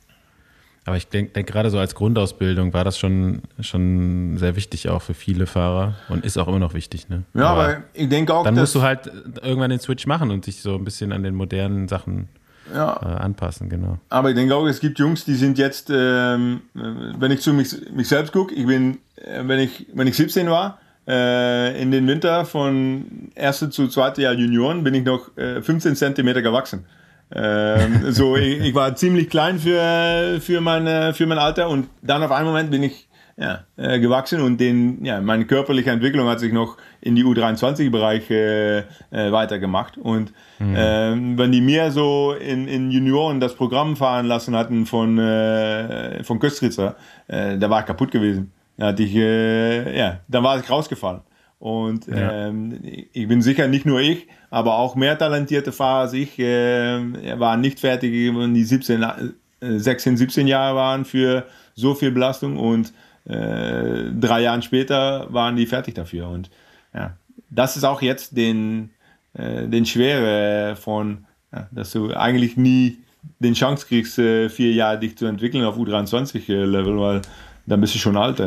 Aber ich denke, denk, gerade so als Grundausbildung war das schon, schon sehr wichtig auch für viele Fahrer und ist auch immer noch wichtig. Ne? Ja, aber, ich denke auch, dann musst du halt irgendwann den Switch machen und dich so ein bisschen an den modernen Sachen ja, äh, anpassen, genau. Aber ich denke auch, es gibt Jungs, die sind jetzt, ähm, äh, wenn ich zu mich, mich selbst gucke, ich bin, äh, wenn ich, wenn ich 17 war, äh, in den Winter von erste zu zweite Jahr Junioren, bin ich noch äh, 15 Zentimeter gewachsen. Ähm, so, ich, ich war ziemlich klein für, für, meine, für mein Alter und dann auf einen Moment bin ich ja, äh, gewachsen und den, ja, meine körperliche Entwicklung hat sich noch in die U23-Bereich äh, äh, weitergemacht. Und ähm, wenn die mir so in, in Junioren das Programm fahren lassen hatten von, äh, von Köstritzer, äh, da war ich kaputt gewesen. Da hatte ich, äh, ja, da war ich rausgefallen. Und Ja. ähm, ich bin sicher nicht nur ich, aber auch mehr talentierte Fahrer als ich äh, waren nicht fertig, wenn die 17, äh, 16, 17 Jahre waren für so viel Belastung und äh, drei Jahre später waren die fertig dafür. Und ja, das ist auch jetzt den, äh, den Schwere von, ja, dass du eigentlich nie den Chance kriegst, äh, vier Jahre dich zu entwickeln auf U23-Level, weil dann bist du schon alt.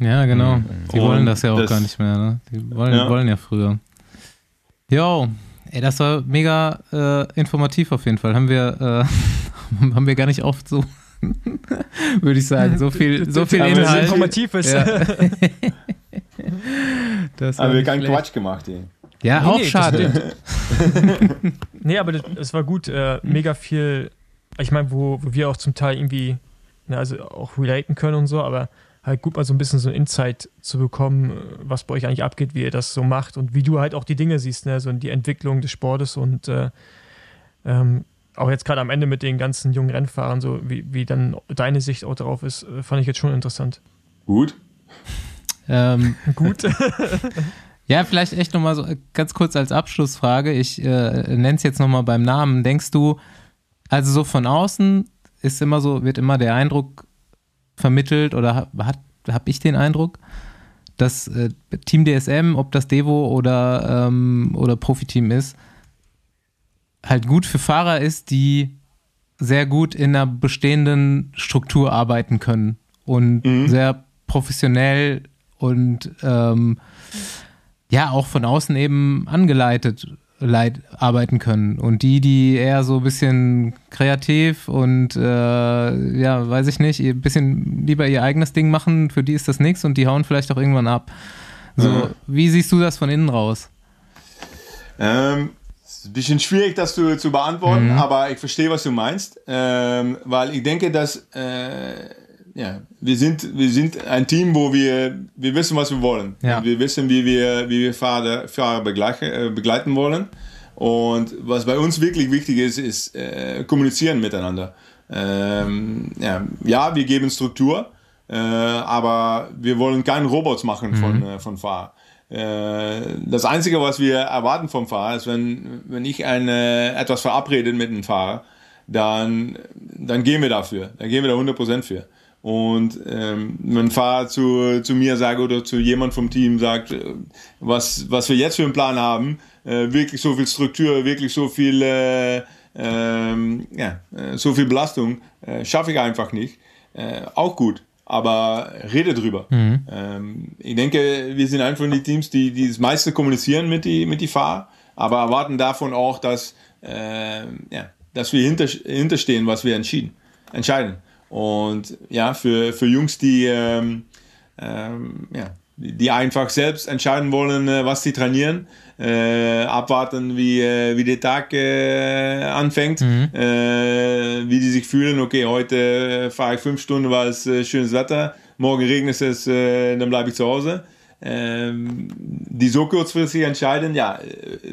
Ja, genau. Die Und wollen das ja auch das- gar nicht mehr. Ne? Die wollen Ja. wollen ja früher. Jo, ey, das war mega äh, informativ auf jeden Fall. Haben wir, äh, haben wir gar nicht oft so, würde ich sagen. So viel, so viel Aber wir sind Inhalt. Informativ ist. Ja. Aber wir nicht keinen. Quatsch gemacht. Ey. Ja, Nee, auch nee, schade. Nee, aber das, das war gut. Äh, mega viel. Ich meine, wo, wo wir auch zum Teil irgendwie, ne, also auch relaten können und so, aber halt gut mal so ein bisschen so ein Insight zu bekommen, äh, was bei euch eigentlich abgeht, wie ihr das so macht und wie du halt auch die Dinge siehst, ne, so die Entwicklung des Sportes und äh, ähm, auch jetzt gerade am Ende mit den ganzen jungen Rennfahrern, so wie, wie dann deine Sicht auch darauf ist, äh, fand ich jetzt schon interessant. Gut. Ähm, Gut. Ja, vielleicht echt nochmal so äh, ganz kurz als Abschlussfrage. Ich äh, nenne es jetzt nochmal beim Namen. Denkst du, also so von außen ist immer so, wird immer der Eindruck vermittelt oder hat, habe ich den Eindruck, dass äh, Team DSM, ob das Devo oder, ähm, oder Profiteam ist, halt gut für Fahrer ist, die sehr gut in einer bestehenden Struktur arbeiten können und sehr professionell und ähm, ja auch von außen eben angeleitet leit, arbeiten können. Und die, die eher so ein bisschen kreativ und äh, ja, weiß ich nicht, ein bisschen lieber ihr eigenes Ding machen, für die ist das nichts und die hauen vielleicht auch irgendwann ab. So, Mhm. wie siehst du das von innen raus? Ähm, ein bisschen schwierig, das zu, zu beantworten, Mhm. aber ich verstehe, was du meinst, ähm, weil ich denke, dass äh, ja, wir sind, wir sind ein Team, wo wir, wir wissen, was wir wollen. Ja. Wir wissen, wie wir, wie wir Fahrer, Fahrer begleiten, äh, begleiten wollen. Und was bei uns wirklich wichtig ist, ist äh, kommunizieren miteinander. Ähm, ja, ja, wir geben Struktur, äh, aber wir wollen keinen Robots machen von, äh, von Fahrer. Äh, das Einzige, was wir erwarten vom Fahrer, ist, wenn, wenn ich eine, etwas verabrede mit einem Fahrer, dann, dann gehen wir dafür. Dann gehen wir da 100% für. Und ähm, wenn ein Fahrer zu, zu mir sagt oder zu jemand vom Team sagt, äh, was, was wir jetzt für einen Plan haben, äh, wirklich so viel Struktur, wirklich so viel, äh, ähm, ja, äh, so viel Belastung, äh, schaffe ich einfach nicht. Äh, auch gut, aber rede drüber. Ähm, ich denke, wir sind einfach die Teams, die, die das meiste kommunizieren mit die, mit die Fahrer, aber erwarten davon auch, dass, ja, dass wir hinter, hinterstehen, was wir entschieden, entscheiden. Und ja, für, für Jungs, die, ähm, ähm, ja, die einfach selbst entscheiden wollen, äh, was sie trainieren, äh, abwarten, wie, äh, wie der Tag äh, anfängt, äh, wie die sich fühlen. Okay, heute fahre ich fünf Stunden, weil es äh, schönes Wetter, morgen regnet es, dann bleibe ich zu Hause. Ähm, die so kurzfristig entscheiden, ja,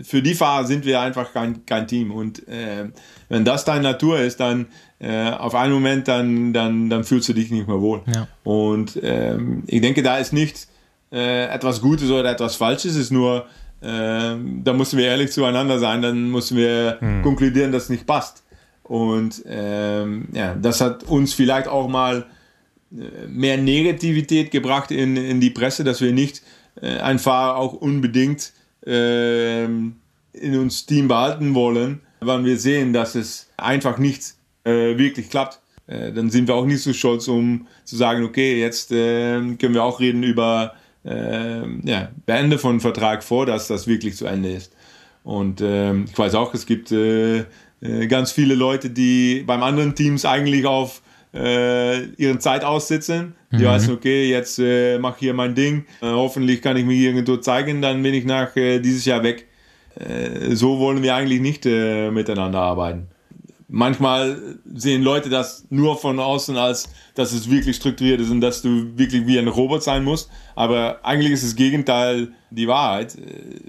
für die Fahrer sind wir einfach kein, kein Team. Und äh, wenn das deine Natur ist, dann äh, auf einen Moment, dann, dann, dann fühlst du dich nicht mehr wohl. Ja. Und ähm, ich denke, da ist nicht äh, etwas Gutes oder etwas Falsches, es ist nur, ähm, da müssen wir ehrlich zueinander sein, dann müssen wir konkludieren, dass es nicht passt. Und ähm, ja, das hat uns vielleicht auch mal äh, mehr Negativität gebracht in, in die Presse, dass wir nicht äh, einen Fahrer auch unbedingt ähm, in uns Team behalten wollen, weil wir sehen, dass es einfach nicht äh, wirklich klappt. Äh, dann sind wir auch nicht so stolz, um zu sagen, okay, jetzt äh, können wir auch reden über äh, ja, Beende von Vertrag vor, dass das wirklich zu Ende ist. Und ähm, ich weiß auch, es gibt äh, äh, ganz viele Leute, die beim anderen Teams eigentlich auf ihren Zeit aussitzen. Die wissen, okay, jetzt äh, mache ich hier mein Ding. Äh, hoffentlich kann ich mich irgendwo zeigen, dann bin ich nach äh, dieses Jahr weg. So wollen wir eigentlich nicht miteinander arbeiten. Manchmal sehen Leute das nur von außen als, dass es wirklich strukturiert ist und dass du wirklich wie ein Robot sein musst. Aber eigentlich ist das Gegenteil die Wahrheit. Äh,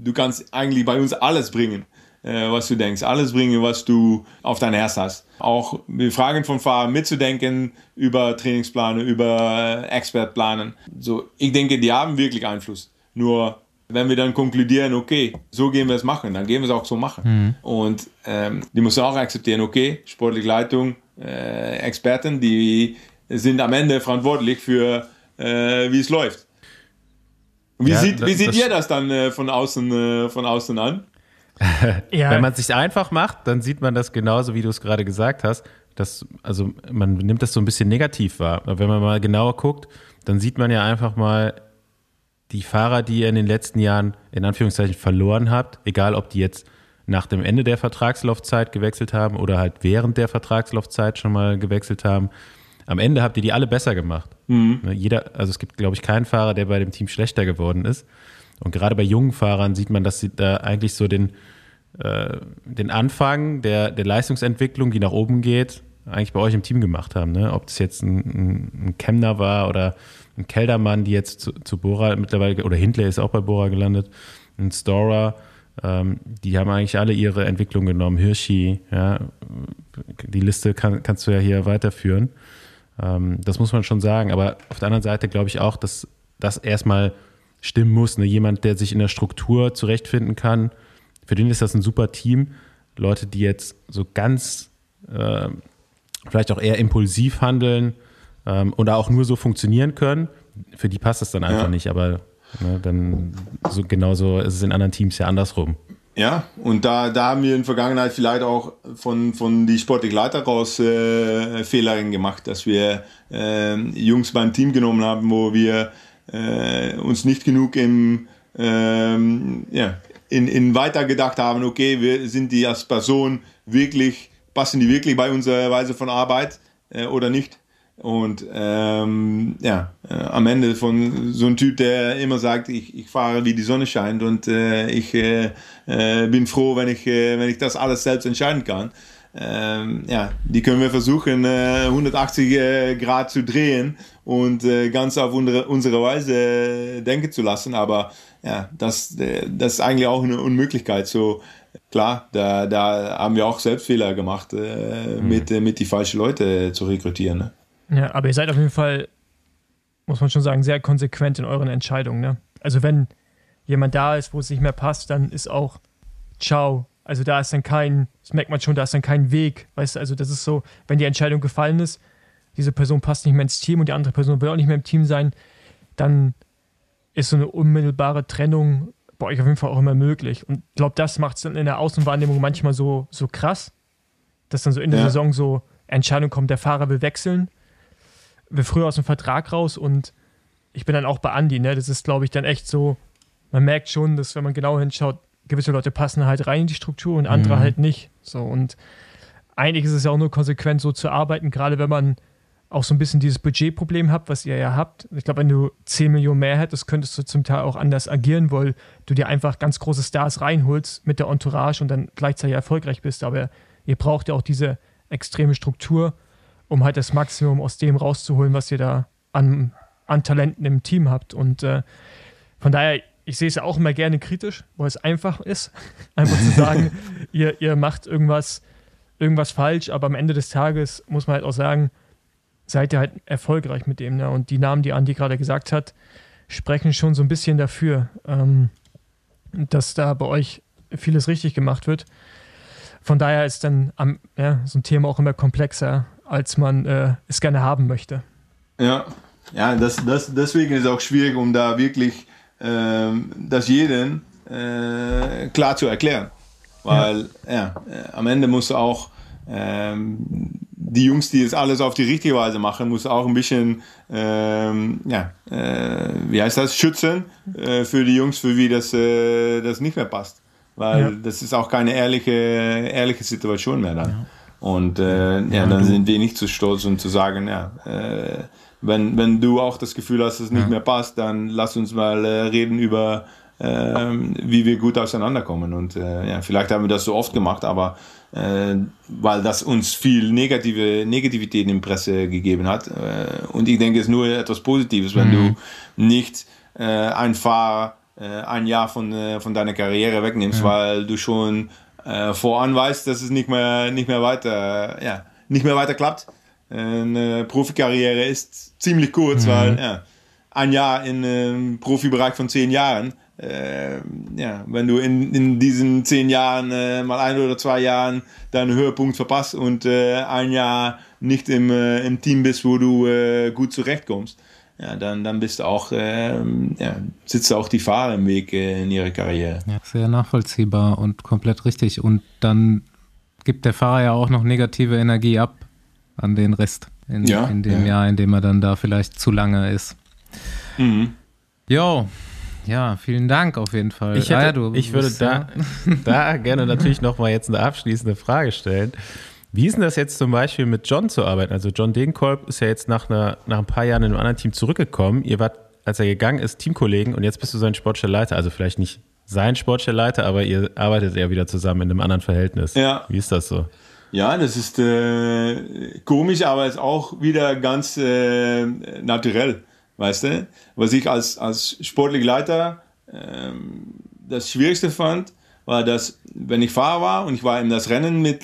Du kannst eigentlich bei uns alles bringen, äh, was du denkst. Alles bringen, was du auf dein Herz hast. Auch wir fragen von Fahrern mitzudenken über Trainingspläne, über Expertplanen. So, ich denke, die haben wirklich Einfluss. Nur wenn wir dann konkludieren, okay, so gehen wir es machen, dann gehen wir es auch so machen. Und ähm, die müssen auch akzeptieren, okay, sportliche Leitung, äh, Experten, die sind am Ende verantwortlich für, äh, wie es läuft. Wie, Ja, sieht, das- wie seht das- ihr das dann äh, von, außen, äh, von außen an? Ja. Wenn man es sich einfach macht, dann sieht man das genauso, wie du es gerade gesagt hast. Dass, also man nimmt das so ein bisschen negativ wahr. Aber wenn man mal genauer guckt, dann sieht man ja einfach mal die Fahrer, die ihr in den letzten Jahren in Anführungszeichen verloren habt, egal ob die jetzt nach dem Ende der Vertragslaufzeit gewechselt haben oder halt während der Vertragslaufzeit schon mal gewechselt haben. Am Ende habt ihr die alle besser gemacht. Ne, Jeder, also es gibt, glaube ich, keinen Fahrer, der bei dem Team schlechter geworden ist. Und gerade bei jungen Fahrern sieht man, dass sie da eigentlich so den, äh, den Anfang der, der Leistungsentwicklung, die nach oben geht, eigentlich bei euch im Team gemacht haben. Ne? Ob das jetzt ein, ein, ein Kemner war oder ein Keldermann, die jetzt zu, zu Bora mittlerweile, oder Hindley ist auch bei Bora gelandet, ein Storer, ähm, die haben eigentlich alle ihre Entwicklung genommen. Hirschi, ja, die Liste kann, kannst du ja hier weiterführen. Ähm, das muss man schon sagen. Aber auf der anderen Seite glaube ich auch, dass das erstmal stimmen muss. Ne? Jemand, der sich in der Struktur zurechtfinden kann, für den ist das ein super Team. Leute, die jetzt so ganz äh, vielleicht auch eher impulsiv handeln ähm, und auch nur so funktionieren können, für die passt das dann einfach Ja. nicht. Aber ne, dann so genauso ist es in anderen Teams ja andersrum. Ja, und da, da haben wir in der Vergangenheit vielleicht auch von, von die sportlichen Leiter raus äh, Fehler gemacht, dass wir äh, Jungs beim Team genommen haben, wo wir äh, uns nicht genug im, ähm, ja, in, in weiter gedacht haben, okay, wir sind die als Person wirklich, passen die wirklich bei unserer Weise von Arbeit äh, oder nicht? Und ähm, ja, äh, am Ende von so einem Typ, der immer sagt, ich, ich fahre wie die Sonne scheint und äh, ich äh, äh, bin froh, wenn ich, äh, wenn ich das alles selbst entscheiden kann. Ähm, ja, die können wir versuchen, äh, 180 äh, Grad zu drehen und ganz auf unsere, unsere Weise denken zu lassen. Aber ja, das, das ist eigentlich auch eine Unmöglichkeit. So klar, da, da haben wir auch selbst Fehler gemacht, äh, mit, mit die falschen Leute zu rekrutieren. Ne? Ja, aber ihr seid auf jeden Fall, muss man schon sagen, sehr konsequent in euren Entscheidungen. Ne? Also wenn jemand da ist, wo es nicht mehr passt, dann ist auch ciao. Also da ist dann kein, das merkt man schon, da ist dann kein Weg. Weißt du, also das ist so, wenn die Entscheidung gefallen ist, diese Person passt nicht mehr ins Team und die andere Person will auch nicht mehr im Team sein, dann ist so eine unmittelbare Trennung bei euch auf jeden Fall auch immer möglich. Und ich glaube, das macht es dann in der Außenwahrnehmung manchmal so, so krass, dass dann so in der Ja. Saison so Entscheidung kommt, der Fahrer will wechseln, will früher aus dem Vertrag raus und ich bin dann auch bei Andi, ne? Das ist, glaube ich, dann echt so, man merkt schon, dass wenn man genau hinschaut, gewisse Leute passen halt rein in die Struktur und andere halt nicht. So und eigentlich ist es ja auch nur konsequent so zu arbeiten, gerade wenn man auch so ein bisschen dieses Budgetproblem habt, was ihr ja habt. Ich glaube, wenn du 10 Millionen mehr hättest, könntest du zum Teil auch anders agieren, weil du dir einfach ganz große Stars reinholst mit der Entourage und dann gleichzeitig erfolgreich bist. Aber ihr braucht ja auch diese extreme Struktur, um halt das Maximum aus dem rauszuholen, was ihr da an, an Talenten im Team habt. Und äh, von daher, ich sehe es ja auch immer gerne kritisch, weil es einfach ist, einfach zu sagen, ihr, ihr macht irgendwas, irgendwas falsch, aber am Ende des Tages muss man halt auch sagen, seid ihr halt erfolgreich mit dem. Ne? Und die Namen, die Andi gerade gesagt hat, sprechen schon so ein bisschen dafür, ähm, dass da bei euch vieles richtig gemacht wird. Von daher ist dann am, ja, so ein Thema auch immer komplexer, als man äh, es gerne haben möchte. Ja, ja das, das, deswegen ist es auch schwierig, um da wirklich ähm, das jedem äh, klar zu erklären. Weil ja. äh, am Ende muss auch ähm, die Jungs, die es alles auf die richtige Weise machen, muss auch ein bisschen, ähm, ja, äh, wie heißt das, schützen äh, für die Jungs, für wie das, äh, das nicht mehr passt. Weil Ja. das ist auch keine ehrliche, ehrliche Situation mehr dann. Und äh, ja, dann sind wir nicht zu stolz, um zu sagen, ja, äh, wenn, wenn du auch das Gefühl hast, dass es nicht mehr passt, dann lass uns mal äh, reden über, ähm, wie wir gut auseinanderkommen. Und äh, ja, vielleicht haben wir das so oft gemacht, aber äh, weil das uns viel negative Negativität in der Presse gegeben hat. Äh, und ich denke, es ist nur etwas Positives, wenn du nicht äh, ein Fahrer äh, ein Jahr von, äh, von deiner Karriere wegnimmst, weil du schon äh, voran weißt, dass es nicht mehr, nicht mehr weiter, ja, nicht mehr weiter klappt. Eine Profikarriere ist ziemlich kurz, weil ja, ein Jahr in einem Profibereich von zehn Jahren, äh, ja, wenn du in, in diesen zehn Jahren äh, mal ein oder zwei Jahren deinen Höhepunkt verpasst und äh, ein Jahr nicht im, äh, im Team bist, wo du äh, gut zurechtkommst, ja, dann, dann bist du auch, ähm, ja, sitzt auch die Fahrer im Weg äh, in ihrer Karriere. Ja, sehr nachvollziehbar und komplett richtig. Und dann gibt der Fahrer ja auch noch negative Energie ab an den Rest in, Ja, in dem ja. Jahr, in dem er dann da vielleicht zu lange ist. Mhm. Jo, ja, vielen Dank auf jeden Fall. Ich, hätte, Ah ja, du ich würde da, da gerne natürlich nochmal jetzt eine abschließende Frage stellen. Wie ist denn das jetzt zum Beispiel mit John zu arbeiten? Also John Degenkolb ist ja jetzt nach, einer, nach ein paar Jahren in einem anderen Team zurückgekommen. Ihr wart, als er gegangen ist, Teamkollegen und jetzt bist du sein Sportstellleiter. Also vielleicht nicht sein Sportstellleiter, aber ihr arbeitet ja wieder zusammen in einem anderen Verhältnis. Ja. Wie ist das so? Ja, das ist äh, komisch, aber ist auch wieder ganz äh, naturell, weißt du? Was ich als, als sportlicher Leiter ähm, das Schwierigste fand, war, dass wenn ich Fahrer war und ich war in das Rennen mit,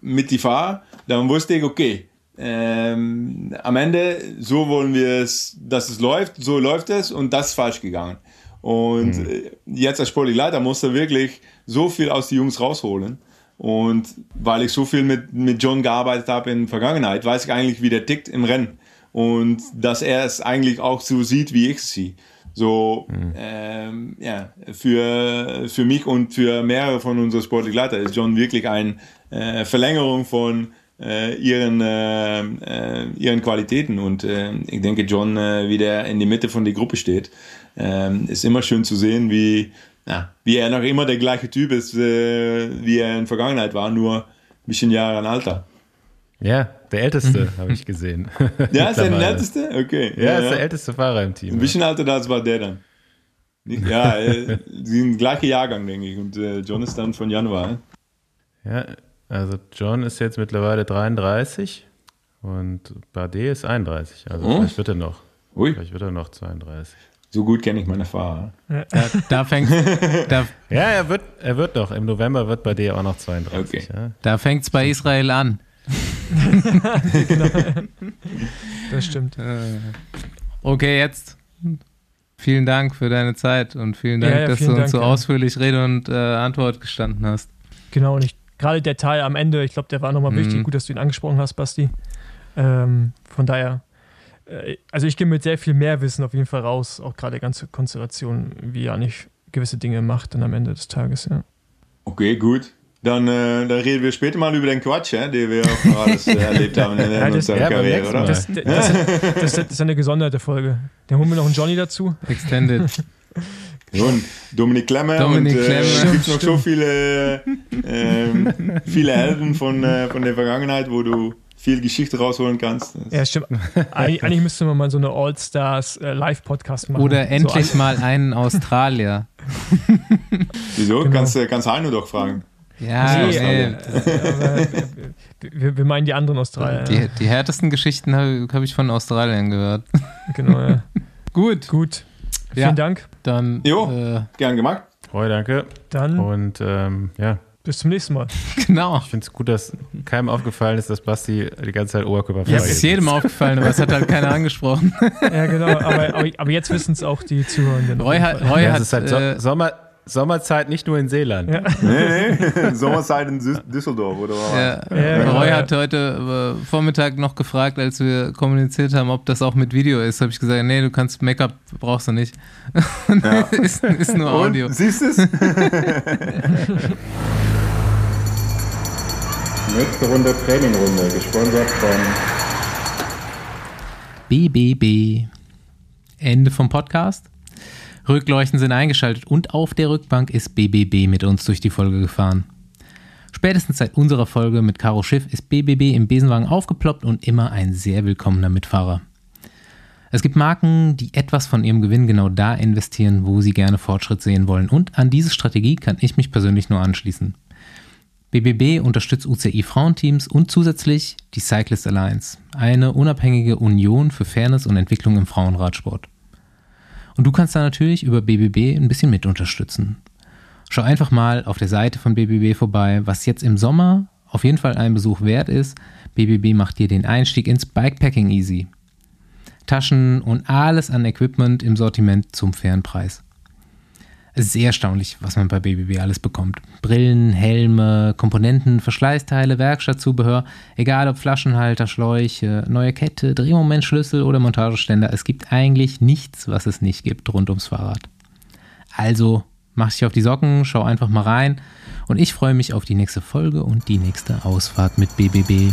mit die Fahrer, dann wusste ich, okay, ähm, am Ende, so wollen wir es, dass es läuft, so läuft es und das ist falsch gegangen. Und äh, jetzt als sportlicher Leiter musste wirklich so viel aus den Jungs rausholen. Und weil ich so viel mit, mit John gearbeitet habe in der Vergangenheit, weiß ich eigentlich, wie der tickt im Rennen. Und dass er es eigentlich auch so sieht, wie ich es sehe. So, ähm, ja, für, für mich und für mehrere von unseren sportlichen Leiter ist John wirklich eine äh, Verlängerung von äh, ihren, äh, äh, ihren Qualitäten. Und äh, ich denke, John, äh, wie der in die Mitte von der Gruppe steht, ähm, ist immer schön zu sehen, wie, ja, wie er noch immer der gleiche Typ ist, wie er in der Vergangenheit war, nur ein bisschen Jahre an Alter. Ja, der Älteste, habe ich gesehen. Ja, ist er der. Älteste? Okay. Ja, ist der älteste Fahrer im Team. Ein bisschen älter als war der dann. Ja, äh, sie sind gleicher Jahrgang, denke ich. Und äh, John ist dann von Januar. Ja, also John ist jetzt mittlerweile 33 und Bardet ist 31. Also Oh. vielleicht wird er noch. Ui, Vielleicht wird er noch 32. so gut kenne ich meine Fahrer. Da, da, fängt, da, Ja, er wird, er wird noch. Im November wird Bardet auch noch 32. Okay. Ja. da fängt es bei Israel an. Das stimmt. Okay, jetzt. Vielen Dank für deine Zeit und vielen Dank, Ja, ja, dass vielen du uns Dank, so ja. ausführlich Rede und äh, Antwort gestanden hast. Genau, und ich, gerade der Teil am Ende, ich glaube, der war nochmal Mhm. wichtig. Gut, dass du ihn angesprochen hast, Basti. Ähm, von daher, äh, also ich gehe mit sehr viel mehr Wissen auf jeden Fall raus, auch gerade ganze Konstellation, wie er nicht gewisse Dinge macht dann am Ende des Tages, ja. Okay, gut. Dann, äh, dann reden wir später mal über den Quatsch, ja, den wir auch noch alles äh, erlebt haben in, Ja, unserer ja, Karriere, oder? Das, das, das, das, ist eine gesonderte Folge. Dann holen wir noch einen Johnny dazu. Extended. Und Dominik Klemmer Dominik und äh, Klemmer. es gibt noch so viele, ähm, viele Helden von, äh, von der Vergangenheit, wo du viel Geschichte rausholen kannst. Das- Ja, stimmt. Eigentlich, eigentlich müsste man mal so eine All-Stars äh, Live-Podcast machen. Oder endlich so, mal einen Australier. Wieso? Genau. Kannst, äh, kannst Heino doch fragen. Ja, Nee, nee, aber, äh, wir, wir meinen die anderen Australier. die, die härtesten Geschichten habe hab ich von Australien gehört. Genau, ja. Gut, Gut. Ja. Vielen Dank. dann Jo. äh, Gern gemacht. Roy, danke. Dann Und ähm, ja, bis zum nächsten Mal. genau. ich finde es gut, dass keinem aufgefallen ist, dass Basti die ganze Zeit Oberkörper Das ist jedem aufgefallen, aber es hat halt keiner angesprochen. Ja, genau. Aber, aber, aber jetzt wissen es auch die Zuhörenden. Roy hat, Roy Ja, hat es ist halt so, äh, Sommer, Sommerzeit nicht nur in Seeland. Ja. Nee, nee. Sommerzeit in Düs- Düsseldorf, oder was? Ja, Ja, Roy ja. hat heute äh, Vormittag noch gefragt, als wir kommuniziert haben, ob das auch mit Video ist. Habe ich gesagt, nee, du kannst Make-up brauchst du nicht. Ja. ist, ist nur Audio. Und, siehst du es? Nächste Runde Trainingrunde, gesponsert von BBB. Ende vom Podcast. Rückleuchten sind eingeschaltet und auf der Rückbank ist BBB mit uns durch die Folge gefahren. Spätestens seit unserer Folge mit Caro Schiff ist BBB im Besenwagen aufgeploppt und immer ein sehr willkommener Mitfahrer. Es gibt Marken, die etwas von ihrem Gewinn genau da investieren, wo sie gerne Fortschritt sehen wollen. Und an diese Strategie kann ich mich persönlich nur anschließen. BBB unterstützt UCI Frauenteams und zusätzlich die Cyclist Alliance, eine unabhängige Union für Fairness und Entwicklung im Frauenradsport. Und du kannst da natürlich über BBB ein bisschen mit unterstützen. Schau einfach mal auf der Seite von BBB vorbei, was jetzt im Sommer auf jeden Fall einen Besuch wert ist. BBB macht dir den Einstieg ins Bikepacking easy. Taschen und alles an Equipment im Sortiment zum fairen Preis. Es ist sehr erstaunlich, was man bei BBB alles bekommt. Brillen, Helme, Komponenten, Verschleißteile, Werkstattzubehör, egal ob Flaschenhalter, Schläuche, neue Kette, Drehmomentschlüssel oder Montageständer. Es gibt eigentlich nichts, was es nicht gibt rund ums Fahrrad. Also mach dich auf die Socken, schau einfach mal rein und ich freue mich auf die nächste Folge und die nächste Ausfahrt mit BBB.